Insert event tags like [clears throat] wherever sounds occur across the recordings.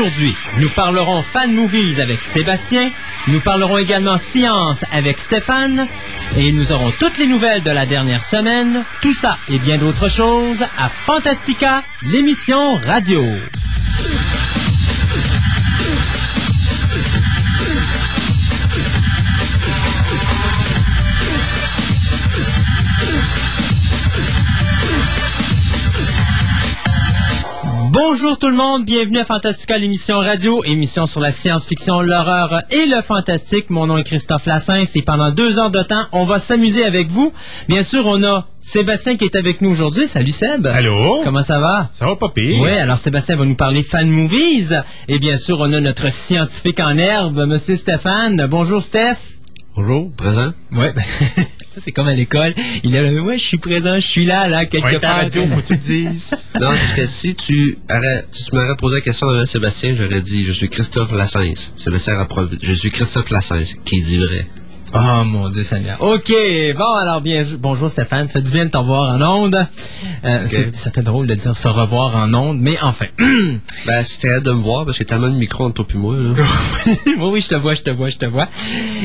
Aujourd'hui, nous parlerons fan movies avec Sébastien, nous parlerons également science avec Stéphane, et nous aurons toutes les nouvelles de la dernière semaine, tout ça et bien d'autres choses à Fantastica, l'émission radio. Bonjour tout le monde, bienvenue à Fantastica, l'émission radio, émission sur la science-fiction, l'horreur et le fantastique. Mon nom est Christophe Lassens et pendant deux heures de temps, on va s'amuser avec vous. Bien sûr, on a Sébastien qui est avec nous aujourd'hui. Salut Seb. Allô? Comment ça va? Ça va pas pire. Oui, alors Sébastien va nous parler fan movies. Et bien sûr, on a notre scientifique en herbe, Monsieur Stéphane. Bonjour Steph. Bonjour, présent. Ouais. [laughs] Ça, c'est comme à l'école. Il est là, ouais, je suis présent, je suis là, là, quelque Ouais, part. radio, faut que tu le dises. [laughs] Non, parce que si tu, si tu m'aurais posé la question à Sébastien, j'aurais dit je suis Christophe Lassens. Sébastien je suis Christophe Lassens, qui dit vrai. Oh mon Dieu Seigneur. OK. Bon, alors bien, bonjour Stéphane. Ça fait du bien de te revoir en onde. Euh, c'est- Ça fait drôle de dire se revoir en onde, mais enfin. [clears throat] Ben, c'était hâte de me voir, parce y a tellement de micros entre toi et moi, là. [laughs] oui, oui, je te vois, je te vois, je te vois.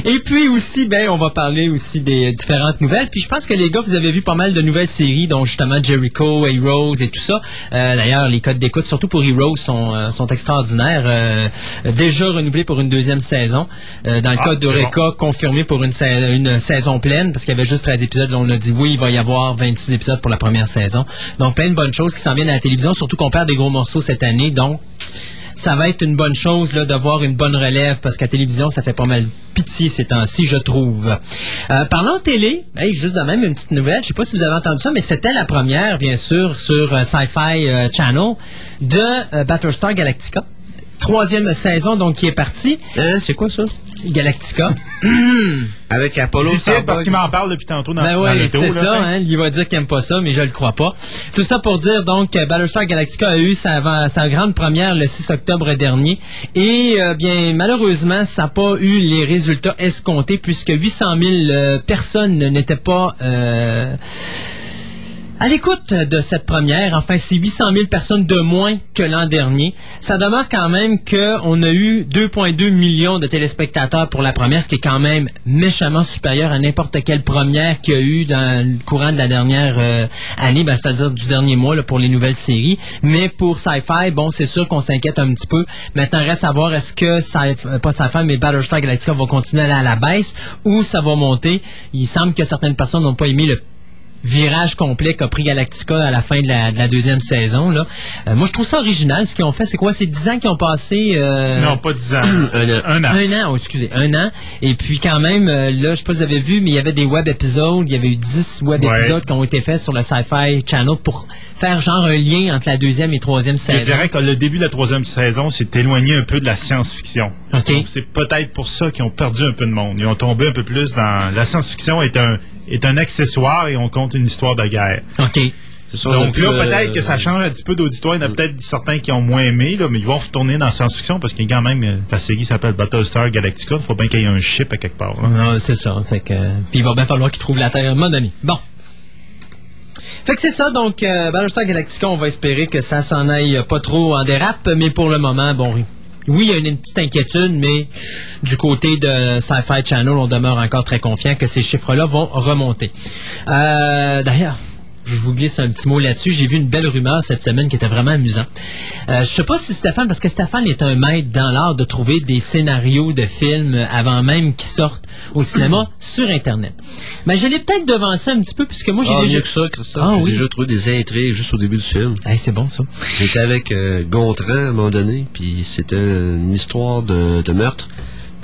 Et puis aussi, ben, on va parler aussi des différentes nouvelles. Puis je pense que les gars, vous avez vu pas mal de nouvelles séries, dont justement Jericho, Heroes et tout ça. Euh, D'ailleurs, les codes d'écoute, surtout pour Heroes, sont, euh, sont extraordinaires. Euh, déjà renouvelés pour une deuxième saison. Euh, dans le Ah, cas d'Eureka, confirmé pour une, sa- une saison pleine, parce qu'il y avait juste 13 épisodes. Là, on a dit oui, il va y avoir 26 épisodes pour la première saison. Donc, plein de bonnes choses qui s'en viennent à la télévision, surtout qu'on perd des gros morceaux cette année. Donc, ça va être une bonne chose là, de voir une bonne relève parce qu'à télévision, ça fait pas mal pitié ces temps-ci, je trouve. Euh, parlant de télé, hey, juste de même une petite nouvelle, je sais pas si vous avez entendu ça, mais c'était la première, bien sûr, sur euh, Sci-Fi euh, Channel de euh, Battlestar Galactica. Troisième saison, donc, qui est partie. Hein, c'est quoi ça? Galactica. [clears throat] Avec Apollo C'est parce qu'il m'en parle depuis tantôt dans, Ben dans ouais, c'est ça, hein, il va dire qu'il aime pas ça, mais je le crois pas. Tout ça pour dire donc que Battlestar Galactica a eu sa grande première le 6 octobre dernier et euh, bien malheureusement ça n'a pas eu les résultats escomptés puisque 800 000 euh, personnes n'étaient pas euh, à l'écoute de cette première, enfin, c'est 800 000 personnes de moins que l'an dernier. Ça demeure quand même qu'on a eu 2,2 millions de téléspectateurs pour la première, ce qui est quand même méchamment supérieur à n'importe quelle première qu'il y a eu dans le courant de la dernière euh, année, ben, c'est-à-dire du dernier mois là, pour les nouvelles séries. Mais pour Sci-Fi, bon, c'est sûr qu'on s'inquiète un petit peu. Maintenant, reste à voir est-ce que, Sci- euh, pas Sci-Fi, mais Battlestar Galactica va continuer à aller à la baisse ou ça va monter. Il semble que certaines personnes n'ont pas aimé le virage complet qu'a pris Galactica à la fin de la, de la deuxième saison. Là. Euh, moi, je trouve ça original. Ce qu'ils ont fait, c'est quoi? C'est 10 ans qu'ils ont passé... euh, Non, pas 10 ans. [clears throat] Un an. Un an. un an, oh, excusez, un an. Et puis quand même, euh, là, je sais pas si vous avez vu, mais il y avait des web épisodes. Il y avait eu 10 web Ouais. épisodes qui ont été faits sur le Sci-Fi Channel pour faire genre un lien entre la deuxième et troisième Je saison. dirais que le début de la troisième saison s'est éloigné un peu de la science-fiction. OK. Donc, C'est peut-être pour ça qu'ils ont perdu un peu de monde. Ils ont tombé un peu plus dans... La science-fiction est un, est un accessoire et on compte une histoire de guerre. OK. Donc là, euh, peut-être que ça change un petit peu d'auditoire. Il y en a peut-être certains qui ont moins aimé, là, mais ils vont retourner dans la science-fiction parce qu'il y a quand même... euh, La série s'appelle Battlestar Galactica. Il faut bien qu'il y ait un ship à quelque part. là. Non, c'est ça. Fait que, euh, puis il va bien falloir qu'ils trouvent la Terre à un moment donné. Bon. Fait que c'est ça, donc euh, Battlestar Galactica, on va espérer que ça s'en aille pas trop en dérape, mais pour le moment, bon, oui, il y a une, petite inquiétude, mais du côté de Sci-Fi Channel, on demeure encore très confiant que ces chiffres-là vont remonter. Euh, D'ailleurs, je vous glisse un petit mot là-dessus. J'ai vu une belle rumeur cette semaine qui était vraiment amusante. Euh, je sais pas si Stéphane, parce que Stéphane est un maître dans l'art de trouver des scénarios de films avant même qu'ils sortent au cinéma [clears throat] sur Internet. Mais je l'ai peut-être devancé un petit peu, puisque moi j'ai Ah, déjà... mieux que ça, Christophe. Ah, J'ai oui. déjà trouvé des intrigues juste au début du film. Hey, c'est bon ça. J'étais avec euh, Gontran à un moment donné, puis c'était une histoire de, de meurtre.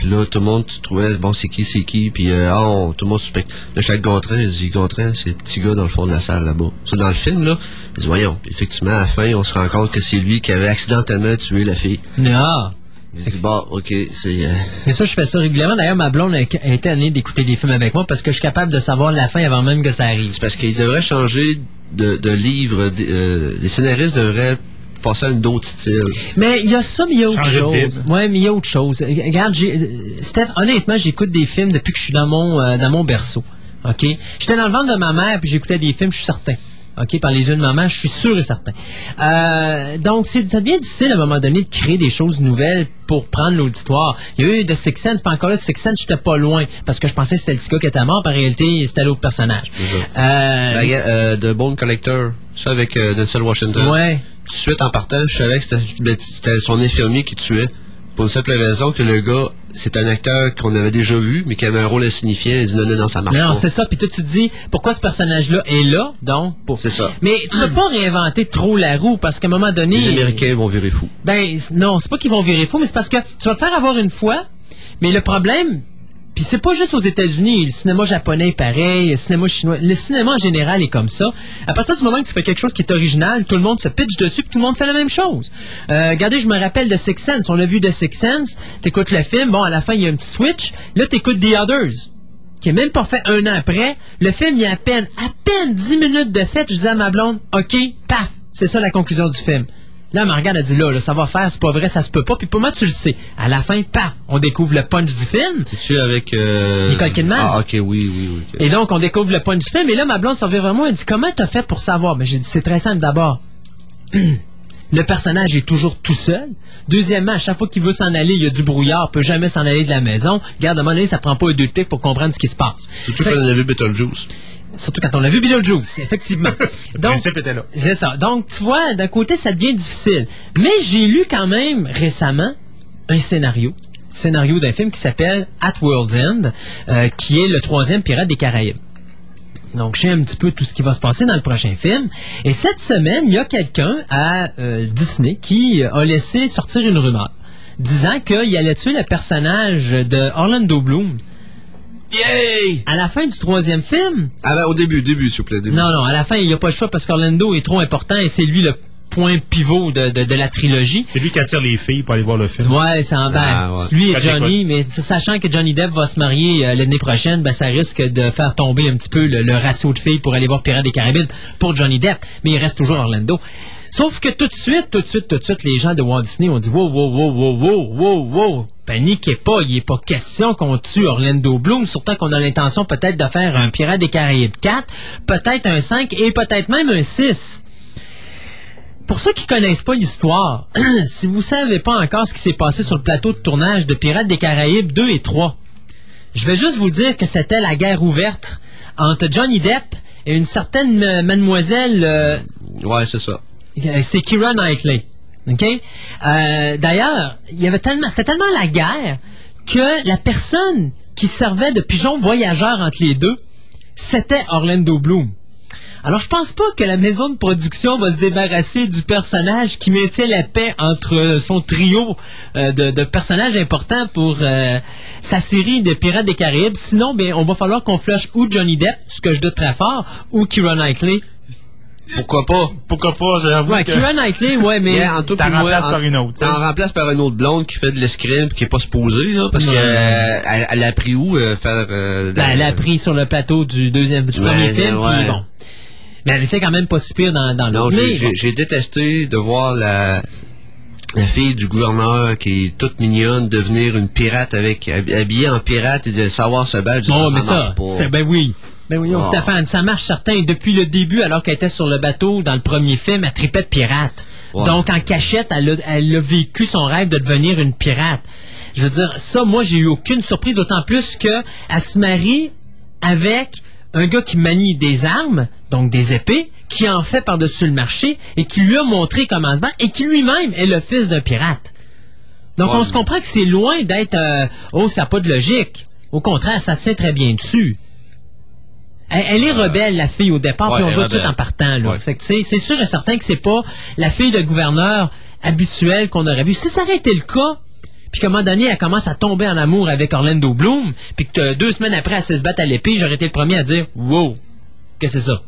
Puis là, tout le monde tu trouvait, bon, c'est qui, c'est qui, puis euh, ah, on- tout le monde suspecte. Là, chaque Gontran, il dit, Gontran, c'est le petit gars dans le fond de la salle là-bas. Ça, dans le film, là, il dit, voyons. Puis effectivement, à la fin, on se rend compte que c'est lui qui avait accidentellement tué la fille. Ah. Il dit, bon, ok, c'est... euh, Mais ça, je fais ça régulièrement. D'ailleurs, ma blonde a été amenée d'écouter des films avec moi parce que je suis capable de savoir la fin avant même que ça arrive. C'est parce qu'il devrait changer de, de livre. d- euh, les scénaristes devraient passer à une autre style. Mais il y a ça, mais il y a autre Changer chose. Ouais, mais il y a autre chose. Euh, Regarde, j'ai, euh, Steph, honnêtement, j'écoute des films depuis que je suis dans mon, euh, dans mon berceau. OK? J'étais dans le ventre de ma mère, puis j'écoutais des films, je suis certain. OK, par les yeux de maman, je suis sûr et certain. Euh, donc, c'est, ça devient difficile à un moment donné de créer des choses nouvelles pour prendre l'auditoire. Il y a eu de Six Sense, pas encore là, de Six Sense, j'étais pas loin, parce que je pensais que c'était le petit gars qui était mort, par réalité, c'était l'autre personnage. Euh, guerre, euh, de Bone Collector, ça avec euh, Denzel Washington. ouais. Tout de suite en partant, je savais que c'était- son infirmier qui tuait. Pour une simple raison que le gars, c'est un acteur qu'on avait déjà vu, mais qui avait un rôle insignifiant. Il dit non, non, non, ça marche Non, pas. c'est ça. Puis toi, tu te dis, pourquoi ce personnage-là est là, donc? Pour... C'est ça. Mais tu ne peux pas réinventer trop la roue, parce qu'à un moment donné... Les Américains vont virer fou. Ben, non, c'est pas qu'ils vont virer fou, mais c'est parce que tu vas le faire avoir une fois, mais le problème, puis c'est pas juste aux États-Unis, le cinéma japonais pareil, le cinéma chinois, le cinéma en général est comme ça. À partir du moment que tu fais quelque chose qui est original, tout le monde se pitch dessus, puis tout le monde fait la même chose. Euh, regardez, je me rappelle de Six Sense, on l'a vu de Six Sense, t'écoutes le film, bon, à la fin, il y a un petit switch, là, t'écoutes The Others qui est même pas fait un an après. Le film, il y a à peine, à peine 10 minutes de fête. Je disais à ma blonde, OK, paf, c'est ça la conclusion du film. Là, regarde, elle dit, là, là, ça va faire, c'est pas vrai, ça se peut pas. Puis pour moi, tu le sais. À la fin, paf, on découvre le punch du film. C'est-tu avec... Euh... Nicole Kidman? Ah, ok, oui, oui, oui. Et donc, on découvre le punch du film. Et là, ma blonde s'en vient moi, elle dit, comment t'as fait pour savoir? Ben, j'ai dit, c'est très simple d'abord. [clears throat] Le personnage est toujours tout seul. Deuxièmement, à chaque fois qu'il veut s'en aller, il y a du brouillard, il peut jamais s'en aller de la maison. Regarde, à un moment donné, ça prend pas deux de pique pour comprendre ce qui se passe. Surtout Fait- quand on a vu Beetlejuice. Surtout quand on a vu Beetlejuice, effectivement. [laughs] Donc, principe était là. c'est ça. Donc, tu vois, d'un côté, ça devient difficile. Mais j'ai lu quand même récemment un scénario. Scénario d'un film qui s'appelle At World's End, euh, qui est le troisième Pirate des Caraïbes. Donc, je sais un petit peu tout ce qui va se passer dans le prochain film. Et cette semaine, il y a quelqu'un à euh, Disney qui a laissé sortir une rumeur disant qu'il allait tuer le personnage de Orlando Bloom. Yay! À la fin du troisième film, Ah, ben, au début, début, s'il vous plaît. Début. non, non, à la fin, il n'y a pas le choix parce qu'Orlando est trop important et c'est lui le point pivot de, de- de la trilogie. C'est lui qui attire les filles pour aller voir le film. Ouais, c'est en Ah, ouais. lui et Johnny, mais sachant que Johnny Depp va se marier euh, l'année prochaine, ben ça risque de faire tomber un petit peu le, le ratio de filles pour aller voir Pirates des Caraïbes pour Johnny Depp, mais il reste toujours Orlando. Sauf que tout de suite, tout de suite, tout de suite, les gens de Walt Disney ont dit wow, wow, wow, wow, wow, wow, wow. Paniquez pas, il n'est pas question qu'on tue Orlando Bloom, surtout qu'on a l'intention peut-être de faire un Pirate des Caraïbes 4, peut-être un 5 et peut-être même un 6. Pour ceux qui connaissent pas l'histoire, [clears throat] si vous savez pas encore ce qui s'est passé sur le plateau de tournage de Pirates des Caraïbes 2 et 3, je vais juste vous dire que c'était la guerre ouverte entre Johnny Depp et une certaine euh, mademoiselle, euh, Ouais, c'est ça. c'est Kira Knightley. OK? Euh, D'ailleurs, il y avait tellement, c'était tellement la guerre que la personne qui servait de pigeon voyageur entre les deux, c'était Orlando Bloom. Alors, je pense pas que la maison de production va se débarrasser du personnage qui maintient la paix entre euh, son trio euh, de, de personnages importants pour euh, sa série de Pirates des Caraïbes. Sinon, ben, on va falloir qu'on flush ou Johnny Depp, ce que je doute très fort, ou Kira Knightley. Pourquoi pas? Pourquoi pas, j'avoue Ouais, que Kira Knightley, ouais, mais... Mais en tout t'en cas, moi, remplaces par une autre. T'en remplaces par une autre blonde qui fait de l'escrime pis qui est pas supposée, là, parce qu'elle elle, elle a appris où euh, faire... Euh, Ben, elle a pris sur le plateau du deuxième du Ouais, premier film, ouais. puis bon. Mais elle était quand même pas si pire dans, dans Non, j'ai détesté de voir la, la fille du gouverneur qui est toute mignonne devenir une pirate avec habillée en pirate et de savoir se battre. Ça mais ça, c'était ben oui. Ben oui, Oh. Stéphane, ça marche certain. Depuis le début, alors qu'elle était sur le bateau dans le premier film, elle tripait de pirate. Donc, en cachette, elle a, elle a vécu son rêve de devenir une pirate. Je veux dire, ça, moi, j'ai eu aucune surprise, d'autant plus que elle se marie avec un gars qui manie des armes, donc des épées, qui en fait par-dessus le marché et qui lui a montré comment se battre et qui lui-même est le fils d'un pirate. Donc, Ouais, on se comprend que c'est loin d'être euh, oh, ça n'a pas de logique. Au contraire, ça se tient très bien dessus. Elle, elle est rebelle, la fille, au départ, ouais, puis on voit tout de suite rebelle. en partant. Là. Ouais. Fait que, tu sais, c'est sûr et certain que c'est pas la fille de gouverneur habituelle qu'on aurait vue. Si ça aurait été le cas, puis qu'à un moment donné, elle commence à tomber en amour avec Orlando Bloom, puis que deux semaines après, elle se battre à l'épée, j'aurais été le premier à dire « Wow, qu'est-ce que c'est ça? »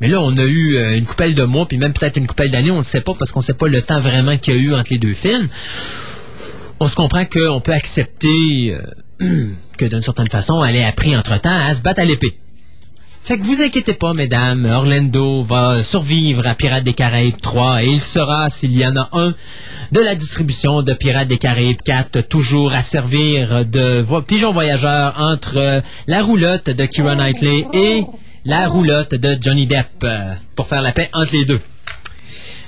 Mais là, on a eu euh, une coupelle de mois, puis même peut-être une coupelle d'années, on ne sait pas, parce qu'on ne sait pas le temps vraiment qu'il y a eu entre les deux films. On se comprend qu'on peut accepter euh, [clears throat] que d'une certaine façon, elle ait appris entre-temps à se battre à l'épée. Fait que vous inquiétez pas, mesdames, Orlando va survivre à Pirates des Caraïbes 3 et il sera, s'il y en a un, de la distribution de Pirates des Caraïbes 4, toujours à servir de pigeon voyageur entre euh, la roulotte de Kira Knightley et La roulotte de Johnny Depp euh, pour faire la paix entre les deux.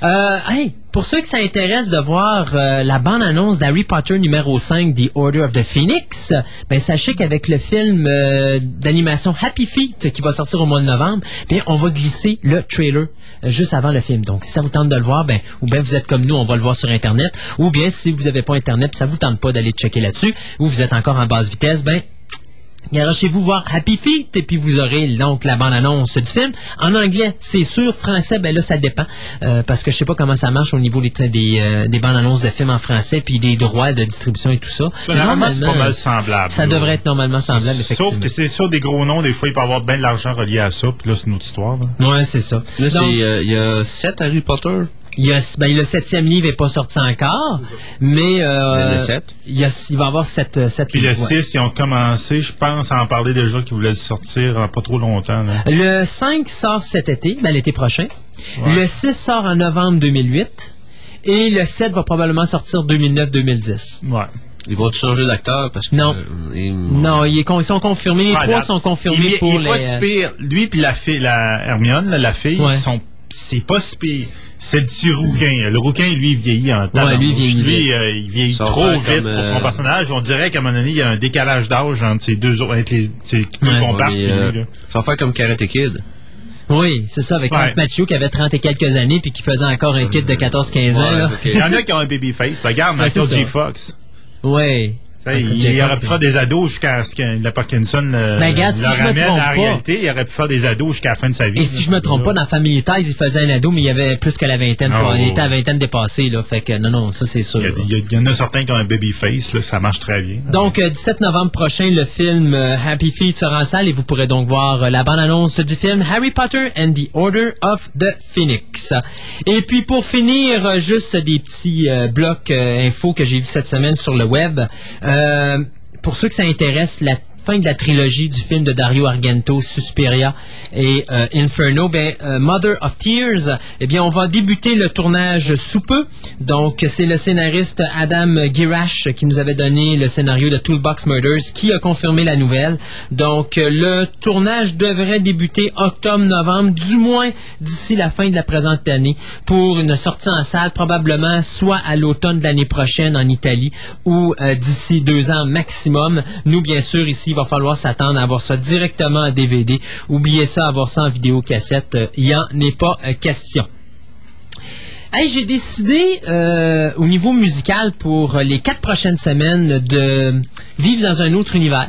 Euh, hey, pour ceux que ça intéresse de voir euh, la bande-annonce d'Harry Potter numéro 5, The Order of the Phoenix, ben sachez qu'avec le film euh, d'animation Happy Feet qui va sortir au mois de novembre, bien on va glisser le trailer euh, juste avant le film. Donc si ça vous tente de le voir, ben ou bien vous êtes comme nous, on va le voir sur internet, ou bien si vous n'avez pas internet, ça vous tente pas d'aller checker là-dessus, ou vous êtes encore en basse vitesse, ben chez vous voir Happy Feet et puis vous aurez donc la bande-annonce du film. En anglais, c'est sûr. Français, ben là, ça dépend. Euh, parce que je sais pas comment ça marche au niveau des, des, euh, des bandes-annonces de films en français puis des droits de distribution et tout ça. Ben, normalement, c'est pas mal semblable. Ça là. devrait être normalement semblable, effectivement. Sauf que c'est sur des gros noms, des fois, il peut y avoir bien de l'argent relié à ça, puis là, c'est une autre histoire. Là. Ouais, c'est ça. Là, euh, il y a sept Harry Potter. Il y a, ben, le septième livre n'est pas sorti encore, mais euh, le il, y a, il va y avoir sept, sept Puis le ouais. 6, ils ont commencé, je pense, à en parler déjà qu'ils voulaient sortir en pas trop longtemps. Là. Le 5 sort cet été, ben, l'été prochain. Ouais. Le 6 sort en novembre 2008. Et le 7 va probablement sortir 2009-2010. Ouais. Ils vont changer d'acteur parce que. Non. euh, ils- Non, il est con- ils sont confirmés. Les Ah, trois la- sont confirmés il pour il est les. pas si pire. Lui puis la fille, la Hermione, la fille, Ouais. ils sont, c'est pas si pire. C'est le petit rouquin. Le rouquin, lui, il vieillit en temps. Ouais, lui, il vieillit Lui, euh, il vieillit trop vite pour son euh, personnage. On dirait qu'à un moment donné, il y a un décalage d'âge entre ces deux autres, entre les, ces deux Ouais. comparses. euh, lui, là. ça va faire comme Karate Kid. Oui, c'est ça, avec Ouais. Mathieu qui avait 30 et quelques années puis qui faisait encore un kid de 14-15 ans. Ouais, là. ok. Il y en a qui ont un baby face. Regarde, Michael G. Fox. Ouais. Il, il aurait pu faire des ados jusqu'à ce que le Parkinson le, Ben, regarde, si le je me ramène trompe à la pas- réalité. Il aurait pu faire des ados jusqu'à la fin de sa vie. Et si je me trompe pas, dans Family Ties, il faisait un ado, mais il avait plus que la vingtaine. Quoi. il ouais, était à la vingtaine dépassée, là. Fait que non, non, ça c'est sûr. il y, a, il y y en a certains qui ont un baby face, là, ça marche très bien. Donc, euh, 17 novembre prochain, le film euh, Happy Feet sera en salle et vous pourrez donc voir euh, la bande-annonce du film Harry Potter and the Order of the Phoenix. Et puis, pour finir, euh, juste des petits euh, blocs euh, infos que j'ai vus cette semaine sur le web. Euh, pour ceux que ça intéresse, la fin de la trilogie du film de Dario Argento, Suspiria et euh, Inferno, ben, euh, Mother of Tears, eh bien, on va débuter le tournage sous peu. Donc, c'est le scénariste Adam Girash qui nous avait donné le scénario de Toolbox Murders qui a confirmé la nouvelle. Donc, le tournage devrait débuter octobre-novembre, du moins d'ici la fin de la présente année, pour une sortie en salle probablement soit à l'automne de l'année prochaine en Italie ou euh, d'ici deux ans maximum. Nous, bien sûr, ici, va falloir s'attendre à avoir ça directement en DVD. Oubliez ça, avoir ça en vidéocassette, euh, il n'y en est pas euh, question. Hey, j'ai décidé euh, au niveau musical pour euh, les quatre prochaines semaines de vivre dans un autre univers.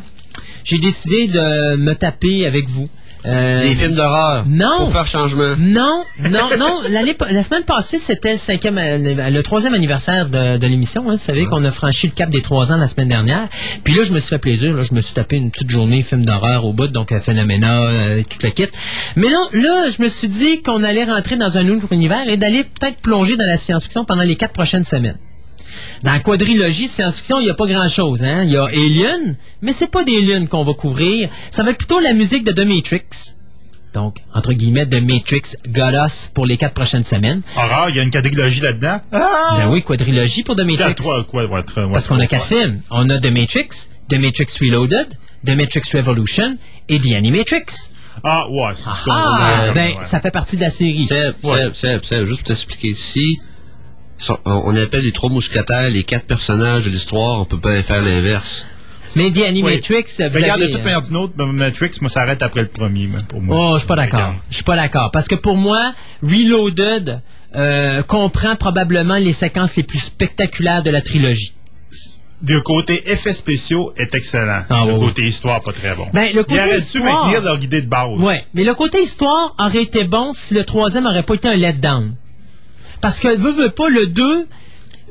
J'ai décidé de me taper avec vous. Euh, Les films d'horreur. Non. Pour faire changement. non, non, non. [laughs] La semaine passée, c'était le cinquième, anni- le troisième anniversaire de, de l'émission. Hein. Vous savez qu'on a franchi le cap des trois ans la semaine dernière. Puis là, je me suis fait plaisir. Là, je me suis tapé une petite journée film d'horreur au bout, donc euh, Phénoména, euh, et toute la kit. Mais non, là, je me suis dit qu'on allait rentrer dans un autre univers et d'aller peut-être plonger dans la science-fiction pendant les quatre prochaines semaines. Dans la quadrilogie science-fiction, il n'y a pas grand-chose. Hein? Il y a Alien, mais c'est pas des aliens qu'on va couvrir. Ça va être plutôt la musique de The Matrix. Donc, entre guillemets, The Matrix got us pour les quatre prochaines semaines. Horreur, il y a une catégorie là-dedans. Ah! Ben oui, quadrilogie pour The Il y a Matrix. trois, quoi, ouais, trois, ouais, Parce qu'on a quatre films. On a The Matrix, The Matrix Reloaded, The Matrix Revolution et The Animatrix. Ah, ouais, c'est ce qu'on Ah, ouais, ben, ouais. ça fait partie de la série. Seb, Ouais. Seb, Seb, Seb, juste pour t'expliquer. Si on appelle les trois mousquetaires les quatre personnages de l'histoire, on peut pas faire l'inverse. Mais The Animatrix, Oui. vous Regarde, de toute manière d'une autre, Matrix, moi, ça arrête après le premier, mais pour moi. Oh, je suis pas d'accord. Je suis pas d'accord. Parce que pour moi, Reloaded euh, comprend probablement les séquences les plus spectaculaires de la trilogie. Le côté effets spéciaux est excellent. Ah, le côté histoire, pas très bon. Ben, le côté Il aurait dû histoire- maintenir leur idée de base. Ouais, mais le côté histoire aurait été bon si le troisième aurait pas été un letdown. Parce que veut, veut pas, le 2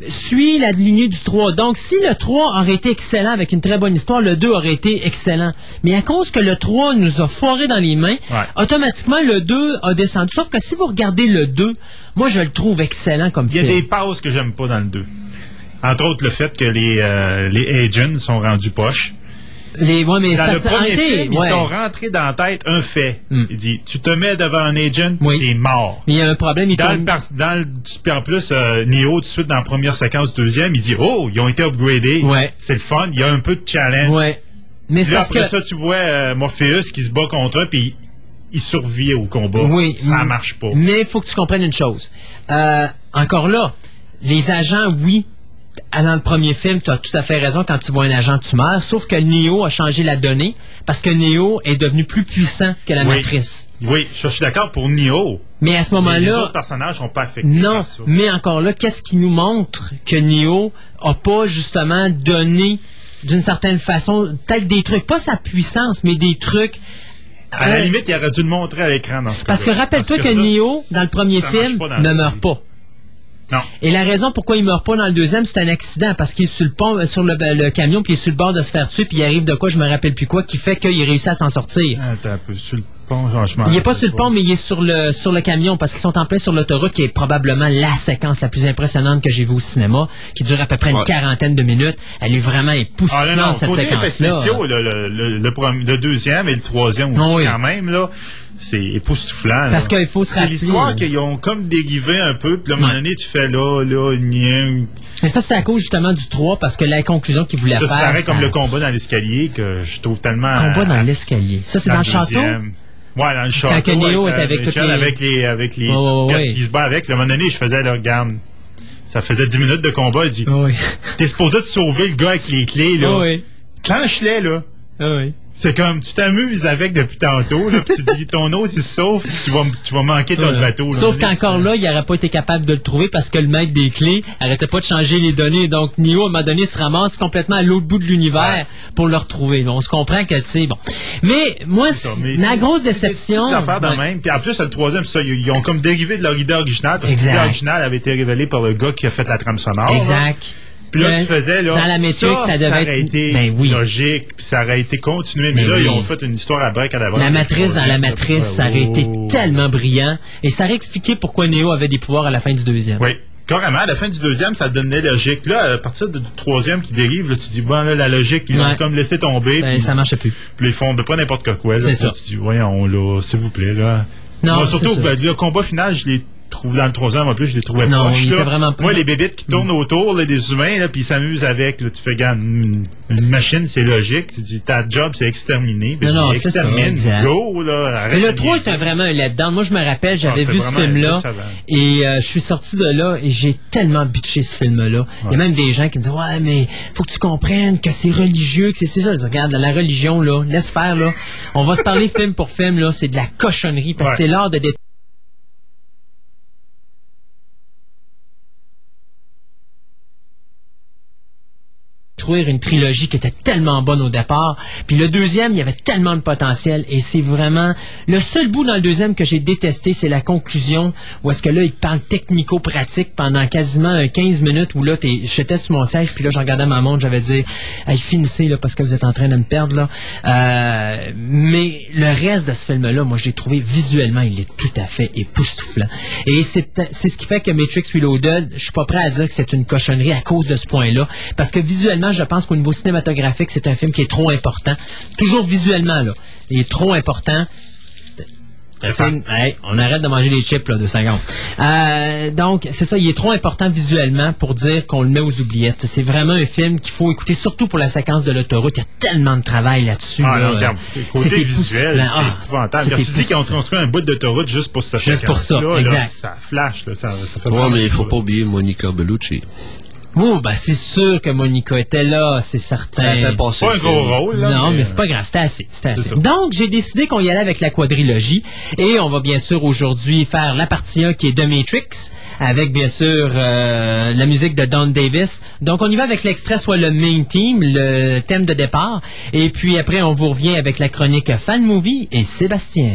suit la lignée du 3. Donc, si le 3 aurait été excellent avec une très bonne histoire, le 2 aurait été excellent. Mais à cause que le 3 nous a foiré dans les mains, Ouais. automatiquement, le 2 a descendu. Sauf que si vous regardez le 2, moi, je le trouve excellent comme Il y a film. des pauses que j'aime pas dans le 2. Entre autres, le fait que les, euh, les agents sont rendus poches. Les, ouais, mais Dans le premier film, ouais. ils t'ont rentré dans la tête un fait. Hmm. Il dit, tu te mets devant un agent, Oui. t'es mort. Mais il y a un problème, il Dans le, dans en plus, euh, Neo, tout de suite, dans la première séquence deuxième, il dit, oh, ils ont été upgradés. Ouais. C'est le fun, il y a un peu de challenge. Ouais. Mais là, après que... ça, tu vois euh, Morpheus qui se bat contre eux, puis il survit au combat. Oui. Ça marche pas. Mais il faut que tu comprennes une chose. Euh, encore là, les agents, oui, dans le premier film, tu as tout à fait raison, quand tu vois un agent, tu meurs, sauf que Neo a changé la donnée, parce que Neo est devenu plus puissant que la Oui. matrice. Oui, je suis d'accord pour Neo. Mais à ce Mais les moment-là, autres personnages sont pas affectés non, ça. mais encore là, qu'est-ce qui nous montre que Neo a pas justement donné d'une certaine façon, peut-être des trucs, pas sa puissance, mais des trucs. À la Euh, limite, il aurait dû le montrer à l'écran dans ce Parce que rappelle-toi que, ça, Neo, dans le premier film, ne meurt pas. Non. Et la raison pourquoi il meurt pas dans le deuxième, c'est un accident parce qu'il est sur le pont, euh, sur le, le camion, puis il est sur le bord de se faire tuer, puis il arrive de quoi, je me rappelle plus quoi, qui fait qu'il réussit à s'en sortir. Attends un peu, sur le pont, franchement. Il est pas sur le pont, mais il est sur le sur le camion parce qu'ils sont en plein sur l'autoroute, qui est probablement la séquence la plus impressionnante que j'ai vue au cinéma, qui dure à peu près une Ouais. quarantaine de minutes. Elle est vraiment Ah époustouflante non, non, cette séquence-là. spéciaux, le, le, le, le premier- le deuxième et le troisième aussi Ah oui. quand même, là, c'est époustouflant. Parce qu'il faut C'est l'histoire qu'ils ont comme dérivé un peu, puis là, à un moment donné, tu fais là, là, nien. Mais ça, c'est à cause justement du 3 parce que la conclusion qu'il voulait Là, c'est faire. ça- comme le combat dans l'escalier que je trouve tellement. combat dans euh, l'escalier. Ça, c'est dans le château? Ouais, dans le château. que Neo est avec Michel, toutes les- avec les, avec les, qui se bat avec. À un moment donné, je faisais, là, regarde, ça faisait 10 minutes de combat, il dit, Oui. t'es supposé te sauver le gars avec les clés, là. Oui. Clenche-les, là. Oui. C'est comme, tu t'amuses avec depuis tantôt, là, puis tu dis, [laughs] ton autre, il sauve, tu vas, tu vas manquer ton Voilà. bateau. là. Sauf qu'encore là, il n'aurait pas été capable de le trouver parce que le maître des clés arrêtait pas de changer les données. Donc, Neo, à un moment donné, se ramasse complètement à l'autre bout de l'univers Ouais. pour le retrouver. On se comprend que, tu sais, bon. Mais, moi, mais la c'est- grosse c'est déception. de ouais. même. Puis en plus, le troisième, c'est ça, ils, ils ont comme dérivé de leur idée originale, parce que Exact. l'idée originale avait été révélée par le gars qui a fait la trame sonore. là. Puis là, tu faisais, là, Dans la Matrix, ça, ça, devait aurait être. été Ben oui. logique, puis ça aurait été continué. Mais, Mais là, oui. ils ont fait une histoire à break à la La matrice dans la matrice, ça aurait été Oh. tellement brillant. Et ça aurait expliqué pourquoi Neo avait des pouvoirs à la fin du deuxième. Oui. Carrément, à la fin du deuxième, ça donnait logique. Là, à partir du troisième qui dérive, là, tu dis, bon, là, la logique, ils Ouais. ont comme laissé tomber. Ben, puis- ça marchait plus. puis ils font de pas n'importe quoi. C'est ça. Tu dis, voyons, là, s'il vous plaît, là. Non, Moi, surtout, ben, le combat final, je l'ai trouvé dans le troisième, en plus, je l'ai trouvé Non, proche, il là. vraiment pas- Moi, les bébites qui tournent autour, là, des humains, là, puis ils s'amusent avec, là, tu fais, regarde, une, une machine, c'est logique. Tu dis, ta job, c'est exterminer. Non, non, ça, extermine, exact. go, là. arrête Mais le 3 niaiser. était vraiment un letdown. Moi, je me rappelle, j'avais Ah, vu ce film-là et euh, je suis sorti de là et j'ai tellement bitché ce film-là. Il y a même des gens qui me disent Ouais, mais faut que tu comprennes que c'est religieux, que c'est ça. Je dis, Regarde, la religion, là, laisse faire, là. On va se parler [laughs] film pour film, là. C'est de la cochonnerie parce que Ouais. c'est l'art de dé- détruire une trilogie qui était tellement bonne au départ. Puis le deuxième, il y avait tellement de potentiel et c'est vraiment le seul bout dans le deuxième que j'ai détesté, c'est la conclusion où est-ce que là il parle technico-pratique pendant quasiment euh, 15 minutes où là j'étais sur mon siège puis là je regardais ma montre, j'avais dit hey, finissez là parce que vous êtes en train de me perdre là. Euh, mais le reste de ce film là, moi je l'ai trouvé visuellement, il est tout à fait époustouflant. Et c'est ce qui fait que Matrix Reloaded, je suis pas prêt à dire que c'est une cochonnerie à cause de ce point-là parce que visuellement, je pense qu'au niveau cinématographique, c'est un film qui est trop important. Toujours visuellement, là. Il est trop important. C'est Hey, on arrête de manger les chips, là, de secondes. Euh, donc, c'est ça, il est trop important visuellement pour dire qu'on le met aux oubliettes. C'est vraiment un film qu'il faut écouter, surtout pour la séquence de l'autoroute. Il y a tellement de travail là-dessus. Ah, là. non, regarde, C'est côté visuel, époustouflant. Ah, c'est épouvantable. c'est tu dis qu'ils ont construit un bout d'autoroute juste pour cette Juste pour ça, là, exact. ça flash, là, ça, ça fait Ouais, mais il faut chaud, pas oublier Monica Bellucci. Oh, ben, c'est sûr que Monica était là, c'est certain. Ça Pas un gros rôle, là. non, mais c'est pas grave, c'était assez. C'était assez. Donc, j'ai décidé qu'on y allait avec la quadrilogie. Et on va bien sûr aujourd'hui faire la partie 1 qui est The Matrix, avec bien sûr euh, la musique de Don Davis. Donc, on y va avec l'extrait, soit le main theme, le thème de départ. Et puis après, on vous revient avec la chronique Fan Movie et Sébastien.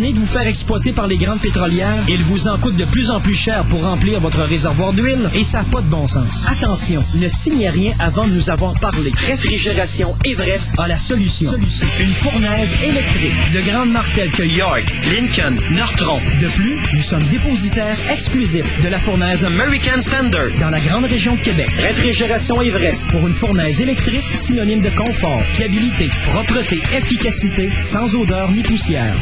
De vous faire exploiter par les grandes pétrolières? Il vous en coûte de plus en plus cher pour remplir votre réservoir d'huile et ça n'a pas de bon sens. Attention, ne signez rien avant de nous avoir parlé. Réfrigération Everest a la solution. Une fournaise électrique de grandes marques telles que York, Lincoln, Nortron. De plus, nous sommes dépositaires exclusifs de la fournaise American Standard dans la grande région de Québec. Réfrigération Everest pour une fournaise électrique synonyme de confort, fiabilité, propreté, efficacité, sans odeur ni poussière.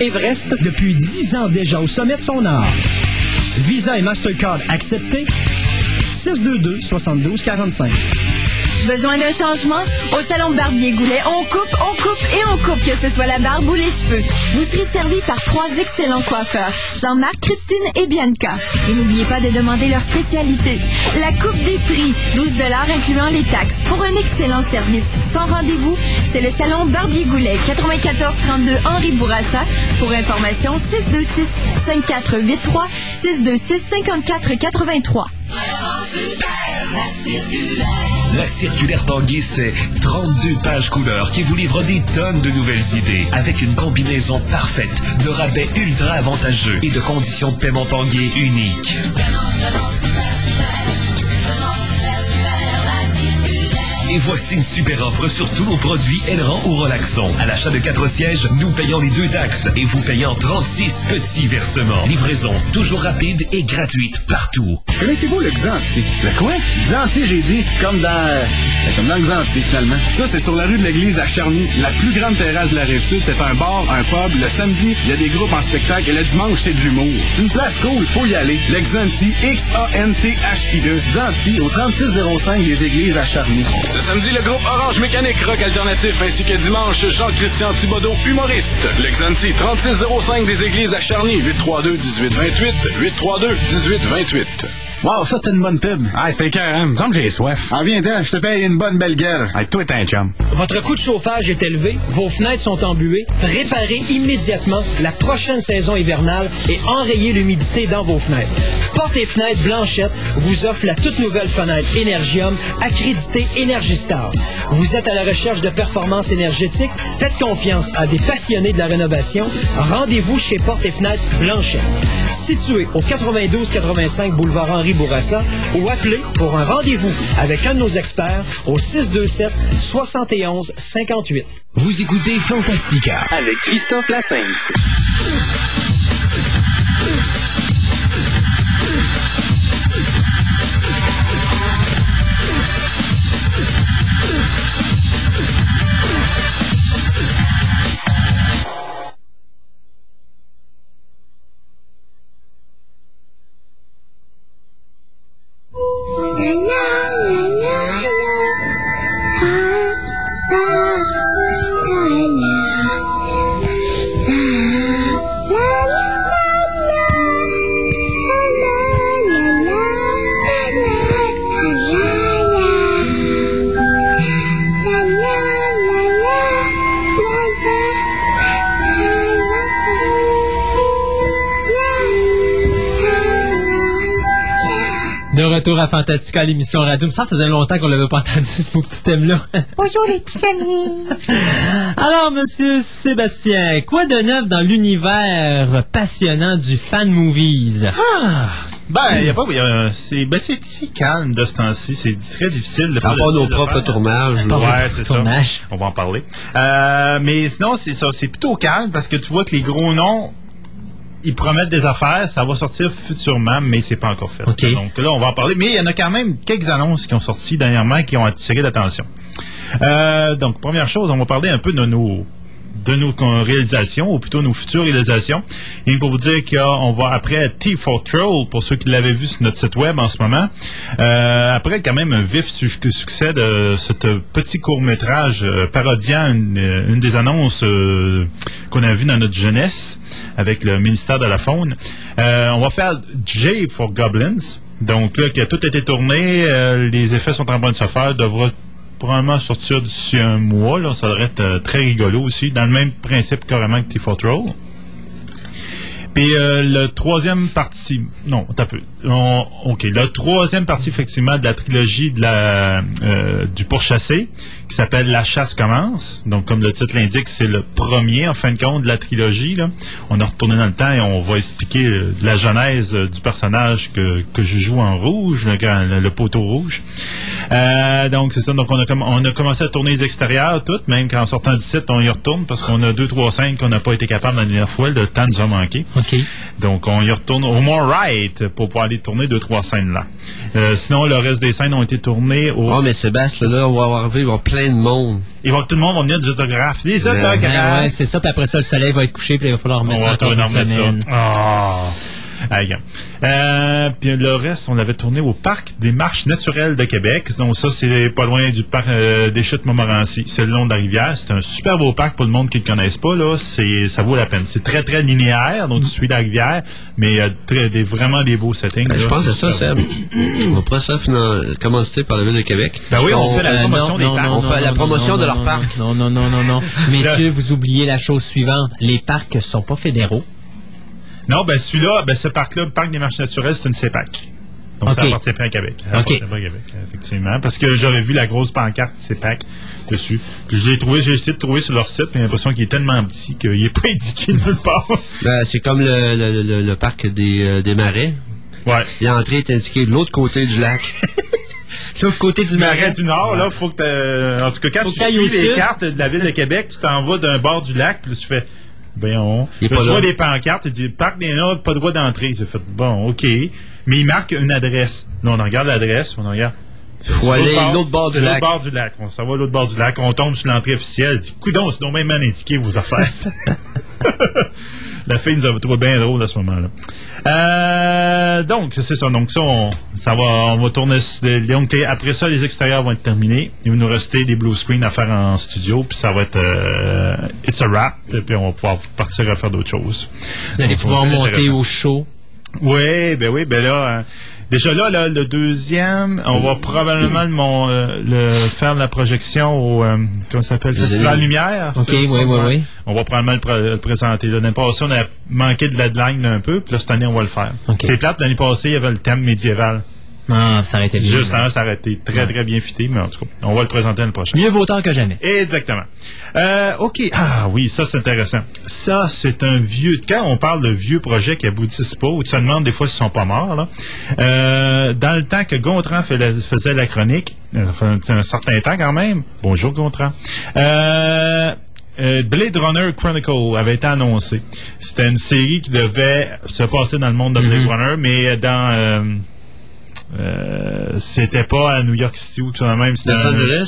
Everest depuis 10 ans déjà au sommet de son art. Visa et Mastercard acceptés. 622 72 45. Besoin d'un changement? Au Salon Barbier Goulet, on coupe, on coupe et on coupe, que ce soit la barbe ou les cheveux. Vous serez servi par trois excellents coiffeurs, Jean-Marc, Christine et Bianca. Et n'oubliez pas de demander leur spécialité. La coupe des prix, 12 incluant les taxes, pour un excellent service. Sans rendez-vous, c'est le Salon Barbier Goulet, 94 32 Henri Bourassa. Pour information, 626 5483 626 54 83. La circulaire Tanguy, c'est 32 pages couleurs qui vous livrent des tonnes de nouvelles idées avec une combinaison parfaite de rabais ultra avantageux et de conditions de paiement Tanguy uniques. Et voici une super offre sur tous nos produits Elran ou Relaxon. À l'achat de 4 sièges, nous payons les deux taxes et vous payons 36 petits versements. Livraison toujours rapide et gratuite partout. Connaissez-vous le Xanti? Le quoi? Xanti, j'ai dit, comme dans... euh, comme dans le Xanti, finalement. Ça, c'est sur la rue de l'église à Charny, la plus grande terrasse de la Rive-Sud. C'est un bar, un pub. Le samedi, il y a des groupes en spectacle et le dimanche, c'est de l'humour. C'est une place cool, faut y aller. Le Xanti, X-A-N-T-H-I-E. Xanti, au 3605 des églises à Charny. Samedi, le groupe Orange Mécanique Rock Alternatif ainsi que dimanche, Jean-Christian Thibodeau, humoriste. L'exanti 3605 des églises à Charny, 832-1828, 832-1828. Wow, ça, c'est une bonne pub. Ah, c'est carrément. Comme j'ai soif. Ah, viens je te paye une bonne belle gueule. Hey, toi, t'es un chum. Votre coût de chauffage est élevé, vos fenêtres sont embuées. Réparez immédiatement la prochaine saison hivernale et enrayez l'humidité dans vos fenêtres. Porte et fenêtres Blanchette vous offre la toute nouvelle fenêtre Energium accréditée Énergistar. Vous êtes à la recherche de performances énergétiques? Faites confiance à des passionnés de la rénovation. Rendez-vous chez Porte et fenêtres Blanchette. Situé au 92-85 boulevard Henri Bourassa ou appelez pour un rendez-vous avec un de nos experts au 627 71 58. Vous écoutez Fantastica. Avec Christophe Lassens. À Fantastica, l'émission radio. Ça faisait longtemps qu'on l'avait pas entendu, [laughs] ce beau petit thème-là. Bonjour les petits amis. [laughs] Alors, monsieur Sébastien, quoi de neuf dans l'univers passionnant du fan movies? Ah! Ben, il y a pas. y a- c'est ben, c'est si calme de ce temps-ci. C'est très difficile de À faire part le- nos propres tournages. Ouais, c'est ça. On va en parler. Euh, mais sinon, c'est ça. C'est plutôt calme parce que tu vois que les gros noms, ils promettent des affaires. Ça va sortir futurement, mais c'est pas encore fait. OK. Donc là, on va en parler. Mais il y en a quand même quelques annonces qui ont sorti dernièrement qui ont attiré l'attention. Euh, donc, première chose, on va parler un peu de nos de nos réalisations, ou plutôt nos futures réalisations. Et pour vous dire qu'on va après T4 Troll, pour ceux qui l'avaient vu sur notre site web en ce moment, euh, après quand même un vif su- succès de ce petit court-métrage euh, parodiant une, euh, une des annonces euh, qu'on a vues dans notre jeunesse avec le ministère de la Faune, on va faire J for Goblins. Donc là, tout a été tourné, les effets sont en train de se faire, devra probablement sortir d'ici un mois. Là, ça devrait être euh, très rigolo aussi, dans le même principe carrément que T4 Troll. Puis euh, le troisième partie, non, t'as peu. OK, la troisième partie, effectivement, de la trilogie de la, euh, du pourchassé, qui s'appelle La chasse commence. Donc, comme le titre l'indique, c'est le premier, en fin de compte, de la trilogie. Là. On a retourné dans le temps et on va expliquer euh, la genèse euh, du personnage que, que je joue en rouge, le, le, le poteau rouge. Euh, donc, c'est ça. Donc, on a, on a commencé à tourner les extérieurs, toutes, même qu'en sortant du site, on y retourne parce qu'on a deux, trois scènes qu'on n'a pas été capable la dernière fois. Le temps nous a manqué. OK. Donc, on y retourne au moins right pour pouvoir aller tourner deux, trois scènes là. Sinon, le reste des scènes ont été tournées au... Oh, mais Sébastien, là, on va arriver, il va avoir plein de monde. Et bon, tout le monde va venir des autographes. Des Ouais. autographes! Ouais, ouais, c'est ça. Puis après ça, le soleil va être couché, puis il va falloir On remettre va ça remettre semaine. ça. Ah. Euh, puis le reste, on l'avait tourné au parc des marches naturelles de Québec. Donc ça, c'est pas loin du parc euh, des chutes Montmorency. C'est le long de la rivière. C'est un super beau parc pour le monde qui ne le connaisse pas. Là, c'est ça vaut la peine. C'est très très linéaire, donc tu suis la rivière, mais il y a très, des, vraiment des beaux settings. Ben, là. je pense que c'est ça, Seb. On pourrait ça commencer par la Ville de Québec. Ben oui, on fait la Euh, promotion non, des non, parcs. non, On fait non, la non, promotion non, de non, leur parc. Non, non, non, non, non. Messieurs, vous oubliez la chose suivante. Les parcs sont pas fédéraux. Non, ben celui-là, ben ce parc-là, le parc des marches naturelles, c'est une CEPAC. Donc ça OK. appartient pas à Québec. Ça appartient pas à Québec, effectivement. Parce que j'avais vu la grosse pancarte CEPAC dessus. Puis je l'ai trouvé, j'ai essayé de trouver sur leur site, mais j'ai l'impression qu'il est tellement petit qu'il n'est pas [laughs] indiqué nulle part. Ben, c'est comme le, le, le, le parc des, euh, des marais. ouais. L'entrée est indiquée de l'autre côté du lac. [laughs] L'autre côté du Marais marais. du Nord, là, faut que En tout cas, quand Faut tu suis les sud. cartes de la ville de Québec, tu t'en vas d'un bord du lac, puis tu fais. Ben, on. Il Là, là. vois des pancartes, tu dis, parc des Nord, pas de droit d'entrée. J'ai fait, bon, OK. Mais il marque une adresse. Là, on regarde l'adresse, on regarde. Faut C'est aller l'autre bord du l'autre lac. bord du lac. On s'en va à l'autre bord du lac. On tombe sur l'entrée officielle. Dit, coudon, c'est donc même mal indiqué vos affaires. [laughs] [laughs] La fille nous a trouvé bien drôle à ce moment-là. Euh, donc, c'est ça. Donc, ça, on, ça va, on va tourner. Donc, après ça, les extérieurs vont être terminés. Il va nous rester des blue screens à faire en studio. Puis ça va être euh, It's a wrap. Et puis on va pouvoir partir à faire d'autres choses. Vous allez pouvoir monter au show. Oui, ben oui, ben là, euh, déjà là, là, le deuxième, on va probablement le, mon, euh, le faire la projection au, euh, comment ça s'appelle, Festival Lumière. OK, oui, oui, oui. On va probablement le, pr- le présenter. L'année passée, on a manqué de deadline un peu, puis là, cette année, on va le faire. OK. C'est plate, l'année passée, il y avait le thème médiéval. Ah, ça aurait été bien. Juste ça aurait été très, très bien fité, mais en tout cas, on va le présenter l'année prochaine. Mieux vaut tard que jamais. Exactement. Euh, OK. Ah oui, ça, c'est intéressant. Ça, c'est un vieux... Quand on parle de vieux projets qui aboutissent pas, ou tu te demandes des fois s'ils sont pas morts, là, euh, dans le temps que Gontran fait la- faisait la chronique, euh, c'est un certain temps quand même, bonjour Gontran, euh, euh, Blade Runner Chronicle avait été annoncé. C'était une série qui devait se passer dans le monde de Blade Runner, mais dans... euh, euh, c'était pas à New York City ou tout ça même. C'était?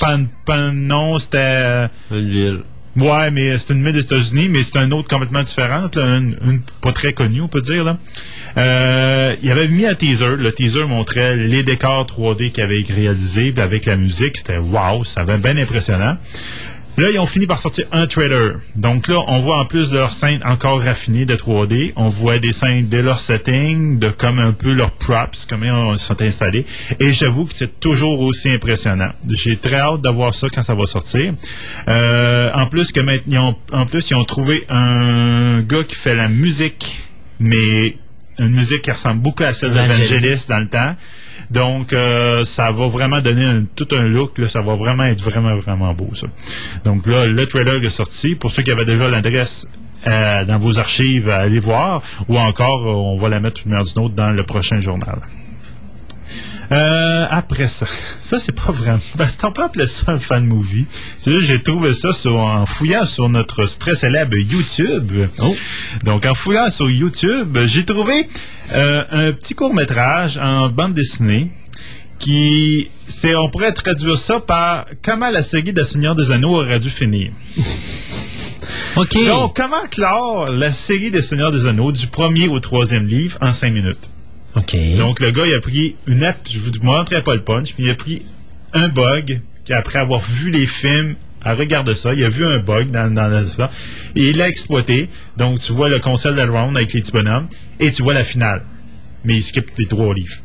Pan- Pan- non, c'était euh, Une ville. ouais, mais c'est une ville des États-Unis, mais c'est un autre complètement différente, là, une, une pas très connue, on peut dire là. Euh, il avait mis un teaser. Le teaser montrait les décors 3D qu'il avait réalisés, avec la musique, c'était wow, ça avait bien impressionnant. Là, ils ont fini par sortir un trailer. Donc là, on voit en plus de leurs scènes encore raffinées de 3D, on voit des scènes de leur setting, de comme un peu leurs props, comment ils sont installés. Et j'avoue que c'est toujours aussi impressionnant. J'ai très hâte de voir ça quand ça va sortir. Euh, en plus que maintenant, ils ont, en plus, ils ont trouvé un gars qui fait la musique, mais une musique qui ressemble beaucoup à celle Vangelis. d'Evangelis dans le temps. Donc, euh, ça va vraiment donner tout un look. Là, ça va vraiment être vraiment, vraiment beau, ça. Donc là, le trailer est sorti. Pour ceux qui avaient déjà l'adresse euh, dans vos archives, allez voir. Ou encore, on va la mettre une heure d'une autre dans le prochain journal. Euh, après ça, [laughs] ça c'est pas vraiment. Ben, c'est- on peut appeler ça un fan movie. C'est j'ai trouvé ça sur, en fouillant sur notre très célèbre YouTube. Donc en fouillant sur YouTube, j'ai trouvé euh, un petit court métrage en bande dessinée qui, c'est, on pourrait traduire ça par comment la série de Seigneur des Anneaux aurait dû finir. [laughs] OK. Donc comment clore la série des Seigneurs des Anneaux du premier au troisième livre en cinq minutes? OK. Donc, le gars, il a pris une app, je vous montrerai pas le punch, mais il a pris un bug, qu'après avoir vu les films, à regarder ça, il a vu un bug dans, dans la, et il l'a exploité. Donc, tu vois le conseil de round avec les petits bonhommes, et tu vois la finale. Mais il skip les trois livres.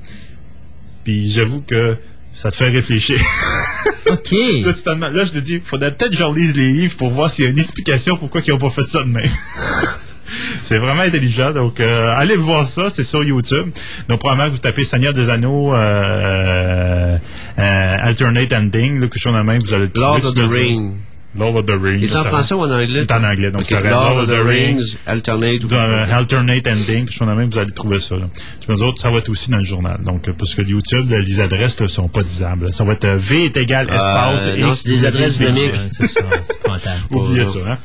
Puis, j'avoue que ça te fait réfléchir. [laughs] OK. [laughs] Tu là, je te dis, faudrait peut-être que je relise les livres pour voir s'il y a une explication pourquoi ils n'ont pas fait ça de même. [laughs] [laughs] c'est vraiment intelligent. Donc, euh, allez voir ça, c'est sur YouTube. Donc, probablement que vous tapez Seigneur des Anneaux, euh, euh, Alternate Ending, là, quelque chose de même, vous allez le Lord trouver of the Ring. Lord of the Rings. Il est en ça- français ou en anglais? Il est en anglais, donc Ok, ça aurait Lord of the Rings, Alternate. Alternate Ending, chose de même, vous allez trouver ça. Là. Puis nous autres, ça va être aussi dans le journal. Donc, parce que YouTube, là, les adresses ne sont pas disables. là. Ça va être V est égal espace. Euh, X, non, c'est des adresses. Ouais, c'est ça, c'est fantastique. [laughs] Oubliez ça. Hein?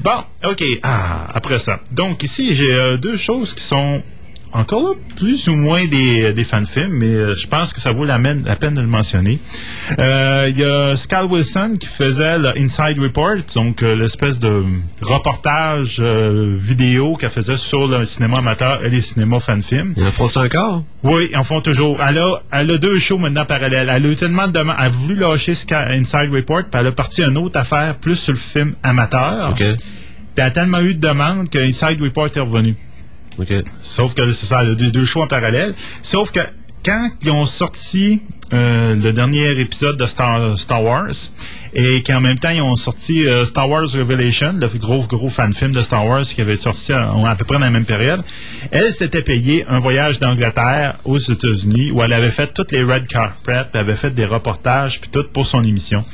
Bon, OK. Ah, après ça. Donc, ici, j'ai euh, deux choses qui sont encore là, plus ou moins des, des fan-films, mais euh, je pense que ça vaut la, peine de le mentionner. Euh, Il y a Scal Wilson qui faisait le Inside Report, donc euh, l'espèce de reportage euh, vidéo qu'elle faisait sur le cinéma amateur et les cinémas fan-films. Ils en font encore? Oui, ils en font toujours. Elle a, elle a deux shows maintenant parallèles. Elle a eu tellement de demandes. Elle a voulu lâcher Inside Report, puis elle a parti une autre affaire plus sur le film amateur. OK. Puis elle a tellement eu de demandes que Inside Report est revenu. Sauf que c'est ça, deux, deux shows en parallèle. Sauf que quand ils ont sorti euh, le dernier épisode de Star, Wars et qu'en même temps ils ont sorti euh, Star Wars Revelation, le gros gros fan film de Star Wars qui avait sorti à, à peu près dans la même période, elle s'était payé un voyage d'Angleterre aux États-Unis où elle avait fait toutes les red carpet, avait fait des reportages puis tout pour son émission.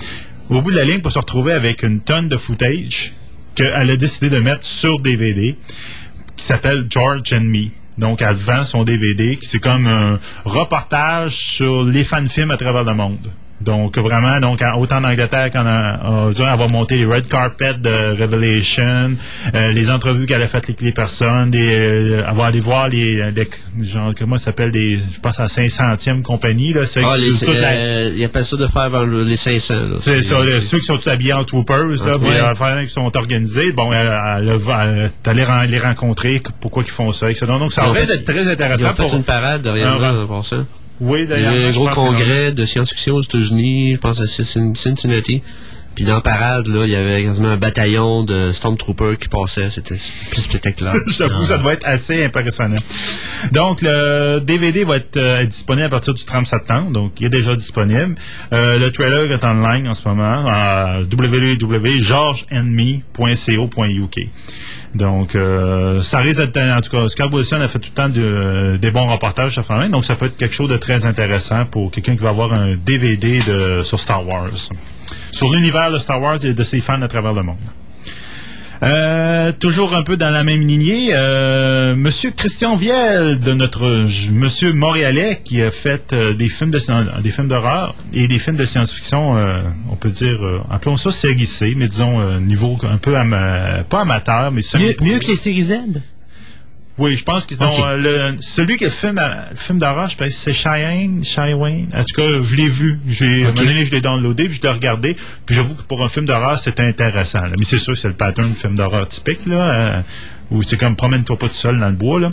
Au bout de la ligne, pour se retrouver avec une tonne de footage qu'elle a décidé de mettre sur DVD qui s'appelle George and Me. Donc, elle vend son DVD, qui c'est comme un reportage sur les fan-films à travers le monde. Donc, vraiment, donc, autant en Angleterre qu'en en- disons, elle va monter les red carpet de Revelation, euh, les entrevues qu'elle a faites avec les personnes, des, euh, elle va aller voir les, les- genre, comment ça s'appelle, des, je pense à la 500e compagnie, là, c'est Ah, les, la- euh, ils appellent ça de faire vers le- les 500. là. c'est ça, ceux qui sont tous habillés en troopers, là, les affaires qui sont organisés, bon, elle, elle, va- les rencontrer, pourquoi ils font ça, etc. Donc, ça Ils fait- être très Ils intéressant ont fait pour... une parade derrière un là, en Oui, Il y d'ailleurs. a eu un gros congrès de science-fiction aux États-Unis, je pense à Cin- Cincinnati. Puis dans la parade, là, il y avait quasiment un bataillon de Stormtroopers qui passait. C'était plus spectaculaire. [laughs] J'avoue, Ah. ça doit être assez impressionnant. Donc, le DVD va être euh, disponible à partir du 30 septembre. Donc, il est déjà disponible. Euh, le trailer est en ligne en ce moment à www.georgeandme.co.uk. Donc, euh, ça risque d'être, en tout cas, Scott Wilson a fait tout le temps de- des bons reportages sur Fan donc ça peut être quelque chose de très intéressant pour quelqu'un qui va avoir un DVD de, sur Star Wars. Sur l'univers de Star Wars et de ses fans à travers le monde. Euh, toujours un peu dans la même lignée, euh, Monsieur Christian Viel de notre Monsieur Montréalais qui a fait euh, des films de des films d'horreur et des films de science-fiction, euh, on peut dire, euh, appelons ça série C, mais disons euh, niveau un peu ama- pas amateur, mais Mieux, mieux que les séries Z? Oui, je pense qu'ils ont Ok. euh, le, celui qui a le film, le film d'horreur, je pense que c'est Cheyenne, Cheyenne. En tout cas, je l'ai vu. J'ai, à un moment donné, je l'ai downloadé, puis je l'ai regardé. Puis j'avoue que pour un film d'horreur, c'était intéressant. là. Mais c'est sûr, c'est le pattern du film d'horreur typique, là, euh, où c'est comme promène-toi pas tout seul dans le bois, là.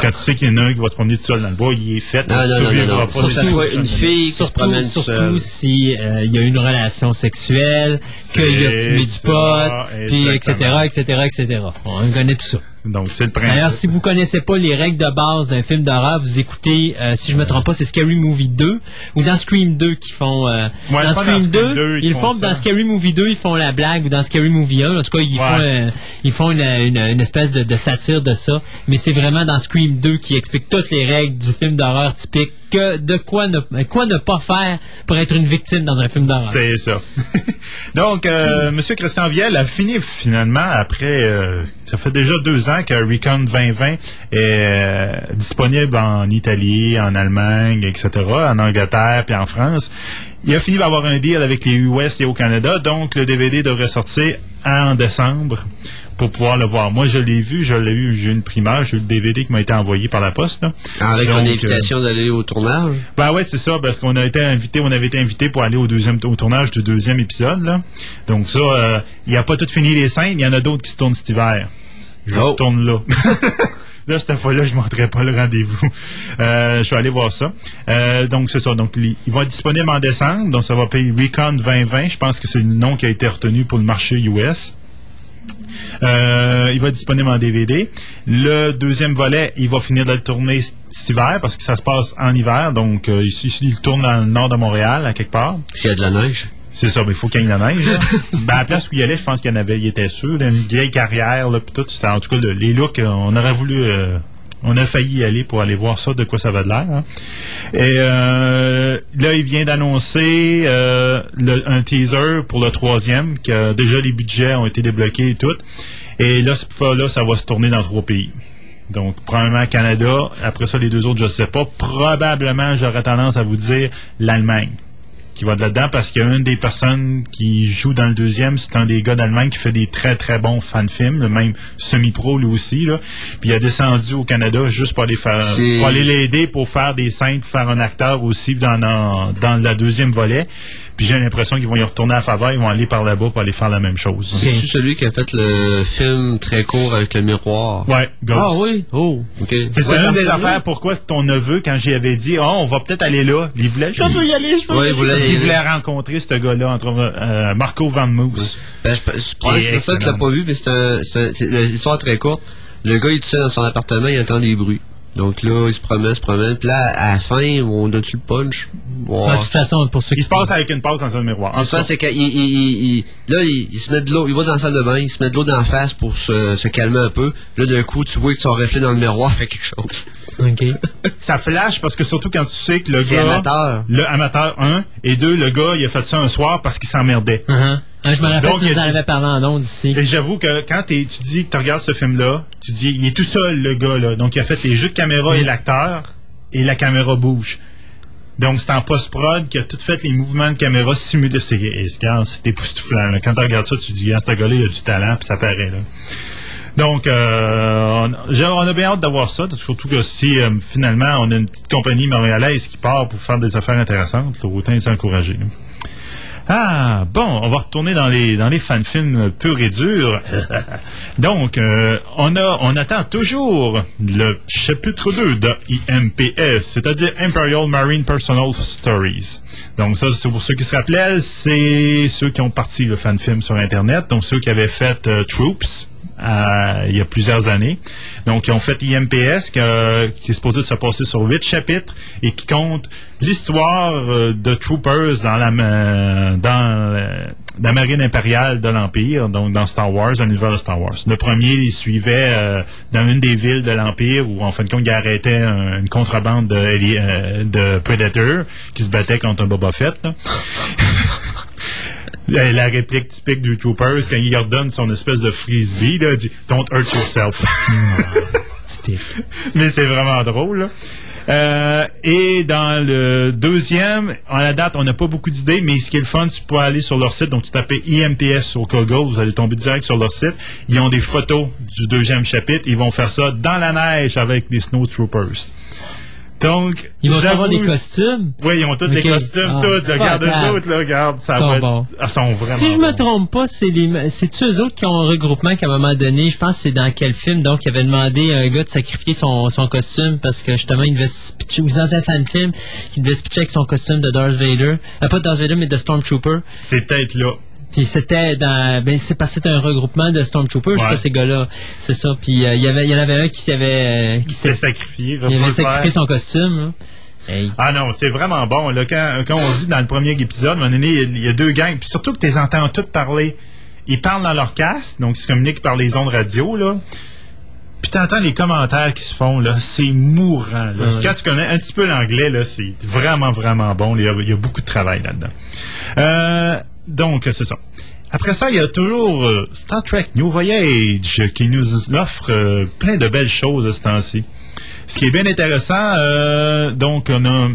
Quand tu sais qu'il y en a un qui va se promener tout seul dans le bois, il est fait. Non, non, non, non, non. pas Faut que ça soit une fille qui se Surtout, promène surtout seule. si euh, il y a une relation sexuelle, qu'il a fumé du pot, puis etc., etc., etc. On connaît tout ça. Donc, c'est le D'ailleurs, principe. si vous connaissez pas les règles de base d'un film d'horreur, vous écoutez, euh, si je me trompe pas, c'est Scary Movie 2 ou dans Scream 2 qui font. euh, Ouais, dans Scream dans 2, Scream 2, ils ils font dans Scary Movie 2, ils font la blague ou dans Scary Movie 1, en tout cas, ils Ouais. font, euh, ils font une, une- une espèce de, de satire de ça. Mais c'est vraiment dans Scream 2 qui explique toutes les règles du film d'horreur typique, que de quoi ne quoi ne pas faire pour être une victime dans un film d'horreur. C'est ça. [laughs] Donc, euh, Monsieur Christian Viel a fini finalement après. euh, ça fait déjà deux ans que Recon 2020 est euh, disponible en Italie, en Allemagne, etc., en Angleterre puis en France. Il a fini par avoir un deal avec les US et au Canada, donc le DVD devrait sortir en décembre pour pouvoir le voir. Moi, je l'ai vu, je l'ai eu, j'ai eu une primeur, j'ai eu le DVD qui m'a été envoyé par la poste. là. Avec Donc, une euh, invitation d'aller au tournage? ben ouais, c'est ça, parce qu'on a été invité, on avait été invité pour aller au deuxième au tournage du deuxième épisode. Là. Donc ça, euh, il a pas tout fini les scènes, il y en a d'autres qui se tournent cet hiver. Je Oh. retourne là. [laughs] Là, cette fois-là, je ne montrerai pas le rendez-vous. Euh, je vais aller voir ça. Euh, donc, c'est ça. Donc, il il va être disponible en décembre. Donc, ça va payer Recon 2020. Je pense que c'est le nom qui a été retenu pour le marché US. Euh, il va être disponible en DVD. Le deuxième volet, il va finir de le tourner cet hiver parce que ça se passe en hiver. Donc, euh, ici, il tourne dans le nord de Montréal, à quelque part. S'il y a de la neige. C'est ça, mais il faut qu'il y ait de la neige. là. [laughs] ben, à la place où il allait, je pense qu'il y en avait, il était sûr, là, une vieille carrière, là, puis tout. C'était, en tout cas, le- les looks, euh, on aurait voulu, euh, on a failli y aller pour aller voir ça, de quoi ça va de l'air. hein. Et euh, là, il vient d'annoncer euh, un teaser pour le troisième, que déjà les budgets ont été débloqués et tout. Et là, cette fois-là, ça va se tourner dans trois pays. Donc, probablement Canada. Après ça, les deux autres, je ne sais pas. Probablement, j'aurais tendance à vous dire l'Allemagne qui va de là-dedans parce qu'il y a une des personnes qui joue dans le deuxième, c'est un des gars d'Allemagne qui fait des très très bons fan-films, le même semi-pro lui aussi. Là. Puis il a descendu au Canada juste pour aller faire pour aller l'aider pour faire des scènes, pour faire un acteur aussi dans, dans, dans la deuxième volet. Puis j'ai l'impression qu'ils vont y retourner à faveur, ils vont aller par là-bas pour aller faire la même chose. C'est-tu celui qui a fait le film très court avec le miroir? Ouais, Ghost. Ah oui? Oh, OK. C'est Ouais, une des c'est affaires pourquoi ton neveu, quand j'y avais dit, oh, on va peut-être aller là, il voulait, je veux y aller, je veux Ouais, y il aller. voulait Parce y qu'il aller. voulait rencontrer ce gars-là, entre euh, Marco Van Moose. Ben, je, c'est ça que tu l'as pas vu, mais c'est c'est c'est l'histoire très courte. Le gars, il est tout seul dans son appartement, il entend des bruits. Donc là, il se promène, se promène. Puis là, à la fin, on donne-tu le punch? Bon, De toute façon, pour ceux Il qui se passe avec une passe dans un miroir. En cas, c'est qu'il il, il- il- là, il, il se met de l'eau, il va dans la salle de bain, il se met de l'eau dans la face pour se, se calmer un peu. Là, d'un coup, tu vois que son reflet dans le miroir fait quelque chose. OK. ça flash parce que surtout quand tu sais que le gars, amateur. le amateur, un, et deux, le gars, il a fait ça un soir parce qu'il s'emmerdait. Uh-huh. Ah, je me rappelle, Donc, tu nous en avais parlé en ondes ici. Et j'avoue que quand tu dis que tu regardes ce film-là, tu dis, il est tout seul, le gars, là. Donc, il a fait les jeux de caméra et l'acteur, et la caméra bouge. Donc, c'est en post-prod qui a tout fait les mouvements de caméra simulés. C'est, époustouflant. Quand tu regardes ça, tu dis, ah, ce gars-là, il a du talent, puis ça paraît, là. Donc, euh, on, a bien hâte d'avoir ça, surtout que si euh, finalement on a une petite compagnie montréalaise qui part pour faire des affaires intéressantes, autant les encourager. Ah, bon, on va retourner dans les dans les fan-films purs et durs. [laughs] Donc, euh, on a on attend toujours le chapitre 2 de IMPS, c'est-à-dire Imperial Marine Personal Stories. Donc ça, c'est pour ceux qui se rappelaient, c'est ceux qui ont parti le fan-film sur Internet, donc ceux qui avaient fait euh, Troops. Euh, il y a plusieurs années. Donc, ils ont fait IMPS, que- qui est supposé de se passer sur huit chapitres et qui compte l'histoire euh, de Troopers dans la, ma- dans euh, la marine impériale de l'Empire, donc dans Star Wars, dans l'univers de Star Wars. Le premier, il suivait euh, dans une des villes de l'Empire où, en fin de compte, il arrêtait un- une contrebande de, euh, de Predator qui se battait contre un Boba Fett. [laughs] La, la réplique typique du Troopers, quand il ordonne son espèce de frisbee, là, dit Don't hurt yourself. [laughs] [laughs] Mais c'est vraiment drôle. là. Euh, et dans le deuxième, à la date, on n'a pas beaucoup d'idées, mais ce qui est le fun, tu peux aller sur leur site, donc tu tapes IMPS au Google, vous allez tomber direct sur leur site. Ils ont des photos du deuxième chapitre, ils vont faire ça dans la neige avec des Snowtroopers. Donc, Ils vont avoir des costumes. Oui, ils ont tous les Ok. costumes, Ah, tous. là, Regarde eux ah. autres, là, regarde, ça Sont va être- bons. Ah, sont vraiment Si je me bons. trompe pas, c'est les, c'est eux autres qui ont un regroupement qu'à un moment donné, je pense que c'est dans quel film, donc, il avait demandé à un gars de sacrifier son, son costume parce que justement, il devait se pitcher, ou dans un fan film, qu'il devait se pitcher avec son costume de Darth Vader. Euh, pas de Darth Vader, mais de Stormtrooper. C'est peut-être là. Puis c'était dans, ben c'est parce que c'était un regroupement de Stormtroopers, Ouais. ces gars-là. C'est ça. Puis euh, il y avait, il y en avait un qui s'avait, euh, qui s'était, sacrifié. il avait sacrifié son costume. Hey. Ah non, c'est vraiment bon. Là, quand, quand on dit dans le premier épisode, il y a- il y, a deux gangs, puis surtout que tu les entends toutes parler. Ils parlent dans leur casque, donc ils se communiquent par les ondes radio, là. Puis t'entends les commentaires qui se font, là, c'est mourant. Là. Ouais. Quand tu connais un petit peu l'anglais, là, c'est vraiment, vraiment bon. Il y a, il y a beaucoup de travail là-dedans. Euh, donc, c'est ça. Après ça, il y a toujours euh, Star Trek New Voyage qui nous offre euh, plein de belles choses de ce temps-ci. Ce qui est bien intéressant, euh, donc on a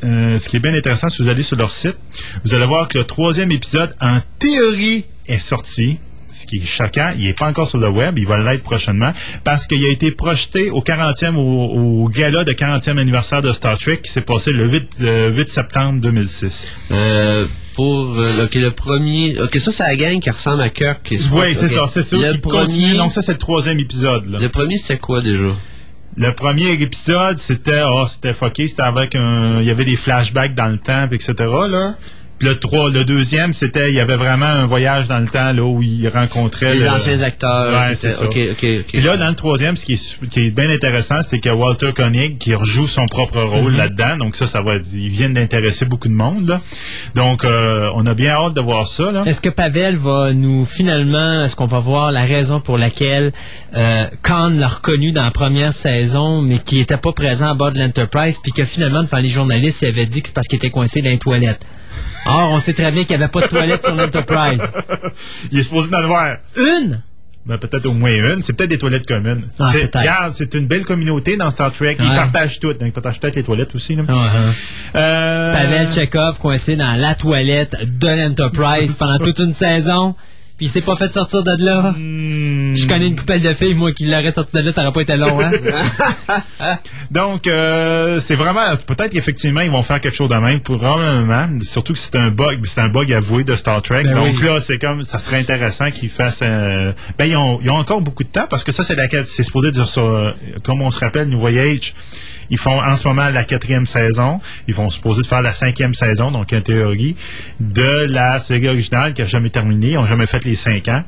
ce qui est bien intéressant, si vous allez sur leur site, vous allez voir que le troisième épisode, en théorie, est sorti. Ce qui est choquant, il n'est pas encore sur le web, il va l'être prochainement, parce qu'il a été projeté au 40e, au, gala de 40e anniversaire de Star Trek qui s'est passé le 8, le 8 septembre 2006. Pour euh, ok, le premier. Ok, ça, c'est la gang qui ressemble à Kirk. qui se Oui, c'est ça, c'est ça. Le qui continue. premier, Donc ça, c'est le troisième épisode. Là. le premier, c'était quoi déjà? Le premier épisode, c'était oh, c'était fucké, c'était avec un il y avait des flashbacks dans le temps, etc. là. Puis le, trois, le deuxième, c'était, il y avait vraiment un voyage dans le temps là, où il rencontrait... Les le- anciens acteurs. Ouais, c'est ça. ok, ok, ok. Puis là, dans le troisième, ce qui est, su- qui est bien intéressant, c'est que Walter Koenig qui rejoue son propre rôle là-dedans. Donc ça, ça va, ils viennent d'intéresser beaucoup de monde. là. Donc, euh, on a bien hâte de voir ça. Là. Est-ce que Pavel va nous finalement, est-ce qu'on va voir la raison pour laquelle euh, Khan l'a reconnu dans la première saison, mais qui était pas présent à bord de l'Enterprise, puis que finalement, devant les journalistes, il avait dit que c'est parce qu'il était coincé dans les toilettes? Or, on sait très bien qu'il n'y avait pas de toilettes sur l'Enterprise. Il est supposé d'en avoir Une! ben, peut-être au moins une. C'est peut-être des toilettes communes. Ah, C'est- peut-être. regarde, c'est une belle communauté dans Star Trek. Ils Ouais. partagent tout. Donc, ils partagent peut-être les toilettes aussi. Là. Euh, Pavel Chekhov coincé dans la toilette de l'Enterprise pendant toute une saison, puis il s'est pas fait sortir de là. hmm, Je connais une coupelle de filles, moi, qui l'aurait sorti de là, ça aurait pas été long, hein? [laughs] Donc, euh, c'est vraiment, peut-être qu'effectivement, ils vont faire quelque chose de même, probablement. Surtout que c'est un bug, c'est un bug avoué de Star Trek. Ben Donc oui. là, c'est comme, ça serait intéressant qu'ils fassent, euh, ben, ils ont, ils ont encore beaucoup de temps parce que ça, c'est la, c'est supposé dire ça, euh, comme on se rappelle, New Voyage. Ils font en ce moment la quatrième saison. Ils vont supposer de faire la cinquième saison, donc en théorie, de la série originale qui a jamais terminé. Ils ont jamais fait les cinq ans.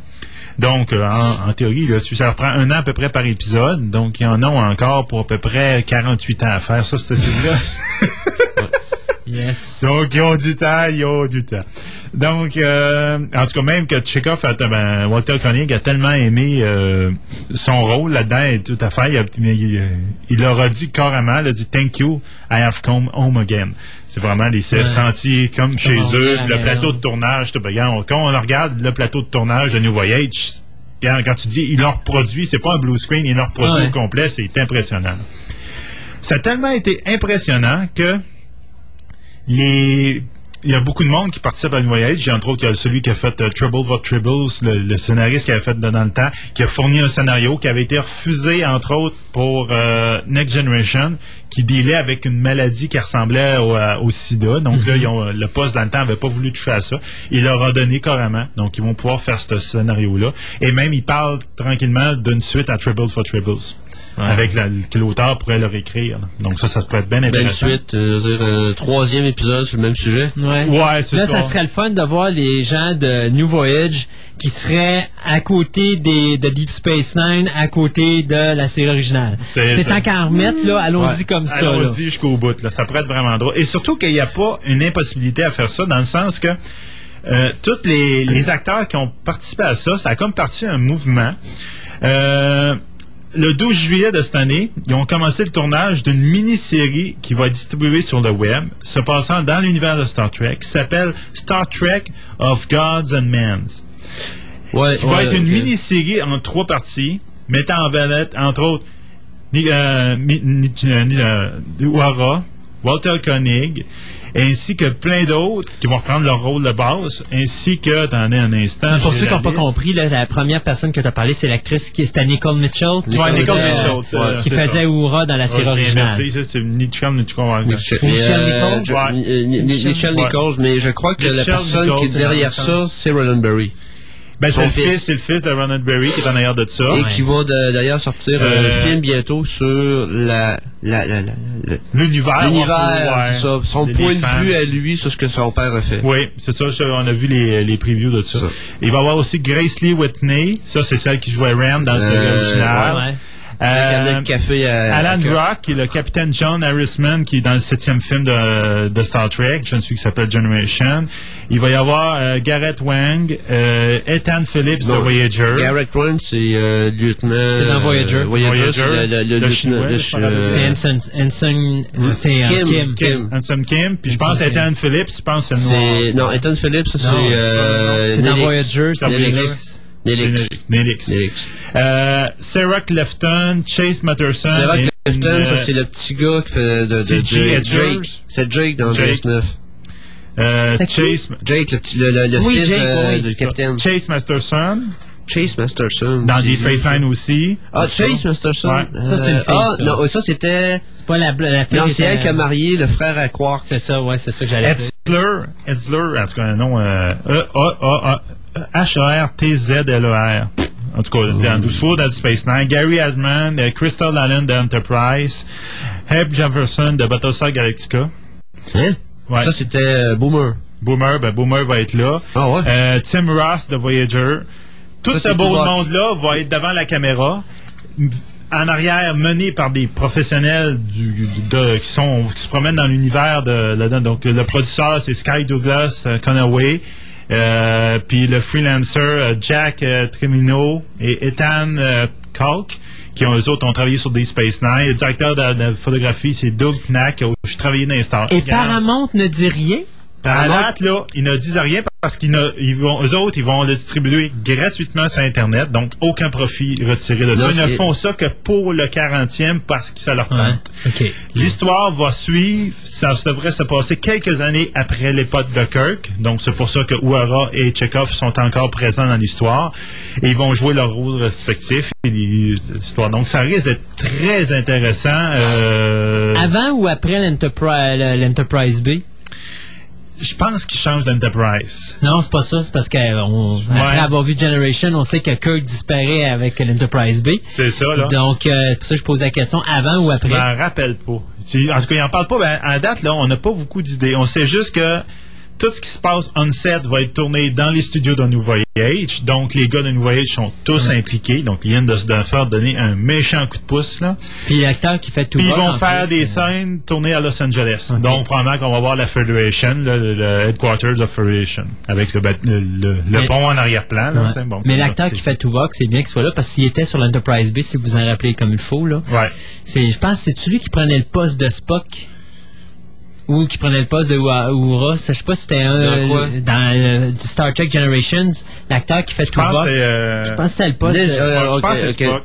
Donc, euh, en, en théorie, là, ça reprend un an à peu près par épisode. Donc, ils en ont encore pour à peu près 48 ans à faire, ça, cette série-là. [laughs] Yes. Donc, ils ont du temps, ils ont du temps. Donc, euh, en tout cas, même que Chekhov, a- ben, Walter Koenig a tellement aimé euh, son rôle là-dedans et tout à fait, il, a- mais il, euh, il leur a dit carrément, il a dit « Thank you, I have come home again ». C'est vraiment, il s'est Ouais. senti comme chez eux, le plateau de tournage. tout, ben, regarde, quand on regarde le plateau de tournage de New Voyage, quand tu dis « il leur produit », c'est pas un blue screen, il leur produit Ouais. au complet, c'est impressionnant. Ça a tellement été impressionnant que les il y a beaucoup de monde qui participe à New Voyage. Entre autres, il y a celui qui a fait euh, Trouble for Tribbles, le, le scénariste qui avait fait dans le temps, qui a fourni un scénario qui avait été refusé, entre autres, pour euh, Next Generation, qui dealait avec une maladie qui ressemblait au, à- au sida. Donc là, ils ont, euh, le poste dans le temps n'avait pas voulu toucher à ça. Il leur a donné carrément. Donc, ils vont pouvoir faire ce scénario-là. Et même, ils parlent tranquillement d'une suite à Trouble for Tribbles. Avec la, que l'auteur pourrait leur écrire. Donc ça, ça pourrait être bien Belle intéressant. suite, euh, je veux dire, un troisième épisode sur le même sujet. Ouais. Ouais, c'est Là, ça. ça serait le fun de voir les gens de New Voyage qui seraient à côté des, de Deep Space Nine, à côté de la série originale. C'est C'est ça. tant qu'à en remettre, là, allons-y Ouais. comme ça. là. Allons-y jusqu'au bout. Là. Ça pourrait être vraiment drôle. Et surtout qu'il n'y a pas une impossibilité à faire ça, dans le sens que euh, tous les, les acteurs qui ont participé à ça, ça a comme parti un mouvement. Euh, le 12 juillet de cette année, ils ont commencé le tournage d'une mini-série qui va être distribuée sur le web, se passant dans l'univers de Star Trek, qui s'appelle Star Trek of Gods and Men's Ouais, qui va être une mini-série en trois parties, mettant en vedette, entre autres, euh, euh, euh, Uhura, Walter Koenig, ainsi que plein d'autres qui vont reprendre leur rôle de base, ainsi que, attendez un instant. Pour ceux qui n'ont pas compris, là, la première personne que tu as parlé, c'est l'actrice qui c'était Nicole Mitchell. qui Ouais, Nicole faisait- Mitchell, c'est- ouais, qui faisait. Oura dans la série Ouais, originale. Merci, ça, c'est. Michel, Michel euh, Nichols? mais je crois que la personne Nichols, qui est derrière ça, c'est Roddenberry. Ben, c'est Son le fils, c'est le fils de Ronald Berry qui est en arrière de ça. Et Ouais. qui va d'ailleurs sortir Euh, un film bientôt sur la, la, la, la- le- L'univers. l'univers, ouais. Son point de fans. vue à lui sur ce que son père a fait. Oui, c'est ça. je- on a vu les, les previews de ça. Ça. Il va y avoir aussi Grace Lee Whitney. Ça, c'est celle qui jouait Ram dans Euh, originale. Ouais, ouais. Un Euh, cabinet de café à, Alan à- Brock, qui est le capitaine John Harrisman, qui est dans le septième film de, de Star Trek, je ne suis qui s'appelle Generation. Il va y avoir euh, Garrett Wang, euh, Ethan Phillips de Non, Voyager. Garrett Wang, c'est euh, lieutenant. C'est dans Voyager. euh, Voyager, Voyager, c'est le, le, le le le euh, C'est Ensign, Ensign, c'est Kim. Kim. Kim. Hanson Kim. Puis je pense Ethan Phillips, je pense que c'est le noir. C'est non, Ethan Phillips, c'est euh, C'est dans. Voyager, c'est Nelix. Nelix. Nelix. Nelix. Nelix. Euh, Sarah Clifton, Chase Matterson. Et- que Clifton, euh, ça c'est le petit gars qui fait de, de, c'est de- Jake. C'est Jake dans Jake. DS9. euh? Chase, Jake, le, petit- le, le, le Oui, fils Jake, de- oui. du capitaine. Chase Masterson. Chase Masterson. Dans Deep Space Nine aussi. Ah, Chase Masterson. Ouais. Ça, c'est une Euh, fille, Ah, ça. non, ça c'était C'est pas la, la fille l'ancien qui a marié le frère à Quark. C'est ça, ouais, c'est ça que j'allais dire. Etzler, Etzler, en tout cas, un nom, euh, H-A-R-T-Z-L-E-R. En tout cas, dans 12 fois dans Space Nine. Gary Adman, euh, Crystal Allen de Enterprise, Heb Jefferson de Battlestar Galactica. Hein? Ouais. Ça c'était euh, Boomer. Boomer, ben Boomer va être là. Ah ouais? Euh, Tim Ross de Voyager. Tout Ça, ce beau monde-là va être devant la caméra. En arrière, mené par des professionnels du, de- qui, sont, qui se promènent dans l'univers de là-dedans. Donc, le producteur, c'est Sky Douglas Conaway. Euh, puis le freelancer euh, Jack euh, Tremino et Ethan Kalk, qui ont eux autres ont travaillé sur des Space Nine. Le directeur de, de photographie, c'est Doug Knack. J'ai travaillé dans les stars. Et. Paramount ne dit rien? À date, là, ils ne disent rien parce qu'ils ils vont, eux autres, ils vont le distribuer gratuitement sur Internet, donc aucun profit retiré de ça. Ils ne font ça que pour le 40e parce que ça leur tente. OK. L'histoire va suivre, ça devrait se passer quelques années après l'époque de Kirk, donc c'est pour ça que Uhura et Chekhov sont encore présents dans l'histoire, et ils vont jouer leur rôle respectif l'histoire. Donc ça risque d'être très intéressant. euh, Avant ou après l'Enterprise l'Enterprise B? Je pense qu'ils changent d'Enterprise. Non, c'est pas ça. C'est parce qu'après avoir vu Generation, on sait que Kirk disparaît avec l'Enterprise B. C'est ça, là. Donc, euh, c'est pour ça que je pose la question avant ou après? Je m'en rappelle pas. En tout cas, il en parle pas. Ben, à date, là, on n'a pas beaucoup d'idées. On sait juste que tout ce qui se passe on set va être tourné dans les studios de New Voyage. Donc, les gars de New Voyage sont tous impliqués. Donc, ils viennent de se faire donner un méchant coup de pouce, là. Puis l'acteur qui fait tout Puis ils vont faire plus, des euh, scènes tournées à Los Angeles. Donc, probablement qu'on va voir la Federation, le, headquarters de la Federation, avec le, le, le- Mais- pont en arrière-plan. ouais. bon. Mais l'acteur qui fait Tuvok, c'est bien qu'il soit là parce qu'il était sur l'Enterprise B, si vous en rappelez comme il faut. Là. Ouais. Je pense que c'est celui qui prenait le poste de Spock? Ou qui prenait le poste de Uhura. Je sais pas si c'était un Dans quoi? euh, dans euh, du Star Trek Generations, l'acteur qui fait Je pense que Tuvok. euh, Je pense que c'était le poste. Euh, je pense que c'est. Spock.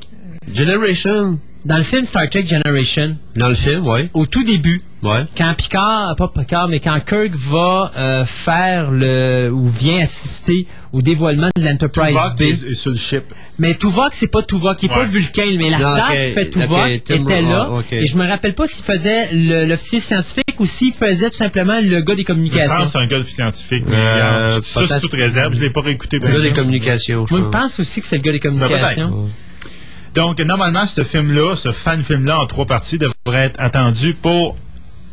Generation. Dans le film Star Trek Generation, Dans le film, ouais. au tout début, Ouais. quand Picard, pas Picard, mais quand Kirk va euh, faire le ou vient assister au dévoilement de l'Enterprise B. est, est sur le ship. Mais Tuvok, c'est pas Tuvok, il est pas Ouais. Vulcain, mais l'acteur Non, ok, qui fait Tuvok ok, Tim était là. Ok. Et je me rappelle pas s'il faisait le- l'officier scientifique ou s'il faisait tout simplement le gars des Je pense communications. que c'est un gars scientifique. mais, Euh, euh, ça, c'est toute réserve. Je l'ai pas réécouté. C'est bien des communications, je Moi, je pense. pense aussi que c'est le gars des Ben, communications. Donc, normalement, ce film-là, ce fan-film-là en trois parties devrait être attendu pour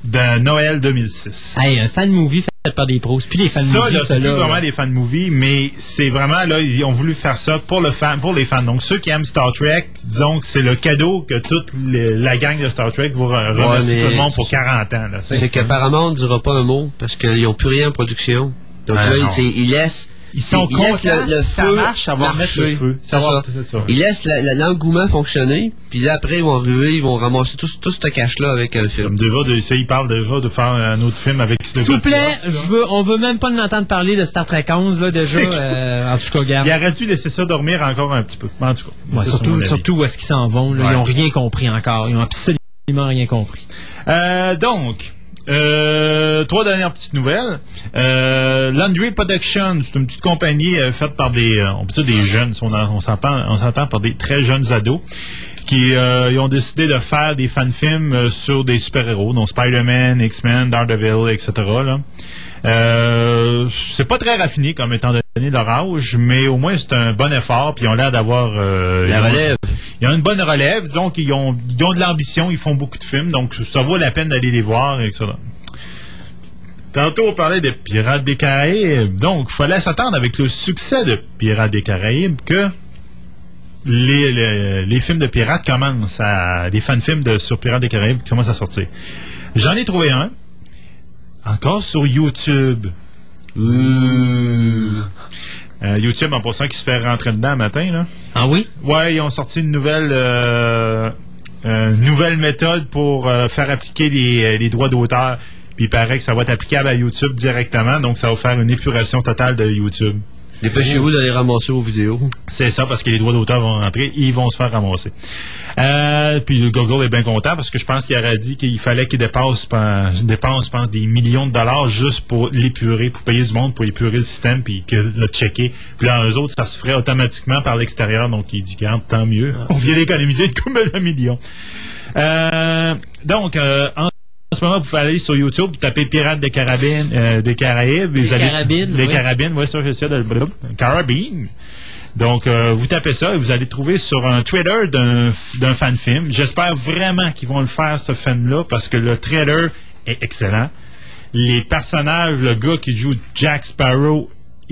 de Noël 2006. Hey, un fan movie fait par des pros. Puis des fan ça, movies, là, ça, c'est plus vraiment des fan movies, mais c'est vraiment, là, ils ont voulu faire ça pour le fan, pour les fans. Donc, ceux qui aiment Star Trek, disons que c'est le cadeau que toute le- la gang de Star Trek vous re- remercie tout le monde pour 40 ans, là. C'est qu'apparemment, on ne dira pas un mot parce qu'ils n'ont plus rien en production. Donc Ah, là, ils, ils laissent. Ils sont ils laissent le, le ça feu marche, ça va mettre le marcher. feu. Ça va- ça. ça. Ils laissent la- la- l'engouement fonctionner, puis là, après, ils vont arriver, ils vont ramasser tout, tout ce cash-là avec euh, le film. Déjà, de, ça, ils parlent déjà de faire un autre film avec ce S'il vous plaît, je veux, on veut même pas nous entendre parler de Star Trek 11, là, déjà. Euh, en tout cas, regarde. Il aurait dû laisser ça dormir encore un petit peu. En tout cas. Ouais, surtout, surtout où est-ce qu'ils s'en vont. là. Ouais. Ils ont rien compris encore. Ils ont absolument rien compris. Euh, donc, euh, trois dernières petites nouvelles. Euh, Laundry Production, c'est une petite compagnie euh, faite par des, euh, on peut dire des jeunes, on, on s'entend, par des très jeunes ados qui euh, ils ont décidé de faire des fan-films euh, sur des super-héros, donc Spider-Man, X-Men, Daredevil, etc. Là. Euh, c'est pas très raffiné comme étant donné leur âge, mais au moins c'est un bon effort, puis ils ont l'air d'avoir euh, La ils ont- relève. ils ont une bonne relève, disons qu'ils ont, ils ont de l'ambition, ils font beaucoup de films, donc ça vaut la peine d'aller les voir, etc. Tantôt, on parlait de Pirates des Caraïbes, donc il fallait s'attendre avec le succès de Pirates des Caraïbes que les, les, les films de pirates commencent à... les fan-films de, sur Pirates des Caraïbes commencent à sortir. J'en ai trouvé un, encore sur YouTube. Euh, YouTube, en passant, qui se fait rentrer dedans matin, là. Ah oui? Ouais, ils ont sorti une nouvelle euh, euh, nouvelle méthode pour euh, faire appliquer les, euh, les droits d'auteur. Puis il paraît que ça va être applicable à YouTube directement, donc ça va faire une épuration totale de YouTube. Dépêchez-vous d'aller ramasser vos vidéos. C'est ça, parce que les droits d'auteur vont rentrer, ils vont se faire ramasser. Euh, puis le Google est bien content parce que je pense qu'il aurait dit qu'il fallait qu'il dépense, je pense, des millions de dollars juste pour l'épurer, pour payer du monde, pour épurer le système, puis que le checker. Puis là, eux autres, ça se ferait automatiquement par l'extérieur, donc il dit, garde, tant mieux. On vient d'économiser [laughs] de combien de millions. Euh, donc, euh, en en ce moment, vous pouvez aller sur YouTube, taper Pirates des Carabines, euh, des Caraïbes. Des vous allez- Carabines, Des oui. Carabines, oui, ça, j'essaie de le Carabines. Donc, euh, vous tapez ça et vous allez trouver sur un trailer d'un d'un fan film. J'espère vraiment qu'ils vont le faire, ce film-là, parce que le trailer est excellent. Les personnages, le gars qui joue Jack Sparrow,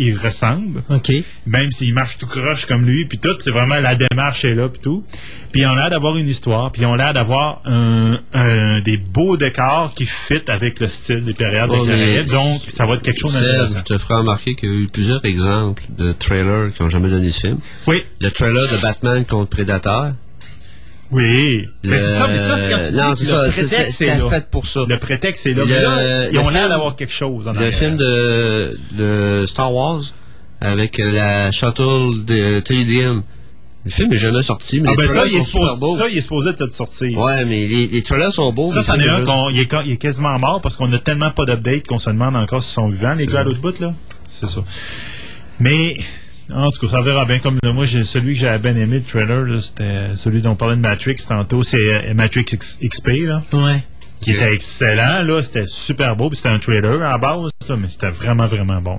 il ressemble. OK. Même s'il marche tout croche comme lui, puis tout, c'est vraiment la démarche est là, puis tout. Puis ils ont l'air d'avoir une histoire, puis ils ont l'air d'avoir un, un- des beaux décors qui fit avec le style des périodes Oh, des. Donc, ça va être quelque chose Serge, d'intéressant. je te ferai remarquer qu'il y a eu plusieurs exemples de trailers qui n'ont jamais donné de film. Oui, Le trailer de Batman contre Predator. Oui. Le- Mais c'est ça, mais ça, c'est Non, c'est ça. C'était fait pour ça. Le prétexte, c'est là. Le- Mais là, ils ont l'air d'avoir quelque chose en Le arrière. film de, de Star Wars avec la shuttle de Tridium. Le film est jamais sorti, mais Ah, les ben ça, il est supposé, beaux. ça, il est supposé être sorti. Ouais, mais les, les trailers sont beaux. Ça, c'en est un qu'on il est, ca- il est quasiment mort parce qu'on a tellement pas d'update qu'on se demande encore s'ils sont vivants, les gars à l'autre bout, là. C'est ça. Mais, en tout cas, ça verra bien. Comme moi, celui que j'avais bien aimé, le trailer, c'était celui dont on parlait de Matrix tantôt, c'est euh, Matrix XP, là, Ouais. Qui était excellent, là. C'était super beau, puis c'était un trailer à base, là, mais c'était vraiment, vraiment bon.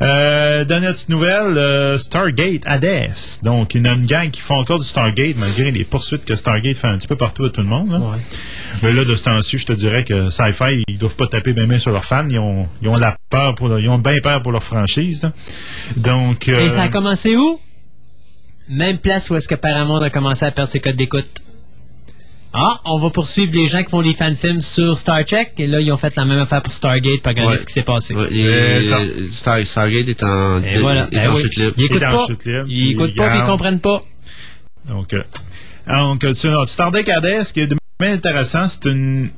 Euh, dernière petite nouvelle, euh, Stargate Hades. Donc, il y a une gang qui font encore du Stargate, malgré les poursuites que Stargate fait un petit peu partout à tout le monde, là. Ouais. Mais là, de ce temps-ci, je te dirais que Sci-Fi, ils doivent pas taper bien sur leurs fans. Ils ont, ils ont la peur pour leur- ils ont bien peur pour leur franchise. là. Donc, euh, Et ça a commencé où? Même place où est-ce que Paramount a commencé à perdre ses codes d'écoute. Ah, on va poursuivre les gens qui font des fan-films sur Star Trek. Et là, ils ont fait la même affaire pour Stargate pour regarder Ouais. ce qui s'est passé? Ouais, ça. Star- Stargate est en, Et voilà. est Ben en oui. chute libre. Ils écoutent pas. Ils écoutent Il pas, ils comprennent pas. donc, euh, donc tu, non, Stargate Hades, ce qui est de bien intéressant, c'est une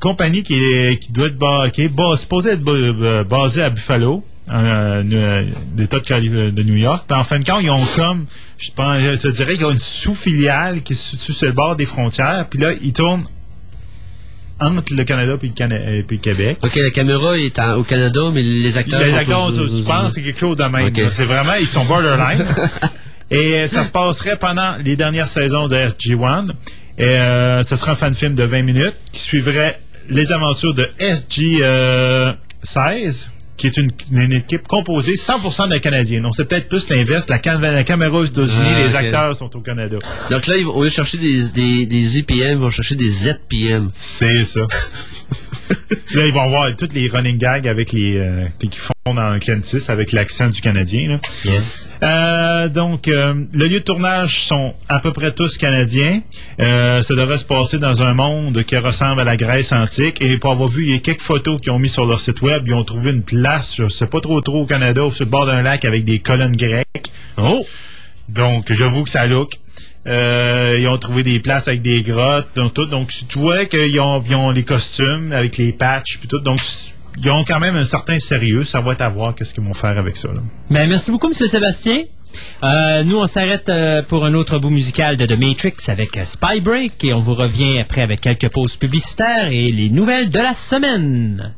compagnie qui, est, qui doit être bas, qui est bas- supposée être ba- euh, basée à Buffalo. Euh, euh, l'État de, New York. Puis en fin de compte, ils ont comme, je, pense, je te dirais qu'ils ont une sous-filiale qui se situe sur le bord des frontières. Puis là, ils tournent entre le Canada puis le, Cana- euh, puis le Québec. Ok, la caméra est en- au Canada, mais les acteurs. Les acteurs, tu, tu penses, c'est quelque chose de même. C'est vraiment, ils sont borderline. [laughs] Et euh, ça se passerait pendant les dernières saisons de SG-1. Et euh, ça sera un fan film de 20 minutes qui suivrait les aventures de SG-16, qui est une, une équipe composée 100% de Canadiens. Donc c'est peut-être plus l'inverse. La, cam- la caméra aux États-Unis, Ah, les acteurs sont au Canada. Donc là, ils vont, au lieu de chercher des, des, des IPM, ils vont chercher des ZPM. C'est ça. [laughs] là, ils vont voir toutes les running gags avec les euh, qui font dans Clentis avec l'accent du Canadien. Là. Yes. Euh, donc, euh, le lieu de tournage sont à peu près tous canadiens. Euh, ça devrait se passer dans un monde qui ressemble à la Grèce antique. Et pour avoir vu, il y a quelques photos qu'ils ont mis sur leur site web. Ils ont trouvé une place, je sais pas trop trop au Canada, sur le bord d'un lac avec des colonnes grecques. Oh! Donc, j'avoue que ça look. Euh, ils ont trouvé des places avec des grottes, donc tout. Donc, tu vois qu'ils ont, les costumes avec les patchs, puis tout. Donc, ils ont quand même un certain sérieux. Ça va être à voir qu'est-ce qu'ils vont faire avec ça. Ben, merci beaucoup, M. Sébastien. Euh, nous, on s'arrête euh, pour un autre bout musical de The Matrix avec Spy Break et on vous revient après avec quelques pauses publicitaires et les nouvelles de la semaine.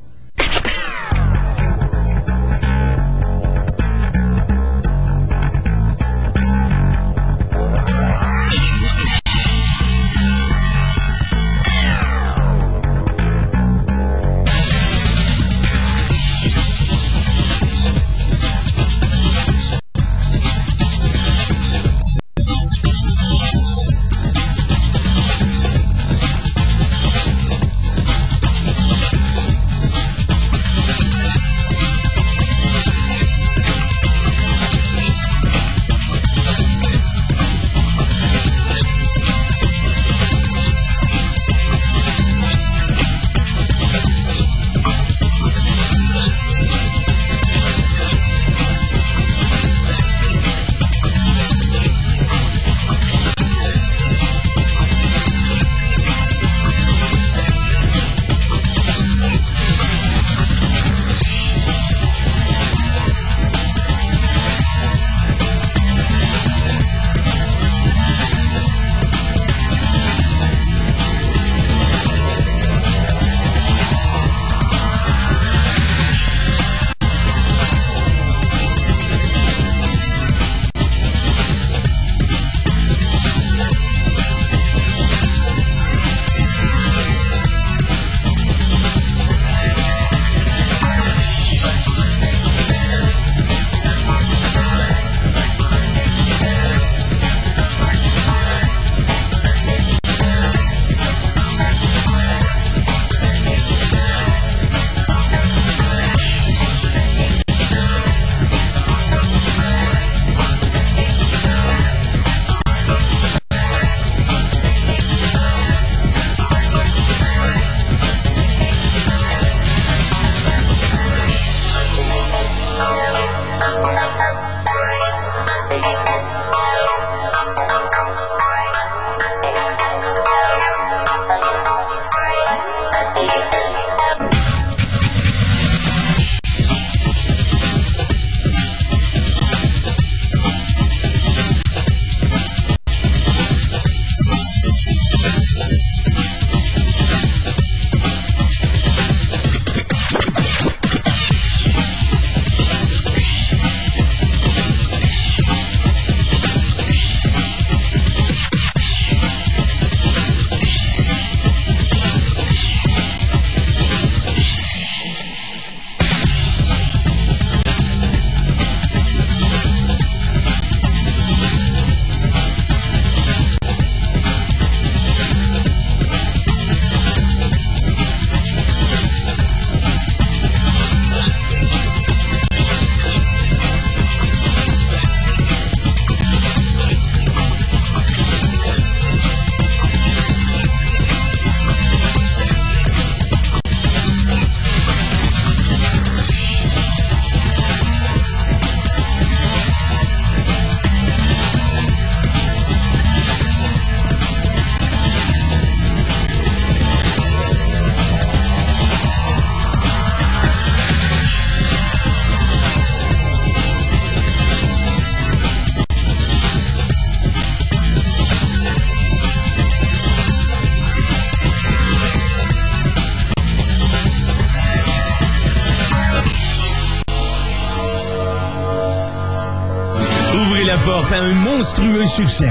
Succès.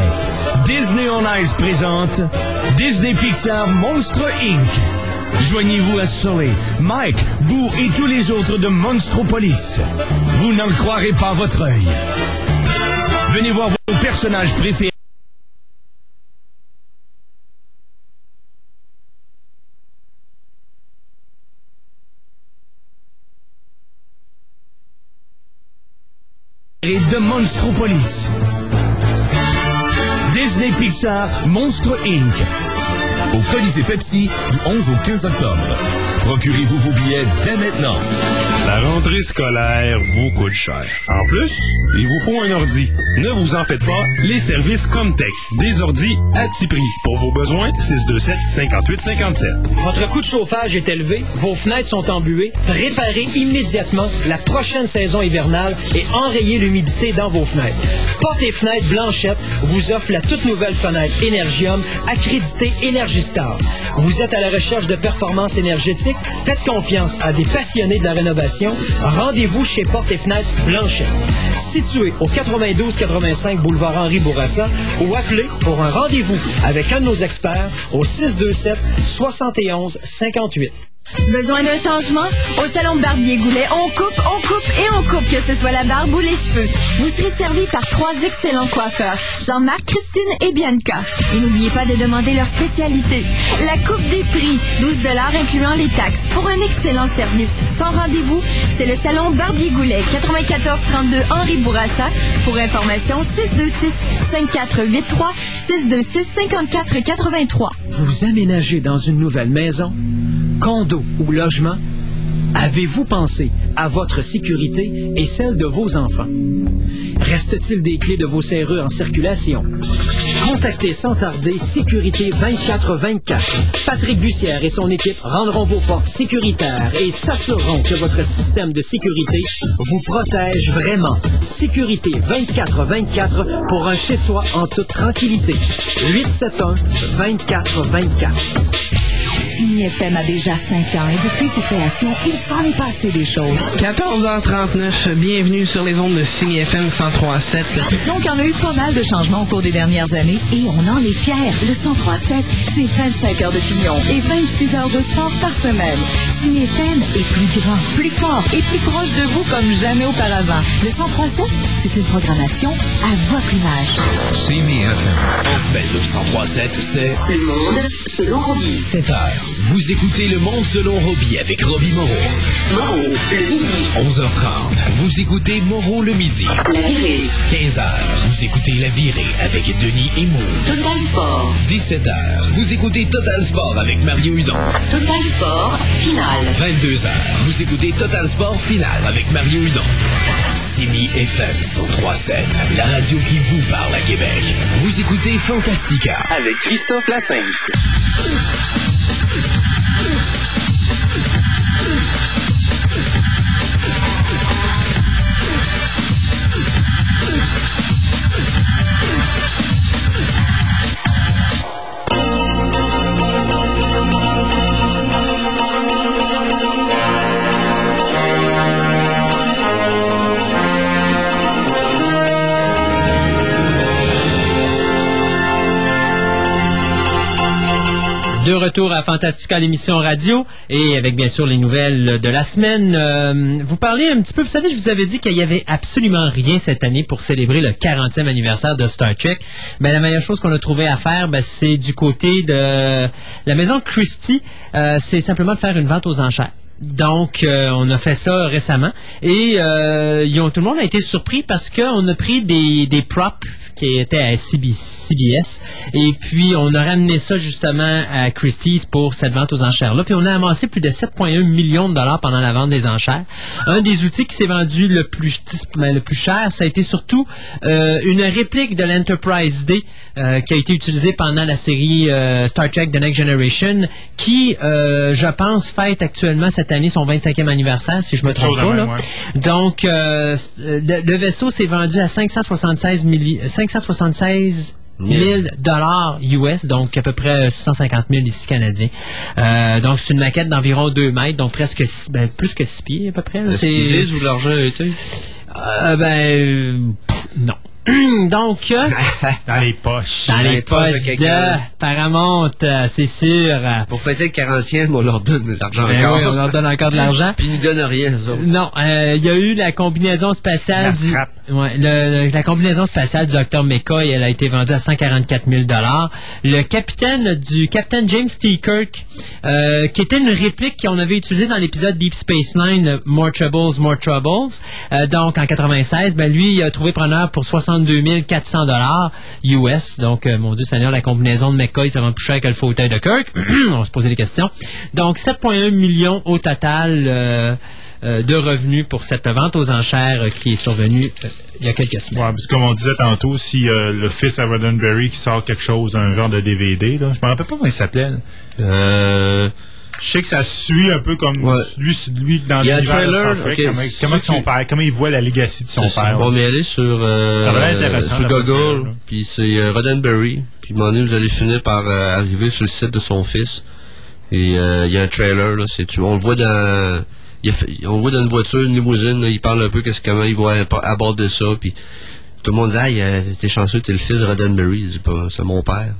Disney on Ice présente Disney Pixar Monstre Inc. Joignez-vous à Sully, Mike, Boo et tous les autres de Monstropolis. Vous n'en croirez pas votre œil. Venez voir vos personnages préférés. et de Monstropolis. Disney Pixar Monstre Inc. Au Colisée Pepsi du 11 au 15 octobre. Procurez-vous vos billets dès maintenant. La rentrée scolaire vous coûte cher. En plus, il vous faut un ordi. Ne vous en faites pas, les services Comtech. Des ordis à petit prix. Pour vos besoins, 627 58 57. Votre coût de chauffage est élevé, vos fenêtres sont embuées. Réparez immédiatement la prochaine saison hivernale et enrayez l'humidité dans vos fenêtres. Porte et fenêtres Blanchette vous offre la toute nouvelle fenêtre Energium accréditée Energistar. Vous êtes à la recherche de performances énergétiques? Faites confiance à des passionnés de la rénovation. Rendez-vous chez Porte et fenêtres Blanchette. Situé au 92-85 boulevard Henri Bourassa ou appelez pour un rendez-vous avec un de nos experts au 627 71 58. Besoin d'un changement? Au Salon Barbier Goulet, on coupe, on coupe et on coupe, que ce soit la barbe ou les cheveux. Vous serez servi par trois excellents coiffeurs, Jean-Marc, Christine et Bianca. Et n'oubliez pas de demander leur spécialité. La coupe des prix, 12 incluant les taxes, pour un excellent service. Sans rendez-vous, c'est le Salon Barbier Goulet, 9432 Henri Bourassa. Pour information, 626 5483 626 5483. Vous aménagez dans une nouvelle maison, condo ou logement? Avez-vous pensé à votre sécurité et celle de vos enfants? Reste-t-il des clés de vos serrures en circulation? Contactez sans tarder Sécurité 2424. Patrick Bussière et son équipe rendront vos portes sécuritaires et s'assureront que votre système de sécurité vous protège vraiment. Sécurité 2424 pour un chez-soi en toute tranquillité. 871 2424. Signy FM a déjà 5 ans et depuis sa création, il s'en est passé des choses. 14h39, bienvenue sur les ondes de Signy FM 103.7. Disons qu'il y en a eu pas mal de changements au cours des dernières années et on en est fiers. Le 103.7, c'est 25 heures de pignon et 26 heures de sport par semaine. Signy FM est plus grand, plus fort et plus proche de vous comme jamais auparavant. Le 103.7, c'est une programmation à votre image. CMI FM. En semaine, le 1037, c'est Le monde selon Robbie. 7 heures. Vous écoutez Le Monde selon Robbie avec Robbie Moreau. Moreau, le midi. 11h30. Vous écoutez Moreau le midi. La virée. 15h. Vous écoutez La Virée avec Denis et. Total Sport. 17h. Vous écoutez Total Sport avec Mario Hudon. Total Sport, finale. 22h. Vous écoutez Total Sport Final avec Mario Hudon. Simi FM 1037, la radio qui vous parle à Québec. Vous écoutez Fantastica Avec Christophe Lassens. De retour à Fantastica, l'émission radio, et avec bien sûr les nouvelles de la semaine. Euh, vous parlez un petit peu, vous savez, je vous avais dit qu'il y avait absolument rien cette année pour célébrer le 40e anniversaire de Star Trek. Ben, la meilleure chose qu'on a trouvé à faire, ben, c'est du côté de la maison Christie, euh, c'est simplement de faire une vente aux enchères. Donc, euh, on a fait ça récemment et tout le monde a été surpris parce qu'on a pris des props qui étaient à CB CBS et puis on a ramené ça justement à Christie's pour cette vente aux enchères-là. Puis on a amassé plus de 7,1 millions de dollars pendant la vente des enchères. Un des outils qui s'est vendu le plus, ben, le plus cher, ça a été surtout euh, une réplique de l'Enterprise D euh, qui a été utilisée pendant la série euh, Star Trek The Next Generation qui, je pense, fête actuellement cette année son 25e anniversaire, si je me trompe pas. même, là. ouais. Donc, le, le vaisseau s'est vendu à 576 milli- 576 000 dollars US, donc à peu près 650 000 ici canadiens. Euh, donc, c'est une maquette d'environ 2 mètres, donc presque six- ben, plus que 6 pieds à peu près. Est-ce qu'ils disent où l'argent a été? Euh, ben, pff, non. Donc, euh, [laughs] Dans les poches. dans les les poches de poches de quelqu'un. Paramount, euh, c'est sûr. Pour fêter le 40e, on leur donne de l'argent ben encore. oui, on leur donne encore de l'argent. Puis ils nous donnent rien, ça. Non, euh, il y a eu la combinaison spatiale La du frappe. ouais, le- le- la combinaison spatiale du Docteur Mecha, et elle a été vendue à 144 000 dollars. Le capitaine du capitaine James T. Kirk, euh, qui était une réplique qu'on avait utilisée dans l'épisode Deep Space Nine, More Troubles, More Troubles. Euh, donc en 96, ben lui, il a trouvé preneur pour 62 400 dollars US. Donc euh, mon Dieu Seigneur, la combinaison de Mecha, il vraiment plus cher que le fauteuil de Kirk. [clears throat] On va se poser des questions. Donc 7,1 millions au total. euh, euh, de revenus pour cette vente aux enchères euh, qui est survenue euh, il y a quelques semaines. Ouais, parce que comme on disait tantôt, si euh, le fils à Roddenberry qui sort quelque chose, un genre de DVD, là, je me rappelle pas comment il s'appelait. Euh, Je sais que ça suit un peu comme Ouais. lui, lui dans Il y a un l'univers de trailer, Star Trek, ok, comment, comment que son père, comment il voit la legacy de son père. Bon, mais allez sur, euh, sur Google, puis c'est euh, Roddenberry. Puis donné, vous allez finir par euh, arriver sur le site de son fils. Et euh, il y a un trailer, là, c'est tu, on le voit dans, il a fait- on le voit dans une voiture, une limousine, là, il parle un peu qu'est-ce comment il va ab- aborder ça, puis tout le monde dit, ah, il a- t'es chanceux, t'es le fils de Roddenberry. Pas, c'est mon père.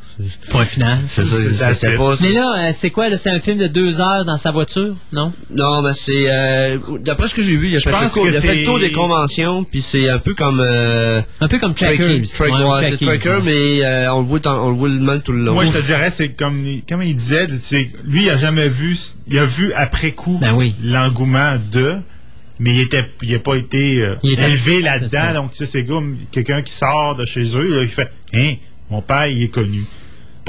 Point final. C'est ça, c'est pas. Mais là, euh, c'est quoi? C'est un film de deux heures dans sa voiture, non? Non, mais c'est euh, d'après ce que j'ai vu, il a, fait le, pense tour, que il a fait le c'est- tour des conventions, puis c'est un peu comme euh, Un peu comme Tracker, Trackers. Track- Ouais, ouais, c'est Tracker, mais euh, on le voit, on le voit le même tout le long. Moi, je te dirais, c'est comme, comme il disait, c'est- lui, il a jamais vu, il a vu après coup Ben oui. l'engouement de, mais il était, il a pas été euh, Il élevé là-dedans. Donc, ça, c'est comme quelqu'un qui sort de chez eux, là, il fait, hein, mon père, il est connu.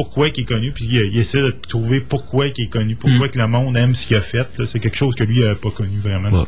Pourquoi il est connu? Puis il, il essaie de trouver pourquoi il est connu, pourquoi Mm. que le monde aime ce qu'il a fait. C'est quelque chose que lui n'a pas connu vraiment. Ouais.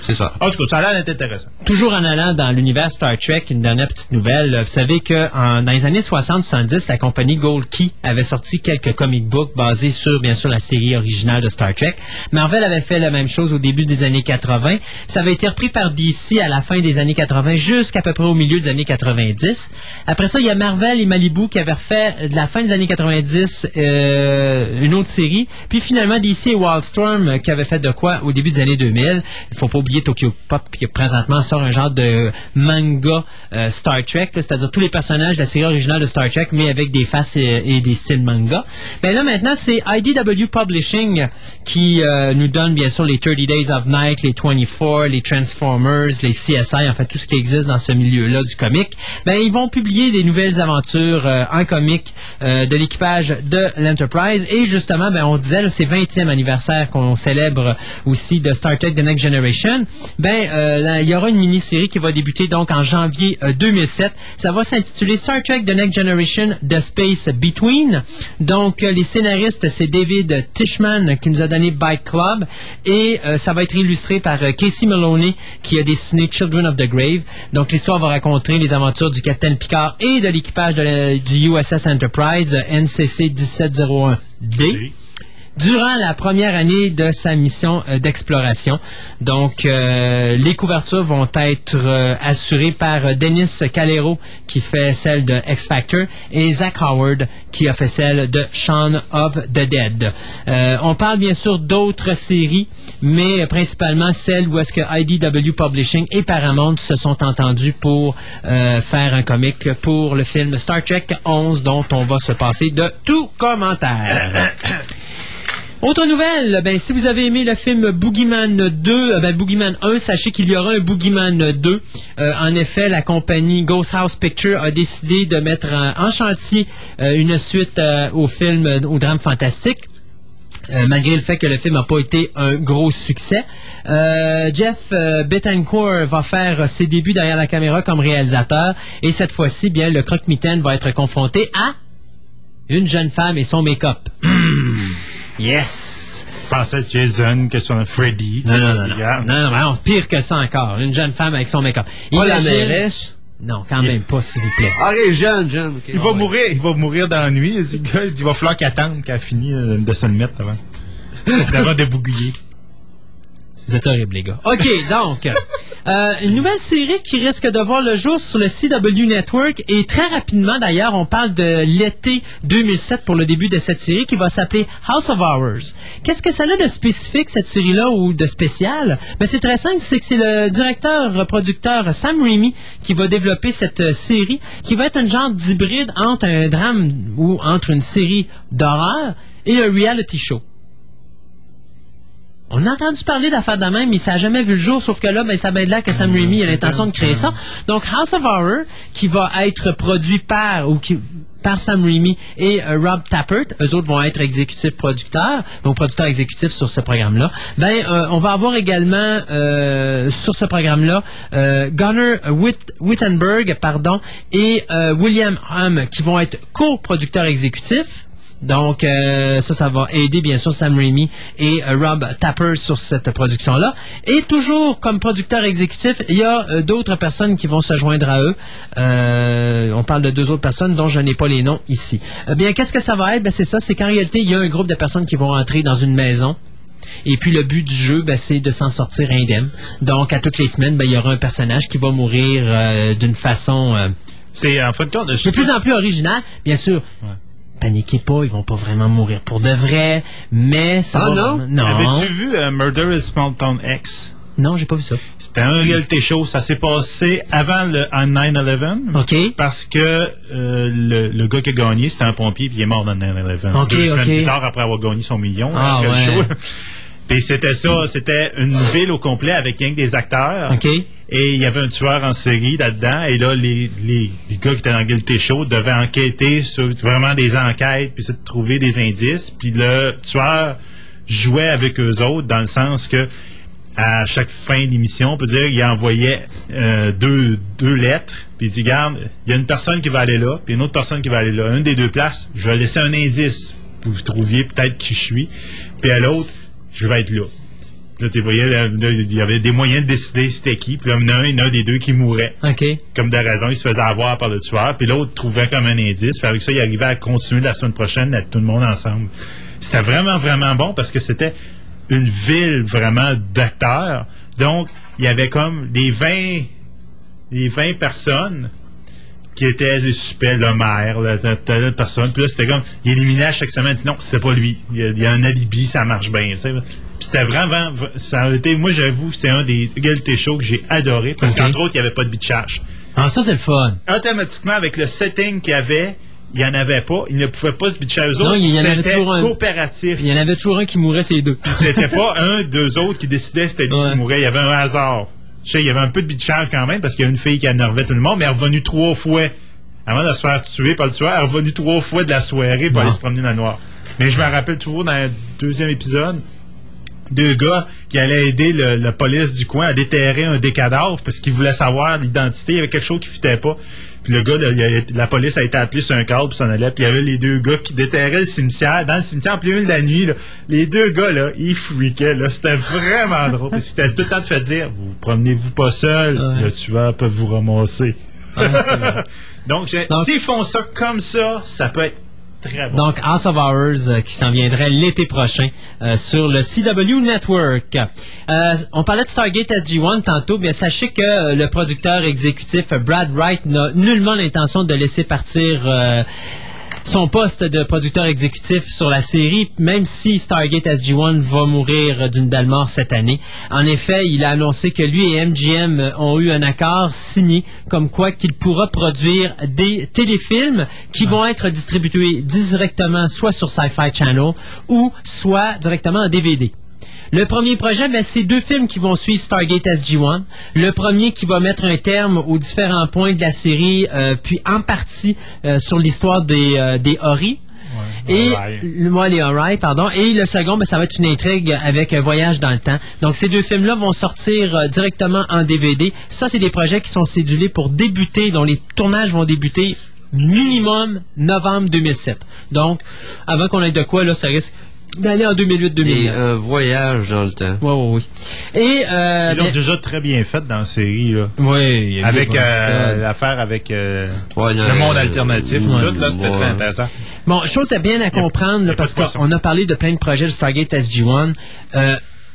C'est ça. En tout cas, ça a l'air d'être intéressant. Toujours en allant dans l'univers Star Trek, une dernière petite nouvelle. Vous savez que en- dans les années 60-70, la compagnie Gold Key avait sorti quelques comic books basés sur, bien sûr, la série originale de Star Trek. Marvel avait fait la même chose au début des années 80. Ça avait été repris par DC à la fin des années 80 jusqu'à peu près au milieu des années 90. Après ça, il y a Marvel et Malibu qui avaient refait de la fin des années 90 euh, une autre série. Puis finalement, DC Wildstorm euh, qui avaient fait de quoi au début des années 2000. Il faut pas oublier Tokyo Pop qui présentement sort un genre de manga euh, Star Trek, c'est-à-dire tous les personnages de la série originale de Star Trek, mais avec des faces et, des styles manga. Mais là maintenant, c'est IDW Publishing qui nous donne bien sûr les 30 Days of Night, les 24, les Transformers, les CSI, en fait tout ce qui existe dans ce milieu-là du comic. Ben ils vont publier des nouvelles aventures en comic de l'équipage de l'Enterprise. Et justement, ben, on disait, c'est 20e anniversaire qu'on célèbre aussi de Star Trek The Next Generation. Ben, euh, il y aura une mini-série qui va débuter donc en janvier euh, 2007. Ça va s'intituler Star Trek The Next Generation The Space Between. Donc, euh, les scénaristes, c'est David Tishman qui nous a donné Bike Club. Et euh, ça va être illustré par euh, Casey Maloney qui a dessiné Children of the Grave. Donc, l'histoire va raconter les aventures du capitaine Picard et de l'équipage du USS Enterprise euh, NCC 1701D durant la première année de sa mission euh, d'exploration. Donc, euh, les couvertures vont être euh, assurées par euh, Dennis Calero, qui fait celle de X Factor, et Zach Howard, qui a fait celle de Shaun of the Dead. Euh, on parle bien sûr d'autres séries, mais principalement celles où est-ce que IDW Publishing et Paramount se sont entendus pour faire un comic pour le film Star Trek 11, dont on va se passer de tout commentaire. [coughs] Autre nouvelle, ben, si vous avez aimé le film Boogeyman 2, euh, ben, Boogeyman 1, sachez qu'il y aura un Boogeyman 2. Euh, en effet, la compagnie Ghost House Picture a décidé de mettre en, chantier euh, une suite au film, au drame fantastique. Malgré le fait que le film n'a pas été un gros succès. Jeff euh, Betancourt va faire ses débuts derrière la caméra comme réalisateur et cette fois-ci, bien, le croque-mitaine va être confronté à une jeune femme et son make-up. [clears throat] Yes! Je pensais que Jason, que sur un Freddy. Non, non, non, tu non. Non, non, non, pire que ça encore. Une jeune femme avec son make-up. Pas la mairesse? Non, quand même pas, s'il vous plaît. Ah, ok, jeune, jeune. Il va mourir, il va mourir dans la nuit. Il dit, gars, il il va falloir qu'il attende qu'elle finisse de se le mettre avant. [laughs] Avant de bouguiller. Vous êtes horribles, les gars. OK, donc, euh, une nouvelle série qui risque de voir le jour sur le CW Network et très rapidement, d'ailleurs, on parle de l'été 2007 pour le début de cette série qui va s'appeler House of Horrors. Qu'est-ce que ça a de spécifique, cette série-là, ou de spécial? Ben, c'est très simple, c'est que c'est le directeur-producteur Sam Raimi qui va développer cette euh, série qui va être un genre d'hybride entre un drame ou entre une série d'horreur et un reality show. On a entendu parler d'affaires de même, mais ça n'a jamais vu le jour, sauf que là, ben, ça va être là que Sam Raimi a l'intention de créer ça. Donc, House of Horror, qui va être produit par, ou qui, par Sam Raimi et euh, Rob Tappert, eux autres vont être exécutifs producteurs, donc producteurs exécutifs sur ce programme-là. Ben, euh, on va avoir également euh, sur ce programme-là euh, Gunnar Wittenberg, pardon, et euh, William Hum, qui vont être co-producteurs exécutifs. Donc, euh, ça, ça va aider, bien sûr, Sam Raimi et euh, Rob Tapper sur cette production-là. Et toujours comme producteur exécutif, il y a euh, d'autres personnes qui vont se joindre à eux. Euh, on parle de deux autres personnes dont je n'ai pas les noms ici. Eh bien, qu'est-ce que ça va être? Ben, c'est ça, c'est qu'en réalité, il y a un groupe de personnes qui vont entrer dans une maison. Et puis le but du jeu, ben, c'est de s'en sortir indemne. Donc, à toutes les semaines, ben, il y aura un personnage qui va mourir euh, d'une façon... euh, C'est en fin de compte. de plus en plus original. Bien sûr, paniquez pas, ils vont pas vraiment mourir pour de vrai, mais ça Ah, va non? vraiment- Non. Avais-tu vu euh, Murder in Small Town X? Non, j'ai pas vu ça. C'était un reality show. Ça s'est passé avant le en 9-11. OK. Parce que euh, le, le gars qui a gagné, c'était un pompier, puis il est mort dans le 9-11. OK, Deux semaines OK. plus tard, après avoir gagné son million. Ah, hein, ouais. show. Puis c'était ça, c'était une ville au complet avec rien que des acteurs. OK. Et il y avait un tueur en série là-dedans. Et là, les, les, les gars qui étaient dans reality show devaient enquêter sur vraiment des enquêtes, puis essayer de trouver des indices. Puis le tueur jouait avec eux autres dans le sens que à chaque fin d'émission, on peut dire il envoyait euh, deux, deux lettres, puis il dit Garde, il y a une personne qui va aller là, puis une autre personne qui va aller là. Une des deux places, je vais laisser un indice pour que vous trouviez peut-être qui je suis, puis à l'autre, je vais être là. Là, tu voyais, il y avait des moyens de décider c'était qui, puis là, il y en a un, il y en a un des deux qui mourait. OK. Comme de raison, il se faisait avoir par le tueur, puis l'autre trouvait comme un indice, puis avec ça, il arrivait à continuer la semaine prochaine à tout le monde ensemble. C'était vraiment, vraiment bon parce que c'était une ville vraiment d'acteurs. Donc, il y avait comme les 20, les 20 personnes qui étaient des suspects, le maire, la, personne. Puis là, c'était comme, il éliminait à chaque semaine, il dit non, c'est pas lui. Il y, a, il y a un alibi, ça marche bien. tu sais. Puis c'était vraiment, ça a été, moi j'avoue, c'était un des reality shows que j'ai adoré parce qu'entre autres, il n'y avait pas de bitchage. Ah, ça, c'est le fun. Automatiquement, avec le setting qu'il y avait, il n'y en avait pas. Ils ne pouvaient pas se bitcher eux Non, autres. il y en avait toujours un. coopératif. Il y en avait toujours un qui mourait, c'est les deux. C'était pas un, deux autres qui décidaient c'était lui qui mourait. Il y avait un hasard. Sais, il y avait un peu de bitchage quand même parce qu'il y a une fille qui énervait tout le monde, mais elle est revenue trois fois avant de se faire tuer par le tueur, est revenu trois fois de la soirée pour aller se promener dans le noir. Mais je me rappelle toujours dans le deuxième épisode, deux gars qui allaient aider le, la police du coin à déterrer un des cadavres parce qu'ils voulaient savoir l'identité. Il y avait quelque chose qui fitait pas. Puis le gars, la police a été appelée sur un cadre puis s'en allait. Puis il y avait les deux gars qui déterraient le cimetière. Dans le cimetière, en plein de la nuit, là, les deux gars, là, ils freakaient. Là. C'était vraiment drôle. Parce c'était tout le temps de fait dire, vous vous promenez-vous pas seul, le tueur peut vous ramasser. [laughs] Donc, Donc- s'ils font ça comme ça, ça peut être Donc, House of Horrors euh, qui s'en viendrait l'été prochain euh, sur le CW Network. Euh, on parlait de Stargate SG-1 tantôt, bien sachez que euh, le producteur exécutif Brad Wright n'a nullement l'intention de laisser partir euh, son poste de producteur exécutif sur la série, même si Stargate SG-1 va mourir d'une belle mort cette année. En effet, il a annoncé que lui et MGM ont eu un accord signé comme quoi qu'il pourra produire des téléfilms qui vont être distribués directement soit sur Sci-Fi Channel ou soit directement en DVD. Le premier projet, ben, c'est deux films qui vont suivre Stargate SG-1. Le premier qui va mettre un terme aux différents points de la série, euh, puis en partie euh, sur l'histoire des, euh, des. Et le moi les Alright, pardon. Et le second, ben, ça va être une intrigue avec un voyage dans le temps. Donc ces deux films-là vont sortir euh, directement en DVD. Ça, c'est des projets qui sont cédulés pour débuter, dont les tournages vont débuter minimum novembre 2007. Donc, avant qu'on ait de quoi, là, ça risque d'aller en 2008-2009. Et un voyage dans le temps. Oui, oui, oui. Et, euh, Ils l'ont déjà très bien fait dans la série. Là. Oui, il y a eu Avec euh, l'affaire avec euh, Ouais, le monde euh, alternatif. ouais, tout, là, c'était ouais. très intéressant. Bon, chose à bien à comprendre, là, parce qu'on a parlé de plein de projets de Stargate SG-1.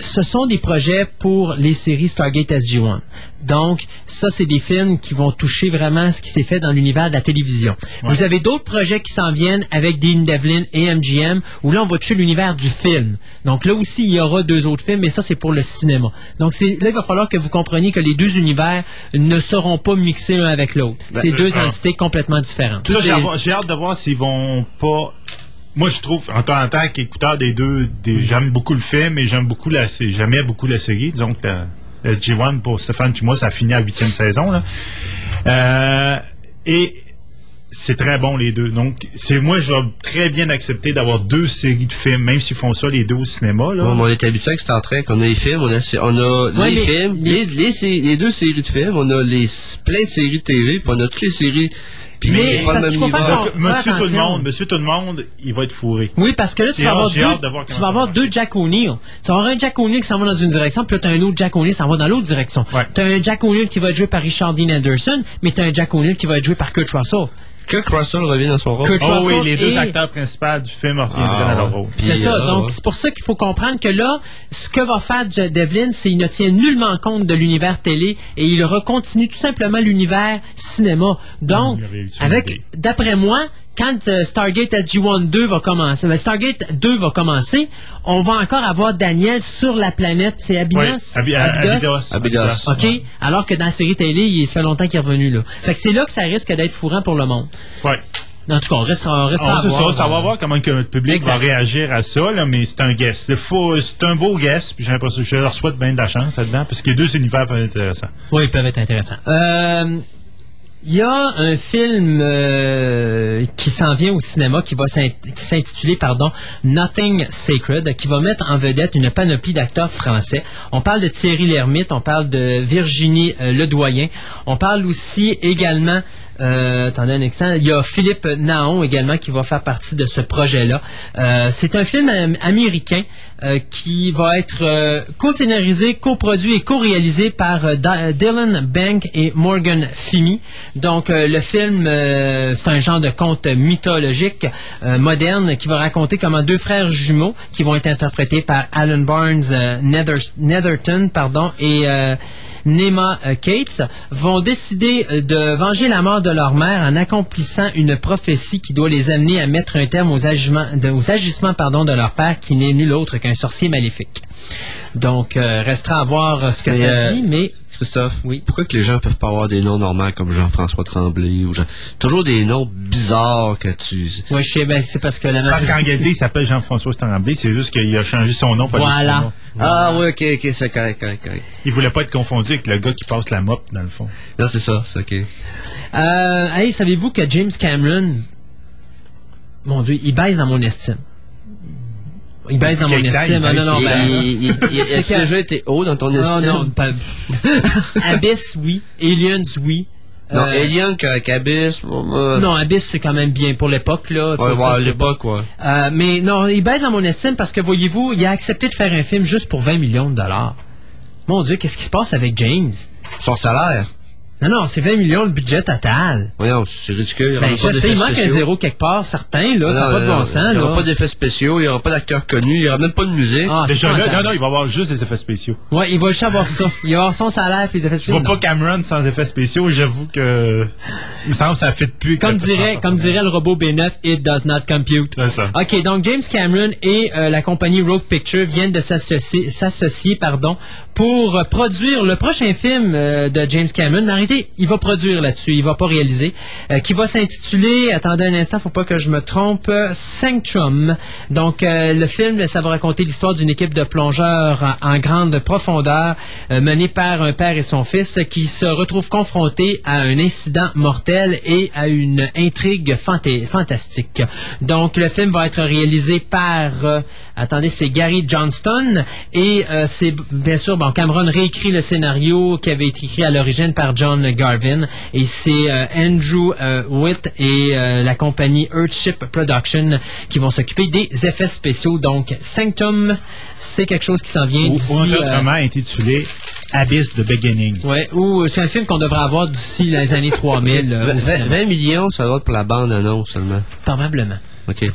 Ce sont des projets pour les séries Stargate SG-1. Donc, ça, c'est des films qui vont toucher vraiment ce qui s'est fait dans l'univers de la télévision. Vous avez d'autres projets qui s'en viennent avec Dean Devlin et MGM, où là, on va toucher l'univers du film. Donc, là aussi, il y aura deux autres films, mais ça, c'est pour le cinéma. Donc, là, il va falloir que vous compreniez que les deux univers ne seront pas mixés l'un avec l'autre. Ben, c'est deux entités complètement différentes. J'ai hâte de voir s'ils vont pas. Moi, je trouve, en tant, en tant qu'écouteur des deux, des- j'aime beaucoup le film et j'aime beaucoup la, j'aimais beaucoup la série. Disons que la- le G1 pour Stéphane puis moi, ça finit à la huitième saison. Là. Euh, et c'est très bon les deux. Donc, c'est moi, je vais très bien accepter d'avoir deux séries de films, même s'ils font ça les deux au cinéma. Là. Bon, on est habitué avec Star Trek. On a les films, on a, on a Ouais, les films, les, les, les deux séries de films, on a les, plein de séries de TV, puis on a toutes les séries. Puis Mais parce le qu'il même faut faire univers. con- Monsieur tout le monde, Monsieur tout le monde, il va être fourré. Oui, parce que là, tu vas avoir, deux, tu vas avoir Jack O'Neill. Tu vas avoir un Jack O'Neill qui s'en va dans une direction, puis là, tu as un autre Jack O'Neill qui s'en va dans l'autre direction. Tu as un Jack O'Neill qui va être joué par Richard Dean Anderson, mais tu as un Jack O'Neill qui va être joué par Kurt Russell. Kurt Russell revient dans son rôle? Kurt Oh oui, Russell les deux et- acteurs principaux du film reviendront Ah, dans leur rôle. C'est ça. euh, Donc, ouais. c'est pour ça qu'il faut comprendre que là, ce que va faire Devlin, c'est qu'il ne tient nullement compte de l'univers télé et il recontinue tout simplement l'univers cinéma. Donc, avec, d'après moi, quand euh, Stargate SG-1 2 va commencer, ben, Stargate 2 va commencer, on va encore avoir Daniel sur la planète, c'est Abydos? Oui, Abi- Abydos? Abydos. OK? Alors que dans la série télé, il ça fait longtemps qu'il est revenu là. Fait que c'est là que ça risque d'être fourrant pour le monde. Ouais. En tout cas, on reste, on reste Ah, à c'est voir, ça, ça va voir comment que notre public Exact. va réagir à ça, là, mais c'est un faut- C'est un beau guest, puis j'ai l'impression je leur souhaite bien de la chance là-dedans, parce que les deux univers peuvent être intéressants. Oui, ils peuvent être intéressants. Euh, Il y a un film euh, qui s'en vient au cinéma qui va s'intituler pardon Nothing Sacred qui va mettre en vedette une panoplie d'acteurs français. On parle de Thierry Lhermitte, on parle de Virginie euh, Ledoyen, on parle aussi également euh, attendez un instant, il y a Philippe Naon également qui va faire partie de ce projet-là. Euh, c'est un film am- américain euh, qui va être euh, co-scénarisé, coproduit et co-réalisé par euh, Dylan Bank et Morgan Fimi. Donc le film, c'est un genre de conte mythologique moderne qui va raconter comment deux frères jumeaux qui vont être interprétés par Alan Barnes Nether- Netherton pardon, et Nema euh, Cates vont décider euh, de venger la mort de leur mère en accomplissant une prophétie qui doit les amener à mettre un terme aux agissements, de, aux agissements pardon, de leur père qui n'est nul autre qu'un sorcier maléfique. Donc, euh, restera à voir ce que Mais, ça dit, mais Christophe, pourquoi que les gens peuvent pas avoir des noms normaux comme Jean-François Tremblay ou Jean... toujours des noms bizarres bizarre que tu. Ouais, je sais, ben, c'est parce que la Parce qu'en réalité, il s'appelle Jean-François Tremblay, c'est juste qu'il a changé son nom. pas Voilà. son nom. Ah, oui, ok, ok, c'est correct, correct, correct. Il voulait pas être confondu avec le gars qui passe la mop, dans le fond. Non, c'est ça, c'est ok. Euh, hey, savez-vous que James Cameron, mon Dieu, il baise dans mon estime. Il baise dans mon estime. il Ah, non, non, ben, C'est déjà été haut dans ton non, estime? non, pas- [laughs] Abyss, oui. Aliens, oui. Non, Euh, Alien qu'avec Abyss, moi, moi- non, Abyss, c'est quand même bien pour l'époque, là. Ouais, l'époque, ouais. Euh, mais non, il baise dans mon estime parce que, voyez-vous, il a accepté de faire un film juste pour 20 millions de dollars. Mon Dieu, qu'est-ce qui se passe avec James? Son salaire. Non, non, c'est 20 millions le budget total. Voyons, c'est ridicule. Il y aura Ben, pas je sais, il manque un zéro quelque part, certain, là, ça n'a pas de bon sens, Il n'y là. aura pas d'effets spéciaux, il n'y aura pas d'acteurs connus, il n'y aura même pas de musique. Ah, Déjà là, épouvantable. non, non, il va avoir juste des effets spéciaux. Ouais, il va juste avoir ça. Il va avoir son salaire puis les effets Je spéciaux. vois pas Cameron sans effets spéciaux, j'avoue que. Il me semble que ça fit plus. Comme dirait, comme dirait le robot B9, it does not compute. C'est ça. OK, donc James Cameron et euh, la compagnie Rogue Picture viennent de s'associer, s'associer pardon, pour euh, produire le prochain film euh, de James Cameron. Il va produire là-dessus, il va pas réaliser, euh, qui va s'intituler, attendez un instant, faut pas que je me trompe, Sanctum. Donc, euh, le film, ça va raconter l'histoire d'une équipe de plongeurs en, grande profondeur, euh, menée par un père et son fils, qui se retrouvent confrontés à un incident mortel et à une intrigue fanta- fantastique. Donc, le film va être réalisé par, attendez, c'est Gary Johnston et c'est bien sûr, bon, Cameron réécrit le scénario qui avait été écrit à l'origine par John Garvin et c'est euh, Andrew euh, Witt et euh, la compagnie Earthship Production qui vont s'occuper des effets spéciaux. Donc, Sanctum, c'est quelque chose qui s'en vient Ou, d'ici. ou euh, autrement intitulé Abyss the Beginning. Ouais, ou c'est un film qu'on devrait avoir d'ici les années 3000. euh, au 20, cinéma. 20 millions, ça doit être pour la bande-annonce seulement. Probablement. OK.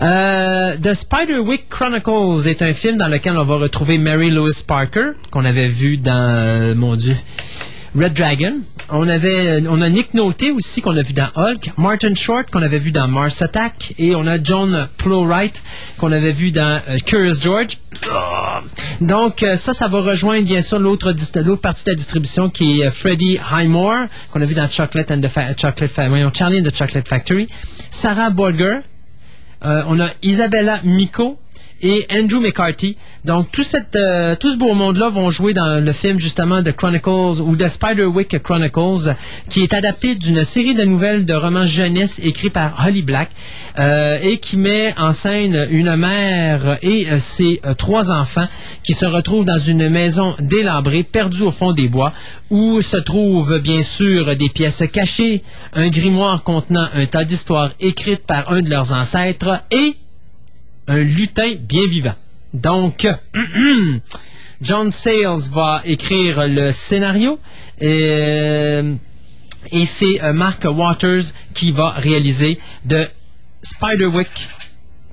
Euh, The Spiderwick Chronicles est un film dans lequel on va retrouver Mary Louise Parker, qu'on avait vu dans, euh, mon Dieu, Red Dragon. On avait, on a Nick Nolte aussi qu'on a vu dans Hulk, Martin Short qu'on avait vu dans Mars Attack, et on a John Plowright qu'on avait vu dans euh, Curious George. Ah. Donc euh, ça, ça va rejoindre bien sûr l'autre partie de la distribution qui est euh, Freddie Highmore qu'on a vu dans Chocolate and Charlie and the Chocolate Factory, Sarah Bolger, euh, on a Isabella Miko et Andrew McCarthy. Donc tout, cette, euh, tout ce beau monde-là vont jouer dans le film justement de Chronicles ou de Spiderwick Chronicles, qui est adapté d'une série de nouvelles de romans jeunesse écrits par Holly Black euh, et qui met en scène une mère et euh, ses euh, trois enfants qui se retrouvent dans une maison délabrée, perdue au fond des bois, où se trouvent bien sûr des pièces cachées, un grimoire contenant un tas d'histoires écrites par un de leurs ancêtres et un lutin bien vivant. Donc, [clears throat] John Sayles va écrire le scénario et, et c'est euh, Mark Waters qui va réaliser de Spiderwick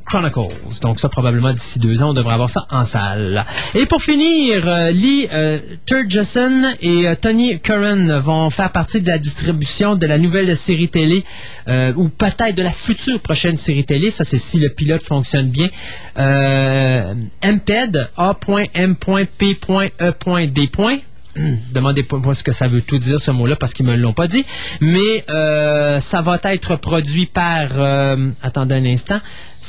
Chronicles. Donc ça, probablement d'ici deux ans, on devrait avoir ça en salle. Et pour finir, euh, Lee euh, Turgeson et euh, Tony Curran vont faire partie de la distribution de la nouvelle série télé, ou peut-être de la future prochaine série télé. Ça, c'est si le pilote fonctionne bien. MPED, A.M.P.E.D. [clears throat] Demandez pas moi ce que ça veut tout dire ce mot-là parce qu'ils me l'ont pas dit. Mais ça va être produit par attendez un instant.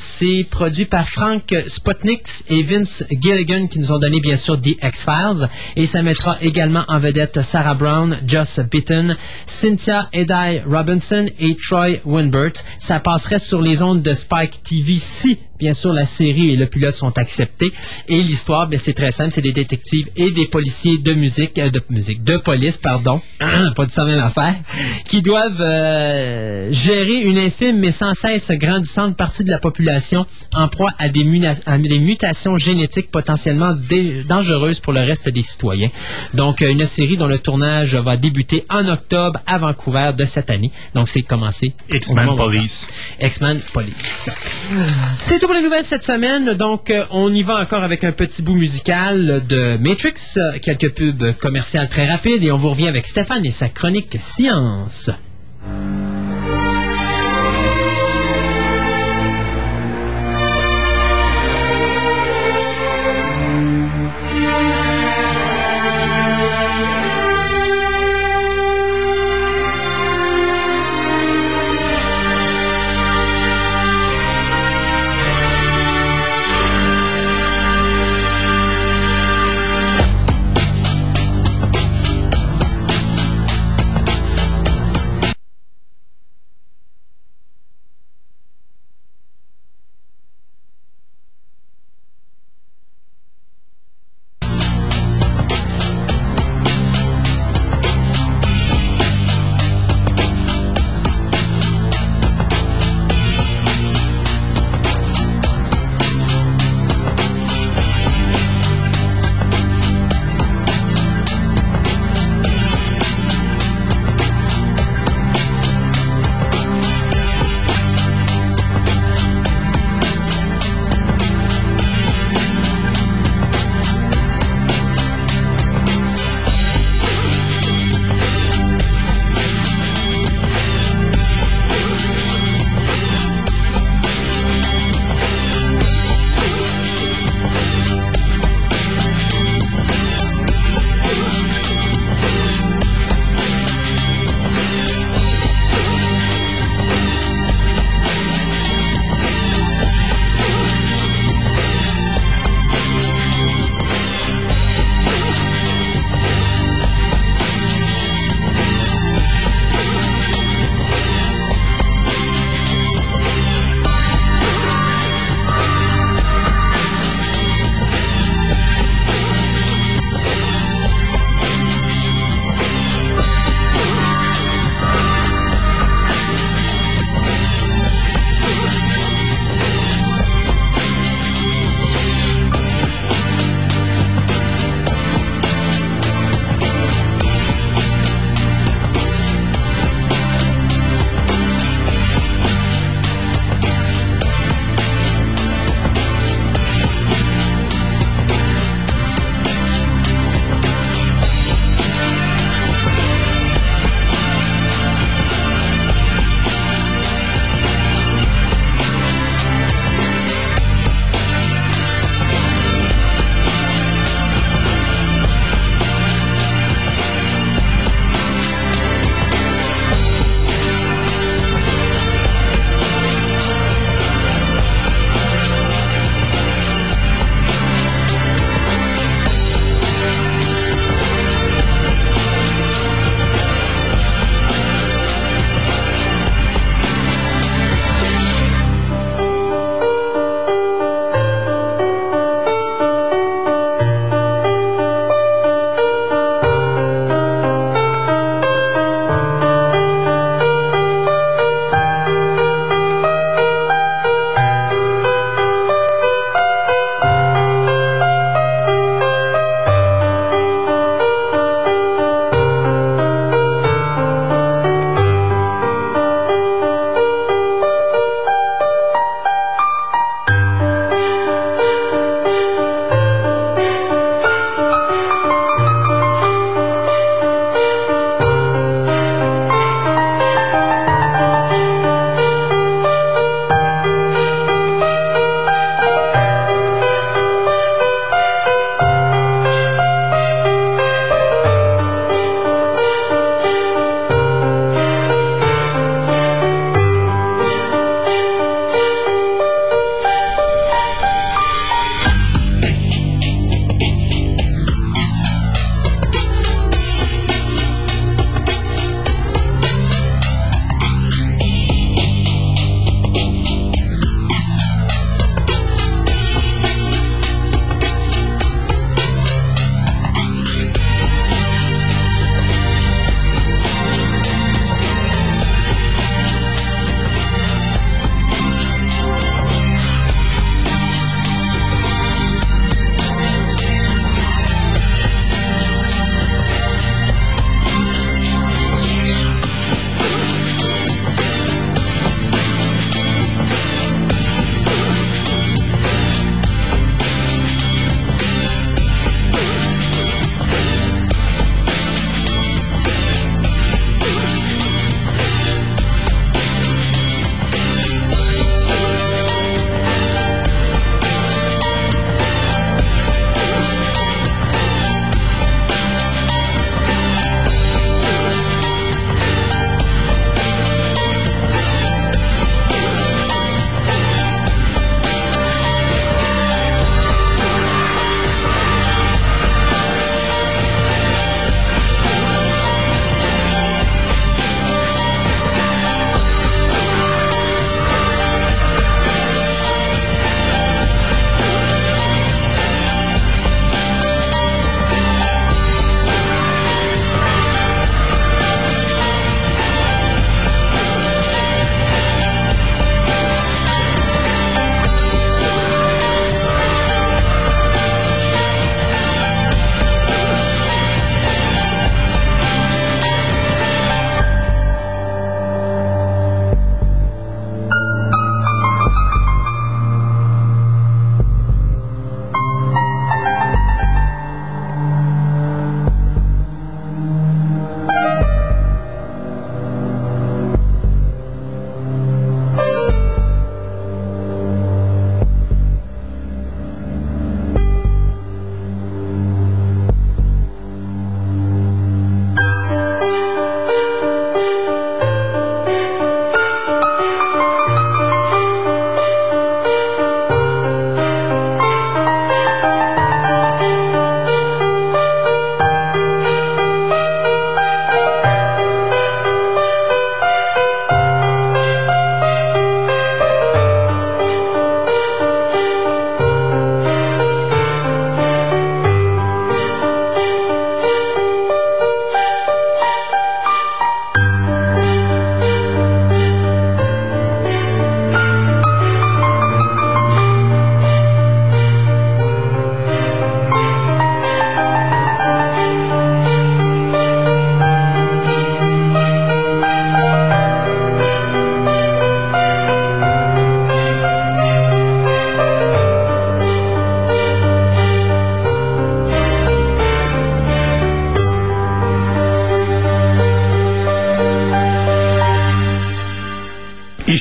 C'est produit par Frank Spotnik et Vince Gilligan qui nous ont donné bien sûr The X-Files. Et ça mettra également en vedette Sarah Brown, Joss Bitton, Cynthia Edai Robinson et Troy Winbert. Ça passerait sur les ondes de Spike TV si bien sûr la série et le pilote sont acceptés. Et l'histoire, c'est très simple, c'est des détectives et des policiers de musique, euh, de musique, de police, pardon, [clears throat] pas du tout même affaire, qui doivent euh, gérer une infime mais sans cesse grandissante partie de la population en proie à des, muna- à des mutations génétiques potentiellement dangereuses pour le reste des citoyens. Donc, euh, une série dont le tournage va débuter en octobre à Vancouver de cette année. Donc, c'est commencé. X-Men Police. X-Men Police. C'est tout pour les nouvelles cette semaine. Donc, euh, on y va encore avec un petit bout musical de Matrix, euh, quelques pubs commerciales très rapides, et on vous revient avec Stéphane et sa chronique Science.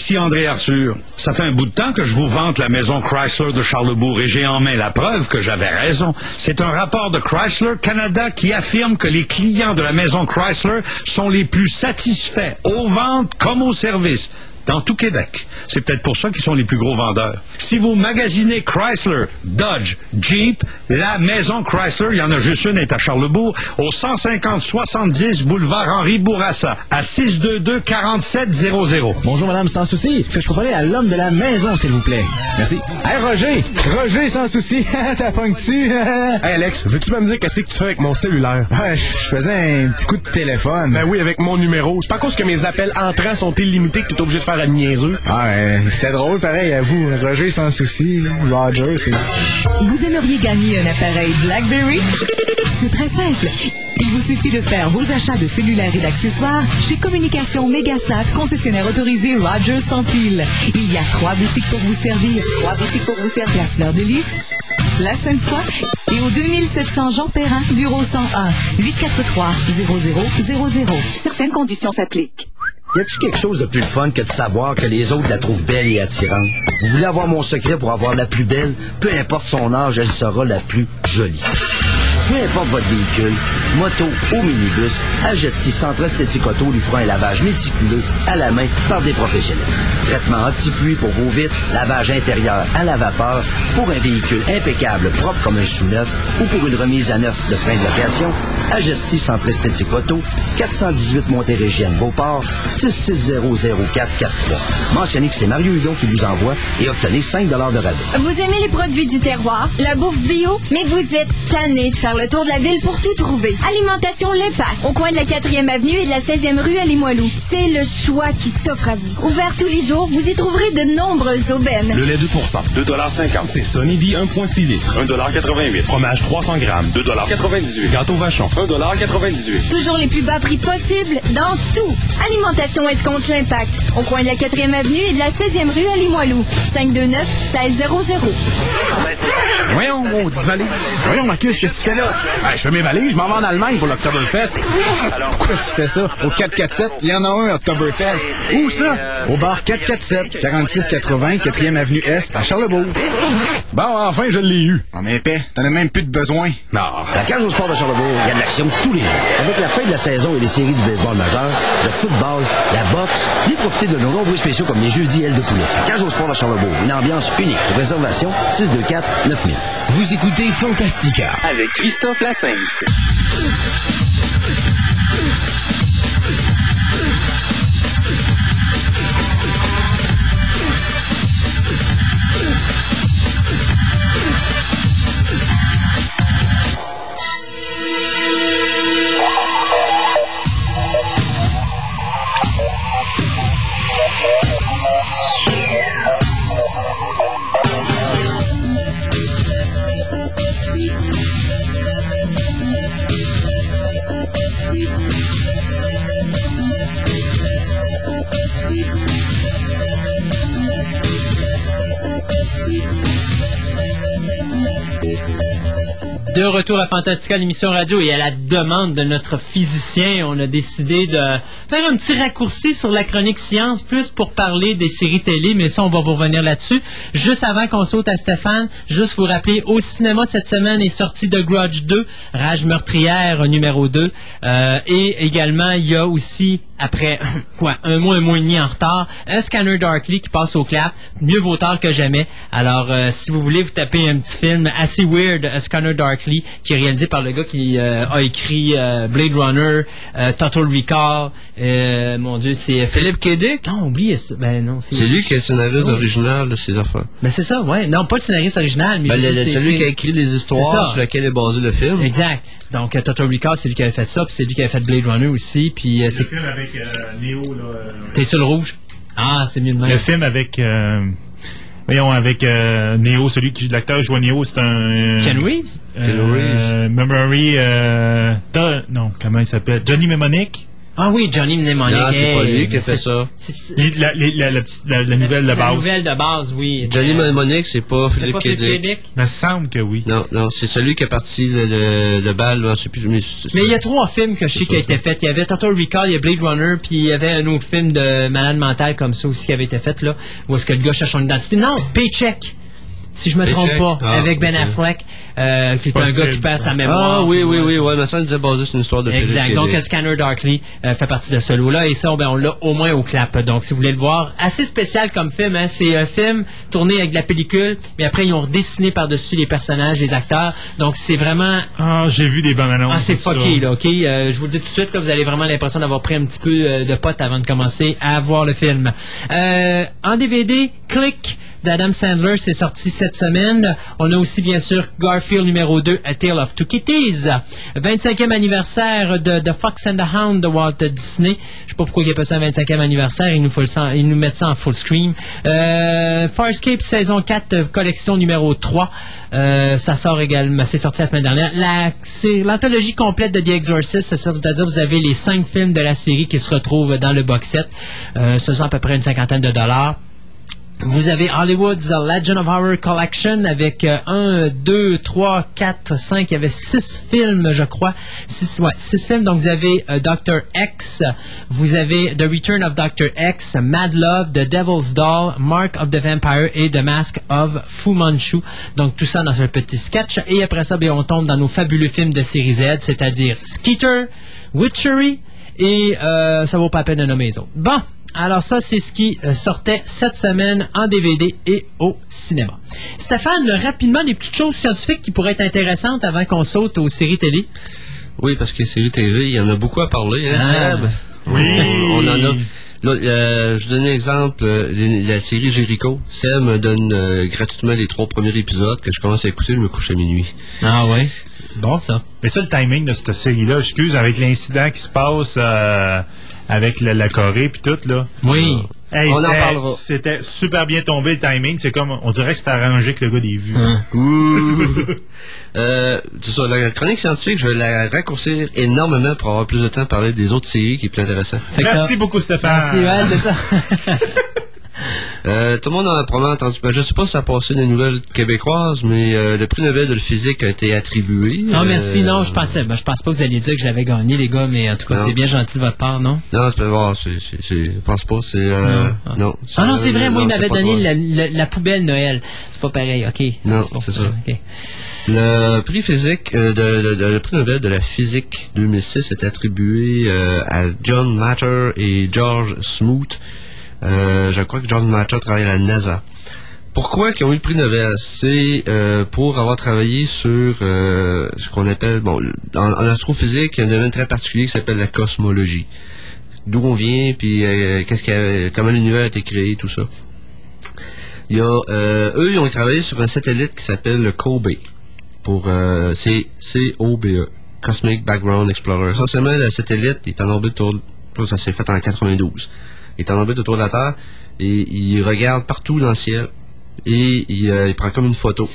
Ici André Arthur. Ça fait un bout de temps que je vous vante la maison Chrysler de Charlebourg et j'ai en main la preuve que j'avais raison. C'est un rapport de Chrysler Canada qui affirme que les clients de la maison Chrysler sont les plus satisfaits aux ventes comme au service dans tout Québec. C'est peut-être pour ça qu'ils sont les plus gros vendeurs. Si vous magasinez Chrysler, Dodge, Jeep, la maison Chrysler, il y en a juste une, elle est à Charlebourg, au 150-70 boulevard Henri Bourassa, à 622-4700. Bonjour, madame, sans souci. Est-ce que je peux parler à l'homme de la maison, s'il vous plaît? Merci. Hey, Roger! Roger, sans souci. [laughs] T'as dessus. [laughs] hey, Alex, veux-tu me dire qu'est-ce que tu fais avec mon cellulaire? Ouais, je faisais un petit coup de téléphone. Ben oui, avec mon numéro. C'est pas à cause que mes appels entrants sont illimités que tu es obligé de faire un niaiseux. Ah, ouais, c'était drôle, pareil, à vous. Roger, sans souci. là. Roger, c'est... Vous aimeriez gagner un appareil BlackBerry? C'est très simple. Il vous suffit de faire vos achats de cellulaires et d'accessoires chez Communication Mégasat, concessionnaire autorisé Rogers sans fil. Il y a trois boutiques pour vous servir. Trois boutiques pour vous servir. Place Fleur de Lys, la Sainte-Foy et au 2700 Jean Perrin, bureau 101, 843 0000. Certaines conditions s'appliquent. Y a-tu quelque chose de plus fun que de savoir que les autres la trouvent belle et attirante? Vous voulez avoir mon secret pour avoir la plus belle? Peu importe son âge, elle sera la plus jolie. Peu importe votre véhicule, moto ou minibus, Agestis Centre Auto lui fera un lavage méticuleux à la main par des professionnels. Traitement anti-pluie pour vos vitres, lavage intérieur à la vapeur, pour un véhicule impeccable, propre comme un sous-neuf, ou pour une remise à neuf de fin de location, Agestis Centre Esthétique Auto, 418 Montérégienne Beauport, 6600443. Mentionnez que c'est Mario Hudon qui vous envoie et obtenez 5 de rabais. Vous aimez les produits du terroir, la bouffe bio, mais vous êtes tanné de faire le tour de la ville pour tout trouver. Alimentation L'Impact, au coin de la 4e avenue et de la 16e rue à Limoilou. C'est le choix qui s'offre à vous. Ouvert tous les jours, vous y trouverez de nombreuses aubaines. Le lait 2%, 2,50 C'est Sonidi 1,6 litres, 1,88 Fromage 300 grammes, 2,98 Gâteau Vachon, 1,98 Toujours les plus bas prix possibles dans tout. Alimentation Escompte L'Impact, au coin de la 4e avenue et de la 16e rue à Limoilou. 529-1600. Voyons, maudite valise. Voyons, Marcus, qu'est-ce que tu fais là? Ben, je fais mes valises, je m'en vais en Allemagne pour l'Octoberfest. Pourquoi tu fais ça? Au 447, il y en a un, Oktoberfest. Où ça? Au bar 447, 4680, 4e avenue Est, à Charlebourg. Bon, enfin, je l'ai eu. En épais, t'en as même plus de besoin. Non. La cage au sport de Charlebourg, il y a de l'action tous les jours. Avec la fin de la saison et les séries du baseball majeur, le football, la boxe, venez profiter de nos nombreux spéciaux comme les jeudis ailes de poulet. La cage au sport de Charlebourg, une ambiance unique. Réservation 624 9000. Vous écoutez Fantastica avec Christophe Lassens. De retour à Fantastica, l'émission radio, et à la demande de notre physicien, on a décidé de faire un petit raccourci sur la chronique science, plus pour parler des séries télé, mais ça, on va vous revenir là-dessus. Juste avant qu'on saute à Stéphane, juste vous rappeler, au cinéma cette semaine est sorti The Grudge 2, Rage meurtrière numéro 2, euh, et également, il y a aussi après [laughs] quoi un mois, un mois et demi en retard, un Scanner Darkly qui passe au clap, mieux vaut tard que jamais. Alors, euh, si vous voulez vous taper un petit film assez weird, A Scanner Darkly, qui est réalisé par le gars qui euh, a écrit Blade Runner, Total Recall, euh, mon Dieu, c'est Philippe K. Dick. Non, oubliez ça. Ben non, C'est lui qui est le scénariste Oui. original de ces affaires. Ben c'est ça, ouais. Non, pas le scénariste original, mais Ben, le- dis, celui qui a écrit les histoires sur lesquelles est basé le film. Exact. Donc, euh, Total Recall, c'est lui qui avait fait ça, puis c'est lui qui avait fait Blade Runner aussi, puis euh, c'est... Le film avec euh, Neo, là. euh, T'es sur le rouge? Ah, c'est mieux de même. Le film avec. euh, voyons, avec euh, Neo, celui qui l'acteur joue Neo, c'est un. Ken Reeves? Euh, Memory. Euh, Don- non, comment il s'appelle? Johnny Mnemonic? Ah oui, Johnny Mnemonic. Non, c'est pas lui qui a fait ça. La, la- la la- la nouvelle de La base. nouvelle de base, oui. Johnny Euh, Mnemonic, c'est pas C'est Philippe Kédic. Il me semble que oui. Non, non, c'est celui qui a parti le, le, le bal, plus. Mais, c'est- Mais il y a trois films que je sais qui a été fait. Il y avait Total Recall, il y a Blade Runner, puis il y avait un autre film de malade mental comme ça aussi qui avait été fait là, où est-ce que le gars cherche son identité. Non, Paycheck. Si je me trompe Paycheck? pas, Ah, avec Ben. Affleck, euh, qui est un gars qui perd sa mémoire. Ah oui, oui, oui, ouais, mais ça, il disait basé sur une histoire de Exact. Donc. Scanner Darkly euh, fait partie de ce lot-là. Et ça, ben, on l'a au moins au clap. Donc, si vous voulez le voir, assez spécial comme film. Hein. C'est un film tourné avec de la pellicule, mais après, ils ont redessiné par-dessus les personnages, les acteurs. Donc, c'est vraiment... Ah, j'ai vu des bonnes annonces. Ah, c'est ça. fucké, là, OK? Euh, je vous le dis tout de suite, là, vous avez vraiment l'impression d'avoir pris un petit peu euh, de pote avant de commencer à voir le film. Euh, en DVD, Click d'Adam Sandler, c'est sorti cette semaine. On a aussi, bien sûr, Garfield numéro 2, A Tale of Two Kitties. 25e anniversaire de, de Fox and the Hound de Walt Disney. Je sais pas pourquoi il appelle ça un 25e anniversaire. Ils nous, nous mettent ça en full screen. Euh, Farscape saison 4, euh, collection numéro 3. Euh, ça sort également, c'est sorti la semaine dernière. L'anthologie complète de The Exorcist, c'est-à-dire vous avez les cinq films de la série qui se retrouvent dans le box set. Euh, ce sont à peu près une cinquantaine de dollars. Vous avez Hollywood's Legend of Horror Collection avec 1, 2, 3, 4, 5, il y avait 6 films, je crois. 6 ouais, six films. Donc, vous avez euh, Dr. X, vous avez The Return of Dr. X, Mad Love, The Devil's Doll, Mark of the Vampire et The Mask of Fu Manchu. Donc, tout ça dans un petit sketch. Et après ça, bien, on tombe dans nos fabuleux films de série Z, c'est-à-dire Skeeter, Witchery et euh, ça vaut pas la peine de nommer les autres. Bon, alors ça, c'est ce qui euh, sortait cette semaine en DVD et au cinéma. Stéphane, rapidement, des petites choses scientifiques qui pourraient être intéressantes avant qu'on saute aux séries télé? Oui, parce que série TV, il y en a beaucoup à parler, hein, Ah. Seb? Oui. On, on en a. Là, euh, je donne un exemple. euh, la la série Jericho. Seb me donne euh, gratuitement les trois premiers épisodes que je commence à écouter, je me couche à minuit. Ah ouais? C'est bon ça. Mais ça, le timing de cette série-là, excuse, avec l'incident qui se passe euh, avec la, la Corée puis tout, là. Oui. Hey, On en c'était- parlera. C'était super bien tombé le timing. C'est comme, on dirait que c'était arrangé que le gars des vues. Hein. Ouh. [laughs] euh, ça, la chronique scientifique, je vais la raccourcir énormément pour avoir plus de temps à parler des autres séries qui est plus intéressant. Fait que Merci beaucoup, Stéphane. Merci, ouais, c'est ça. [laughs] Euh, tout le monde en a probablement entendu. Ben, je sais pas si ça a passé des nouvelles québécoises, mais euh, le prix Nobel de physique a été attribué. Non, merci. Euh, Non, je pensais, ben, je pense pas que vous alliez dire que j'avais gagné, les gars, mais en tout cas, c'est bien gentil de votre part, non? Non, c'est pas bon, je pense pas, c'est, euh, non. Ah non, c'est vrai, moi, il m'avait donné la, la- la poubelle Noël. C'est pas pareil, ok. Non, c'est ça. Le prix physique, euh, de, de- de- le prix Nobel de la physique 2006 est attribué euh, à John Matter et George Smoot. Euh, je crois que John Matter travaille à la NASA. Pourquoi ils ont eu le prix Nobel? C'est euh, pour avoir travaillé sur euh, ce qu'on appelle, bon, en, astrophysique, il y a un domaine très particulier qui s'appelle la cosmologie. D'où on vient, puis qu'est-ce comment l'univers a été créé, tout ça. Eux, ils ont travaillé sur un satellite qui s'appelle le COBE. Pour, C-O-B-E. Cosmic Background Explorer. Essentiellement, le satellite est en orbite autour, ça s'est fait en 92. Il est en orbite autour de la Terre et il regarde partout dans le ciel et il, euh, il prend comme une photo.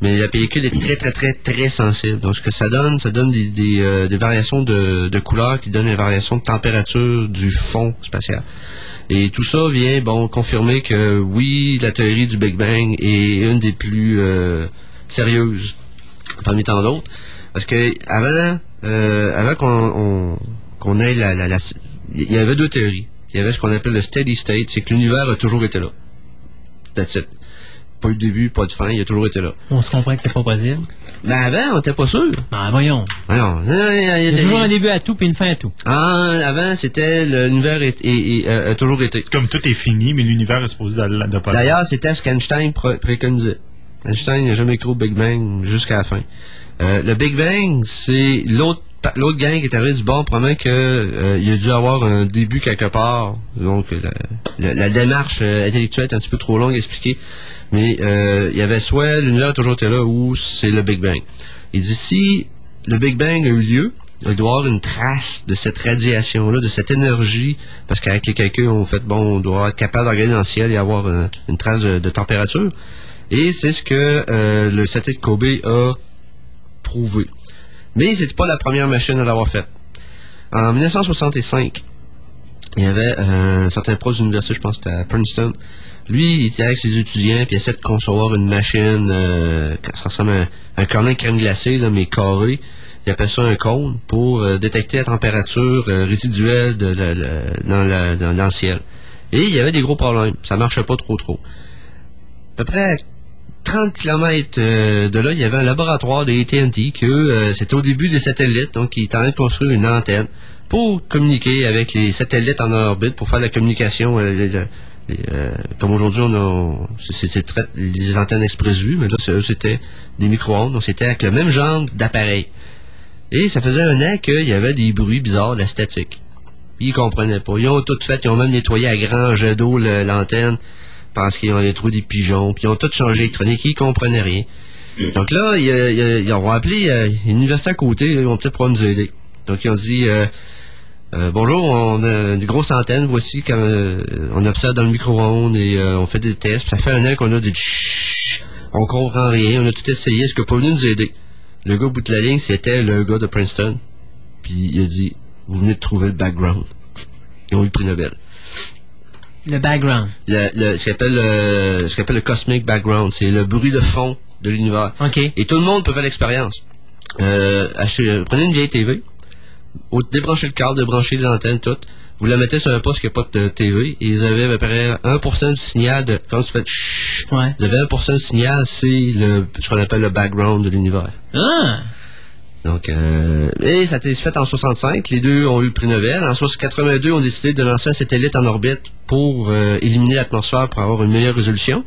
Mais la pellicule est très, très, très, très sensible. Donc, ce que ça donne, ça donne des, euh, variations de, de couleurs qui donnent des variations de température du fond spatial. Et tout ça vient, bon, confirmer que oui, la théorie du Big Bang est une des plus euh, sérieuses parmi tant d'autres. Parce que avant, avant qu'on on- qu'on ait la, la- la- Il y avait deux théories. Il y avait ce qu'on appelle le steady state, c'est que l'univers a toujours été là. That's it. Pas eu de début, pas de fin, il a toujours été là. On se comprend que c'est pas possible. Mais avant, on n'était pas sûr. Ben, voyons. Non, non, il y a- Il y a toujours un début à tout puis une fin à tout. Ah, avant, c'était le- l'univers est- est- est- a- toujours été. Comme tout est fini, mais l'univers est supposé de, de pas D'ailleurs, c'était ce qu'Einstein pré- préconisait. Einstein n'a jamais cru au Big Bang jusqu'à la fin. Euh, le Big Bang, c'est l'autre l'autre gang qui est arrivé du bon, probablement que euh, a dû avoir un début quelque part. Donc la, la- la démarche euh, intellectuelle est un petit peu trop longue à expliquer. Mais euh, il y avait soit l'univers a toujours été là ou c'est le Big Bang. Il dit si le Big Bang a eu lieu, il doit avoir une trace de cette radiation-là, de cette énergie, parce qu'avec les calculs, on fait, bon, on doit être capable de regarder dans le ciel et avoir euh, une trace de, de température. Et c'est ce que euh, le satellite Kobe a prouvé. Mais c'était pas la première machine à l'avoir fait. En 1965, il y avait un certain prof d'université, je pense c'était à Princeton. Lui, il était avec ses étudiants, puis il essayait de concevoir une machine, euh, ça ressemble à un, cornet de crème glacée, mais carré. Il appelle ça un cône pour euh, détecter la température euh, résiduelle dans, la- dans- le ciel. Et il y avait des gros problèmes. Ça marchait pas trop trop. À peu près 30 km de là, il y avait un laboratoire de AT&T que euh, c'était au début des satellites, donc ils étaient en train de construire une antenne pour communiquer avec les satellites en orbite, pour faire la communication. euh, euh, comme aujourd'hui, on a c'est- les antennes express-vue, mais là, eux, c'était des micro-ondes, donc c'était avec le même genre d'appareil. Et ça faisait un an qu'il y avait des bruits bizarres, de la statique. Ils comprenaient pas. Ils ont tout fait, ils ont même nettoyé à grand jet d'eau l'antenne parce qu'ils ont trouvé des pigeons, puis ils ont tout changé l'électronique, ils comprenaient rien. Donc là, ils, ils- ils ont appelé euh, une université à côté, ils vont peut-être pouvoir nous aider. Donc ils ont dit euh, euh, bonjour, on a une grosse antenne, voici euh, on observe dans le micro-ondes et euh, on fait des tests, puis ça fait un an qu'on a des chut, on comprend rien, on a tout essayé, est-ce que vous pouvez venir nous aider? Le gars au bout de la ligne, c'était le gars de Princeton. Puis il a dit Vous venez de trouver le background. Ils ont eu le prix Nobel. Le background. Le, le- ce qu'on appelle, le- appelle cosmic background, c'est le bruit de fond de l'univers. Et tout le monde peut faire l'expérience. Euh, prenez une vieille TV, débranchez le câble, débranchez les antennes, toutes. Vous la mettez sur un poste qui n'a pas de TV et vous avez à peu près 1% du signal de. Quand vous faites chut, vous avez 1% du signal, c'est le ce qu'on appelle le background de l'univers. Ah! Euh, et ça a été fait en 65. Les deux ont eu le prix Nobel. En 82, on a décidé de lancer un satellite en orbite pour euh, éliminer l'atmosphère pour avoir une meilleure résolution.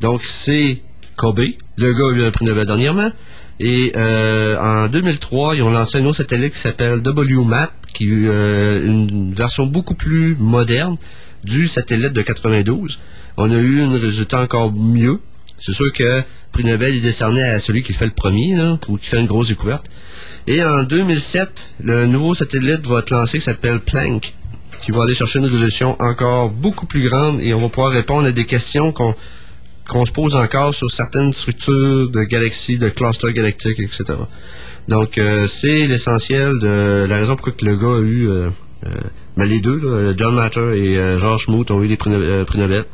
Donc, c'est Kobe. Le gars a eu un prix Nobel dernièrement. Et euh, en 2003, ils ont lancé un autre satellite qui s'appelle WMAP, qui est une version beaucoup plus moderne du satellite de 92. On a eu un résultat encore mieux. C'est sûr que le prix Nobel est décerné à celui qui fait le premier, ou qui fait une grosse découverte. Et en 2007, le nouveau satellite va être lancé qui s'appelle Planck, qui va aller chercher une résolution encore beaucoup plus grande et on va pouvoir répondre à des questions qu'on qu'on se pose encore sur certaines structures de galaxies, de clusters galactiques, etc. Donc, euh, c'est l'essentiel de la raison pourquoi que le gars a eu... euh, euh, ben, les deux, là, John Matter et euh, George Smoot ont eu des prix, No- prix Nobel.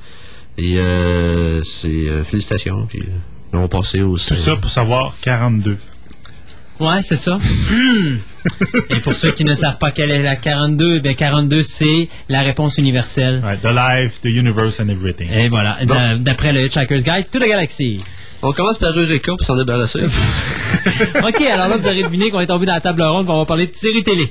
Et euh, c'est... félicitations. Puis, ils ont passé au... Tout ça pour savoir 42. Ouais, c'est ça. Et pour ceux qui ne savent pas quelle est la 42, ben 42 c'est la réponse universelle. the life, the universe and everything. Et voilà, d'a- d'après le Hitchhiker's Guide to the Galaxy. On commence par Eureka pour s'en débarrasser. [laughs] OK, alors là, vous aurez deviné qu'on est tombé dans la table ronde, on va parler de série télé.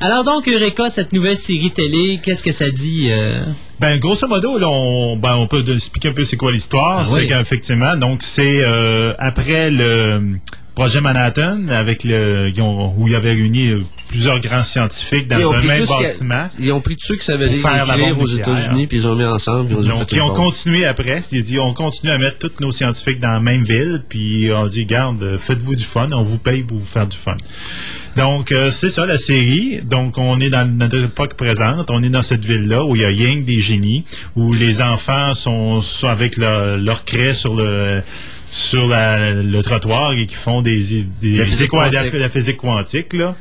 Alors donc, Eureka, cette nouvelle série télé, qu'est-ce que ça dit? euh? Ben, grosso modo, là, on, ben, on peut expliquer un peu c'est quoi l'histoire. Ah c'est oui. qu'effectivement, donc, c'est euh, après le projet Manhattan, avec le, ils ont- où il y avait réuni plusieurs grands scientifiques dans Ils ont un même bâtiment. Ils ont pris tous ceux qui savaient lire aux. États-Unis, puis ils ont mis ensemble. Puis ils ont Donc, faites ils ont continué après. Ils ont dit, on continue à mettre tous nos scientifiques dans la même ville. Puis, on dit, garde, faites-vous du fun. On vous paye pour vous faire du fun. Donc, euh, c'est ça, la série. Donc, on est dans notre époque présente. On est dans cette ville-là où il y a rien que des génies, où les enfants sont, sont avec leur, leur craie sur le sur la- le trottoir et qui font des, des La physique quoi, quantique. la physique quantique, là.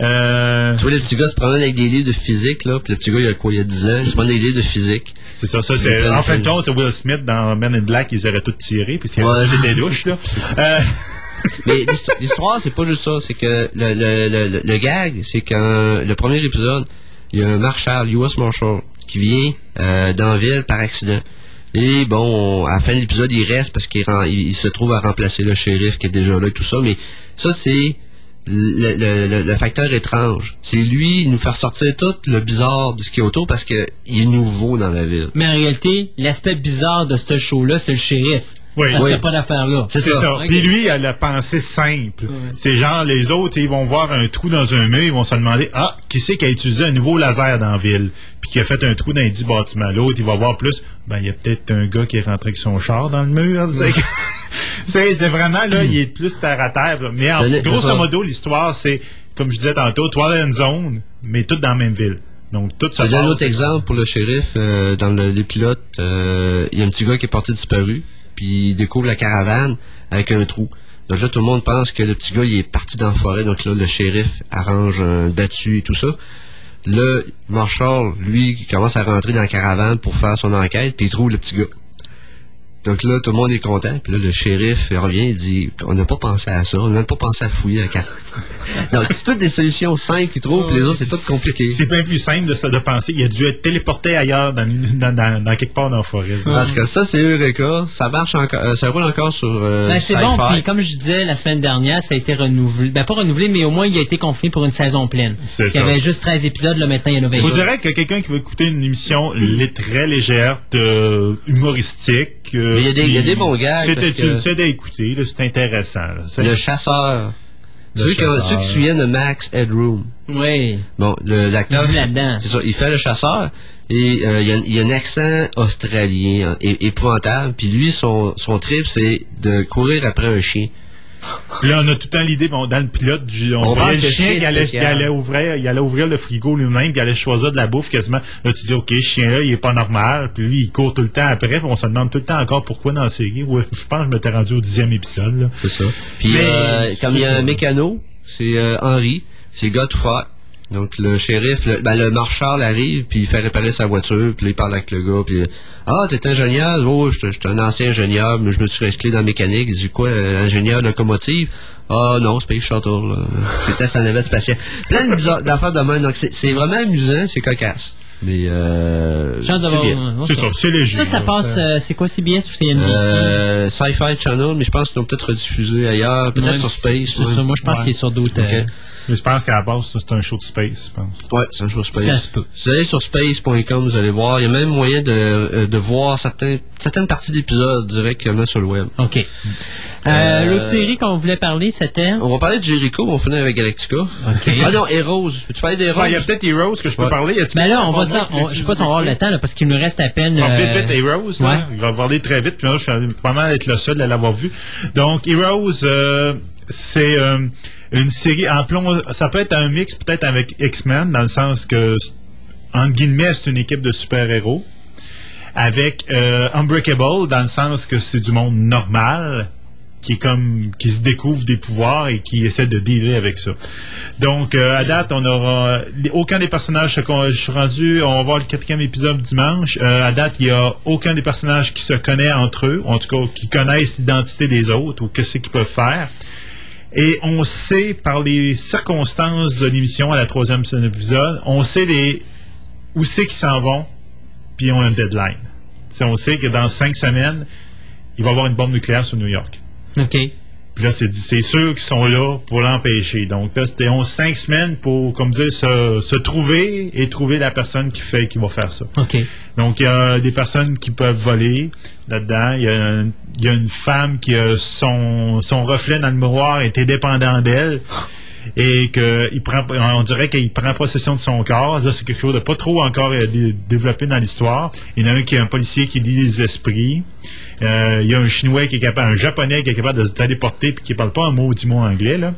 Euh, Tu vois, le petit gars se promène avec des livres de physique, là, puis le petit gars, il a quoi, il a 10 ans, il se prend des livres de physique. C'est ça, ça c'est. En fin de compte, c'est Will Smith dans Men in Black, ils auraient tout tiré, puis y Ouais. des douches, là. [laughs] Euh, [laughs] Mais l'histo- l'histoire, c'est pas juste ça, c'est que le, le, le, gag, c'est qu'un le premier épisode, il y a un Marshall, US Marshall, qui vient euh, dans la ville par accident. Et bon, on- à la fin de l'épisode, il reste parce qu'il se trouve à remplacer le shérif qui est déjà là et tout ça. Mais ça, c'est le, facteur étrange. C'est lui, nous fait ressortir tout le bizarre de ce qui est autour parce qu'il est nouveau dans la ville. Mais en réalité, l'aspect bizarre de ce show-là, c'est le shérif. Oui. Parce qu'il n'y a pas d'affaire là. C'est ça. Puis lui, il a la pensée simple. C'est genre, les autres, ils vont voir un trou dans un mur, ils vont se demander, ah, qui c'est qui a utilisé un nouveau laser dans la ville? Puis qui a fait un trou dans les 10 bâtiments. L'autre, il va voir plus, ben, il y a peut-être un gars qui est rentré avec son char dans le mur. [laughs] C'est vraiment, là, il est plus terre à terre. là. Mais en, Le- le- grosso modo, l'histoire, c'est, comme je disais tantôt, Twilight Zone, mais tout dans la même ville. Donc, tout ça Je donne un autre exemple pour le shérif. euh, dans le, les pilotes, euh, il y a un petit gars qui est porté disparu, puis il découvre la caravane avec un trou. Donc là, tout le monde pense que le petit gars, il est parti dans la forêt. Donc là, le shérif arrange un battu et tout ça. Là, Marshall, lui, commence à rentrer dans la caravane pour faire son enquête, puis il trouve le petit gars. Donc là, tout le monde est content. Puis là, le shérif il revient et dit On n'a pas pensé à ça, on n'a même pas pensé à fouiller la carte. [laughs] Donc, c'est toutes des solutions simples qu'ils trouvent, puis les autres, c'est tout compliqué. C'est bien plus simple de, ça, de penser. Il a dû être téléporté ailleurs, dans, dans, dans- dans quelque part dans la forêt. Parce que ça, c'est Eureka. Ça marche encore, euh, ça roule encore sur euh, Ben, c'est bon, puis comme je disais la semaine dernière, ça a été renouvelé. Ben, pas renouvelé, mais au moins, il a été confié pour une saison pleine. Qu'il y avait juste 13 épisodes, là, maintenant, il y en a 20 Je vous dirais que quelqu'un qui veut écouter une émission très légère, de- humoristique. euh, Mais il y a des- il y a puis des bons parce que- c'est d'écouter, là, c'est intéressant. là. Le chasseur. Le Ceux qui, ceux qui se souviennent de Max Headroom. Oui. Bon, l'acteur. Il joue là-dedans. C'est ça, il fait le chasseur. Et euh, il, y a, il y a un accent australien é- épouvantable. Puis lui, son, son trip, c'est de courir après un chien. Là, on a tout le temps l'idée, bon, dans le pilote, du- on, On voyait le chien qui allait, ouvrir, il allait ouvrir le frigo lui-même, puis il allait choisir de la bouffe quasiment. Là, tu dis, OK, ce chien-là, il est pas normal. Puis lui, il court tout le temps après, puis on se demande tout le temps encore pourquoi dans la série. Ouais, je pense que je m'étais rendu au dixième épisode. C'est ça. Puis Mais- euh, comme il y a un mécano, c'est euh, Henry, c'est le gars tout fort. Donc le shérif, le, ben, le marchal arrive, puis il fait réparer sa voiture, puis là, il parle avec le gars, puis ah t'es ingénieur, oh je suis un ancien ingénieur, mais je me suis resté dans la mécanique. Il dit quoi, euh, ingénieur de locomotive Ah non, Space Shuttle, là. je teste en navette spatiale. Plein de bizarres- d'affaires de même. Donc c'est c'est vraiment amusant, c'est cocasse. Mais euh, hâte c'est d'avoir- bien. ouais, Ça, ça passe, euh, c'est quoi, CBS ou CNBC? Euh, Sci-Fi Channel, mais je pense qu'ils l'ont peut-être rediffusé ailleurs, peut-être Ouais, sur Space. c'est ça. Moi, je pense qu'il est sur d'autres, euh, Mais je pense qu'à la base, c'est un show de space, je pense. Ouais, c'est un show Space. Ça se peut. Vous allez sur space.com, vous allez voir. Il y a même moyen de, euh, de voir certains, certaines parties d'épisodes directement sur le web. OK. Euh, Euh, L'autre série qu'on voulait parler, c'était... On va parler de Jericho, on finit avec Galactica. Ah non, Heroes. Peux-tu parler des Heroes? Ouais, il y a peut-être Heroes que je peux Ouais. parler. A-t-il Ben là, on va dire, on- je sais pas si on va avoir le temps, là, parce qu'il nous reste à peine... On euh, vite, vite, Heroes, là. ouais. Il va parler très vite, puis là, je suis pas mal être le seul à l'avoir vu. Donc, Heroes, euh, c'est euh, une série, en plomb, ça peut être un mix peut-être avec X-Men, dans le sens que, entre guillemets, c'est une équipe de super-héros, avec euh, Unbreakable, dans le sens que c'est du monde normal, qui est comme qui se découvre des pouvoirs et qui essaie de dealer avec ça. Donc euh, à date, on aura aucun des personnages je suis rendu, on va voir le quatrième épisode dimanche. À date, il y a aucun des personnages qui se connaît entre eux, en tout cas qui connaissent l'identité des autres ou que c'est qu'ils peuvent faire. Et on sait par les circonstances de l'émission à la troisième épisode, on sait les où c'est qu'ils s'en vont, puis ils ont un deadline. T'sais, on sait que dans cinq semaines, il va y avoir une bombe nucléaire sur New York. OK. Puis là, c'est c'est ceux qui sont là pour l'empêcher. Donc là, c'était 11 cinq semaines pour, comme dire, se, se trouver et trouver la personne qui fait qui va faire ça. OK. Donc il y a des personnes qui peuvent voler là-dedans. Il y a, un- il y a une femme qui a son, son reflet dans le miroir est indépendant d'elle. Et que il prend, on dirait qu'il prend possession de son corps. Là, c'est quelque chose de pas trop encore euh, dé- développé dans l'histoire. Il y en a un qui est un policier qui lit les esprits. Euh, il y a un chinois qui est capable, un japonais qui est capable de se téléporter puis qui parle pas un mot du mot anglais là.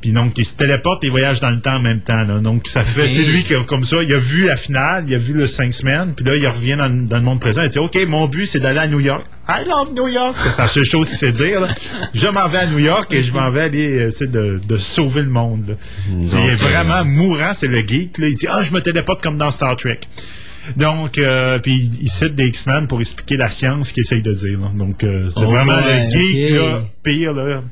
Puis donc il se téléporte et voyage dans le temps en même temps. là. Donc ça fait, c'est lui qui a- comme ça, il a vu la finale, il a vu le cinq semaines, puis là il revient dans, dans le monde présent. Il dit ok, mon but c'est d'aller à New York. I love New York. C'est la seule chose qu'il sait dire. là. Je m'en vais à New York et je m'en vais aller euh, essayer de, de sauver le monde. C'est euh, vraiment mourant, c'est le geek. Là. Il dit ah je me téléporte comme dans Star Trek. Donc, euh, puis il- cite des X-Men pour expliquer la science qu'il essaye de dire. là. Donc, euh, c'est Oh vraiment le geek, ok. là, pire, là.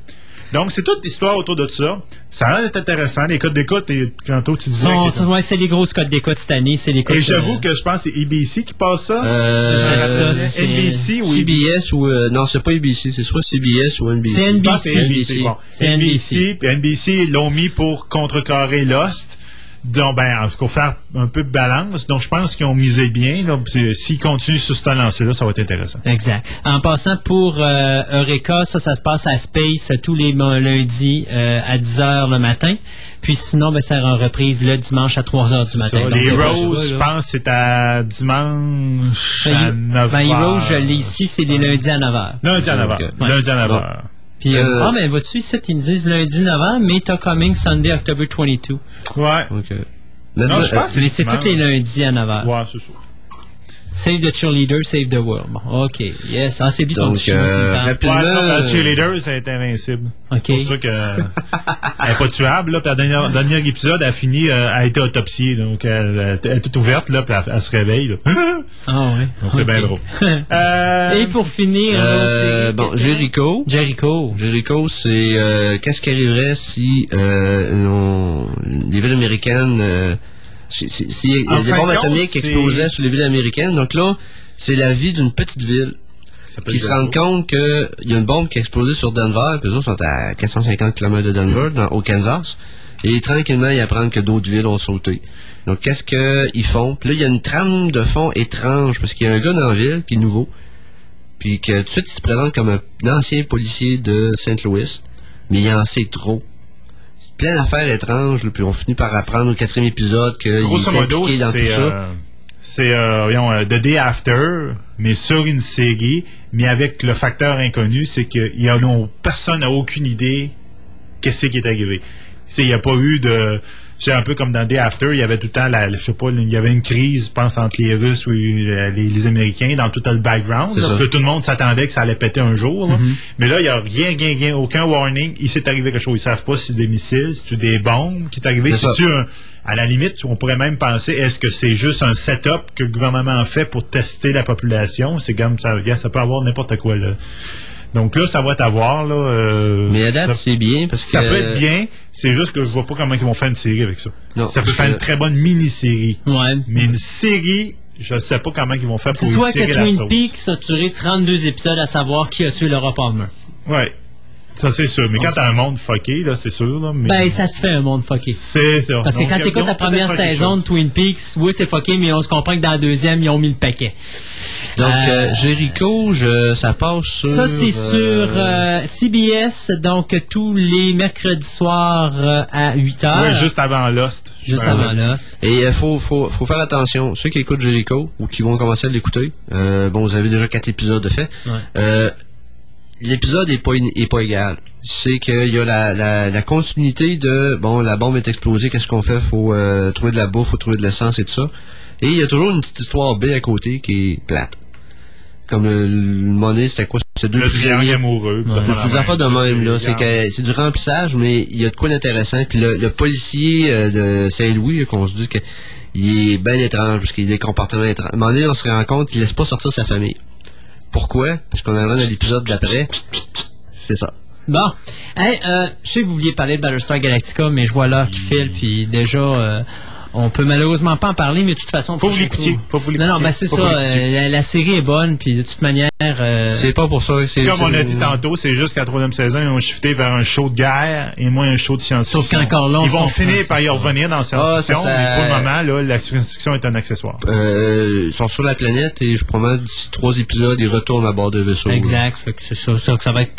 Donc, c'est toute l'histoire autour de ça. Ça a l'air d'être intéressant. Les codes d'écoute, et tantôt, tu disais... Ouais, c'est les grosses codes d'écoute cette année. C'est les codes. et j'avoue que je pense que c'est ABC qui passe ça. Euh, Ça, c'est NBC ou CBS ou euh, non c'est pas ABC c'est soit CBS ou NBC C'est NBC. c'est NBC. Bon. C'est NBC. Puis NBC, ils l'ont mis pour contrecarrer Lost. Donc, ben, en tout cas, faire un peu de balance. Donc, je pense qu'ils ont misé bien. S'ils continuent sur ce lancé-là, ça va être intéressant. Exact. En passant pour euh, Eureka, ça, ça se passe à Space euh, tous les lundis euh, à 10h le matin. Puis sinon, ben, ça en reprise le dimanche à 3h du matin. Ça, les Roses, je pense, c'est à dimanche Ben, à il- 9 ben, Heroes, je l'ai ici, c'est les lundis à 9h. Lundi à 9 h. Ouais. Lundi à 9 h. Puis, euh, Euh, ah, mais vois-tu, ici, ils me disent lundi 9h, mais t'as coming Sunday, October 22. Ouais. Ok. Non, je pense que Mais c'est tous les lundis à 9h. Ouais, c'est ça. Save the cheerleader, save the world. Bon, OK. Yes. Ah, c'est lui ton Donc, euh, rapidement, Ouais, euh, cheerleader, ça a été invincible. OK. C'est pour ça que elle est pas tuable. Là, puis, le dernier, dernier épisode, elle a fini, euh, elle a été autopsiée. Donc, elle, elle est toute ouverte, là, puis elle, elle se réveille. Là. Ah ouais. Donc, c'est bien drôle. [laughs] Euh, Et pour finir, Euh, euh, c'est- bon, Jericho. Jericho. Jericho, c'est euh, qu'est-ce qui arriverait si euh, on- les villes américaines, euh, si, si- si il y En a des fin bombes atomiques c'est- explosaient sur les villes américaines. Donc là, c'est la vie d'une petite ville qui se rendent compte qu'il y a une bombe qui a explosé sur Denver, puis eux autres sont à 450 km de Denver, dans, au Kansas. Et tranquillement, ils apprennent que d'autres villes ont sauté. Donc, qu'est-ce qu'ils font? Puis là, il y a une trame de fond étrange, parce qu'il y a un gars dans la ville qui est nouveau, puis que tout de suite, il se présente comme un, ancien policier de Saint-Louis, mais il en sait trop. Plein d'affaires étranges, là, puis on finit par apprendre au quatrième épisode qu'il est impliqué dans tout c'est ça. euh, c'est euh, voyons, euh, The Day After, mais sur une série, mais avec le facteur inconnu, c'est que y en a, personne n'a aucune idée qu'est-ce qui est arrivé. Il n'y a pas eu de c'est un peu comme dans Day After, il y avait tout le temps, la, je sais pas, il y avait une crise, je pense, entre les Russes ou euh, les, les Américains dans tout le background. Là. tout le monde s'attendait que ça allait péter un jour. là. Mhm. Mais là, il n'y a rien, rien, rien, aucun warning. Il s'est arrivé quelque chose. Ils savent pas si c'est des missiles, si c'est des bombes qui est arrivé. Si tu un- à la limite, on pourrait même penser, est-ce que c'est juste un setup que le gouvernement a fait pour tester la population? C'est comme ça, ça peut avoir n'importe quoi, là. Donc là, ça va t'avoir, là. euh, Mais à date, c'est bien, parce ça que- peut être bien, c'est juste que je vois pas comment ils vont faire une série avec ça. Non, ça peut faire que- une très bonne mini-série. Ouais. Mais une série, je sais pas comment ils vont faire pour Dis-toi que Twin. Peaks a tué 32 épisodes à savoir qui a tué Laura Palmer. Ouais. Ça, c'est sûr. Mais quand t'as un monde fucké, là, c'est sûr, là. Mais... Ben, ça se fait un monde fucké. C'est ça. Parce que Donc, quand t'écoutes la première saison de. Twin Peaks, oui, c'est fucké, mais on se comprend que dans la deuxième, ils ont mis le paquet. Donc, Euh, euh, Jericho, je, ça passe sur... Ça, c'est euh, sur euh, CBS, donc tous les mercredis soirs euh, à 8 heures. Ouais, juste avant Lost. Juste avant. Lost. Et il faut, faut, faut faire attention. Ceux qui écoutent Jericho ou qui vont commencer à l'écouter, euh, bon, vous avez déjà quatre épisodes de fait. Ouais. L'épisode est pas, est pas égal. C'est qu'il y a la, la, la continuité de bon, la bombe est explosée, qu'est-ce qu'on fait? Faut euh, trouver de la bouffe, faut trouver de l'essence et tout ça. Et il y a toujours une petite histoire B à côté qui est plate. Comme le, le monnaie, c'était quoi? C'est deux Le prisonniers. amoureux. fait C'est des affaires de même, là. C'est que c'est du remplissage, mais il y a de quoi d'intéressant. Puis le, le policier euh, de Saint-Louis, qu'on se dit que il est bien étrange, parce qu'il a des comportements étranges. À un moment donné, on se rend compte qu'il laisse pas sortir sa famille. Pourquoi? Parce qu'on arrive à l'épisode d'après. C'est ça. Bon. Hey, euh, je sais que vous vouliez parler de Battlestar Galactica, mais je vois l'heure qui file, puis déjà, euh, on peut malheureusement pas en parler, mais de toute façon... Faut que vous l'écoutiez. Faut que vous Non, non, l'écoutiez. ben c'est ça. l'écoutiez. euh, la, la série est bonne, puis de toute manière... euh, C'est pas pour ça. c'est Comme on a dit tantôt, c'est juste qu'à la troisième saison, ils ont shifté vers un show de guerre et moins un show de science-fiction. Sauf qu'encore là, Ils vont finir par y revenir dans la science-fiction, Ah, mais pour le moment, là, la science-fiction est un accessoire. Euh, ils sont sur la planète et je promets d'ici trois épisodes, ils retournent à bord de vaisseau. Exact, fait que c'est ça, ça, que ça va être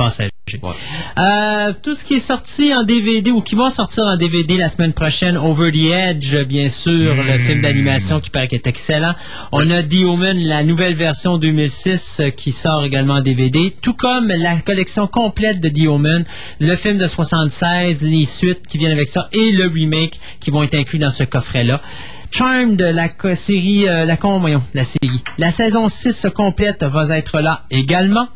Euh, tout ce qui est sorti en DVD ou qui va sortir en DVD la semaine prochaine, Over the Edge, bien sûr, Hmm. le film d'animation qui paraît qu'il est excellent. On a The Omen, la nouvelle version 2006 euh, qui sort également en DVD, tout comme la collection complète de The Omen, le film de 76, les suites qui viennent avec ça et le remake qui vont être inclus dans ce coffret-là. Charmed, la série, euh, la con, voyons, la série. La saison 6 complète va être là également.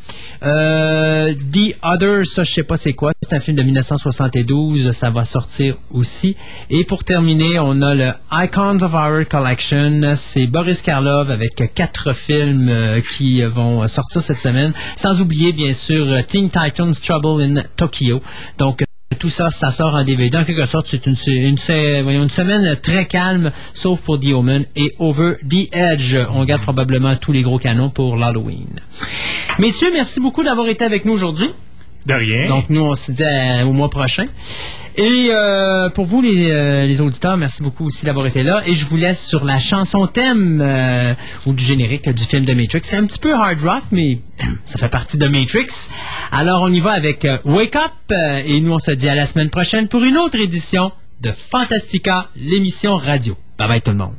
Euh, The Other, ça je sais pas c'est quoi. C'est un film de 1972, ça va sortir aussi. Et pour terminer, on a le Icons of Horror Collection. C'est Boris Karloff avec quatre films euh, qui vont sortir cette semaine. Sans oublier bien sûr Teen Titans Trouble in Tokyo. Donc tout ça, ça sort en DVD. En quelque sorte, c'est une, une, une, semaine très calme, sauf pour The Omen et Over the Edge. On garde probablement tous les gros canons pour l'Halloween. Messieurs, merci beaucoup d'avoir été avec nous aujourd'hui. De rien. Donc, nous, on se dit à- au mois prochain. Et euh, pour vous, les, euh, les auditeurs, merci beaucoup aussi d'avoir été là. Et je vous laisse sur la chanson thème euh, ou du générique du film de Matrix. C'est un petit peu hard rock, mais [clears throat] ça fait partie de Matrix. Alors, on y va avec euh, Wake Up. euh, et nous, on se dit à la semaine prochaine pour une autre édition de Fantastica, l'émission radio. Bye bye tout le monde.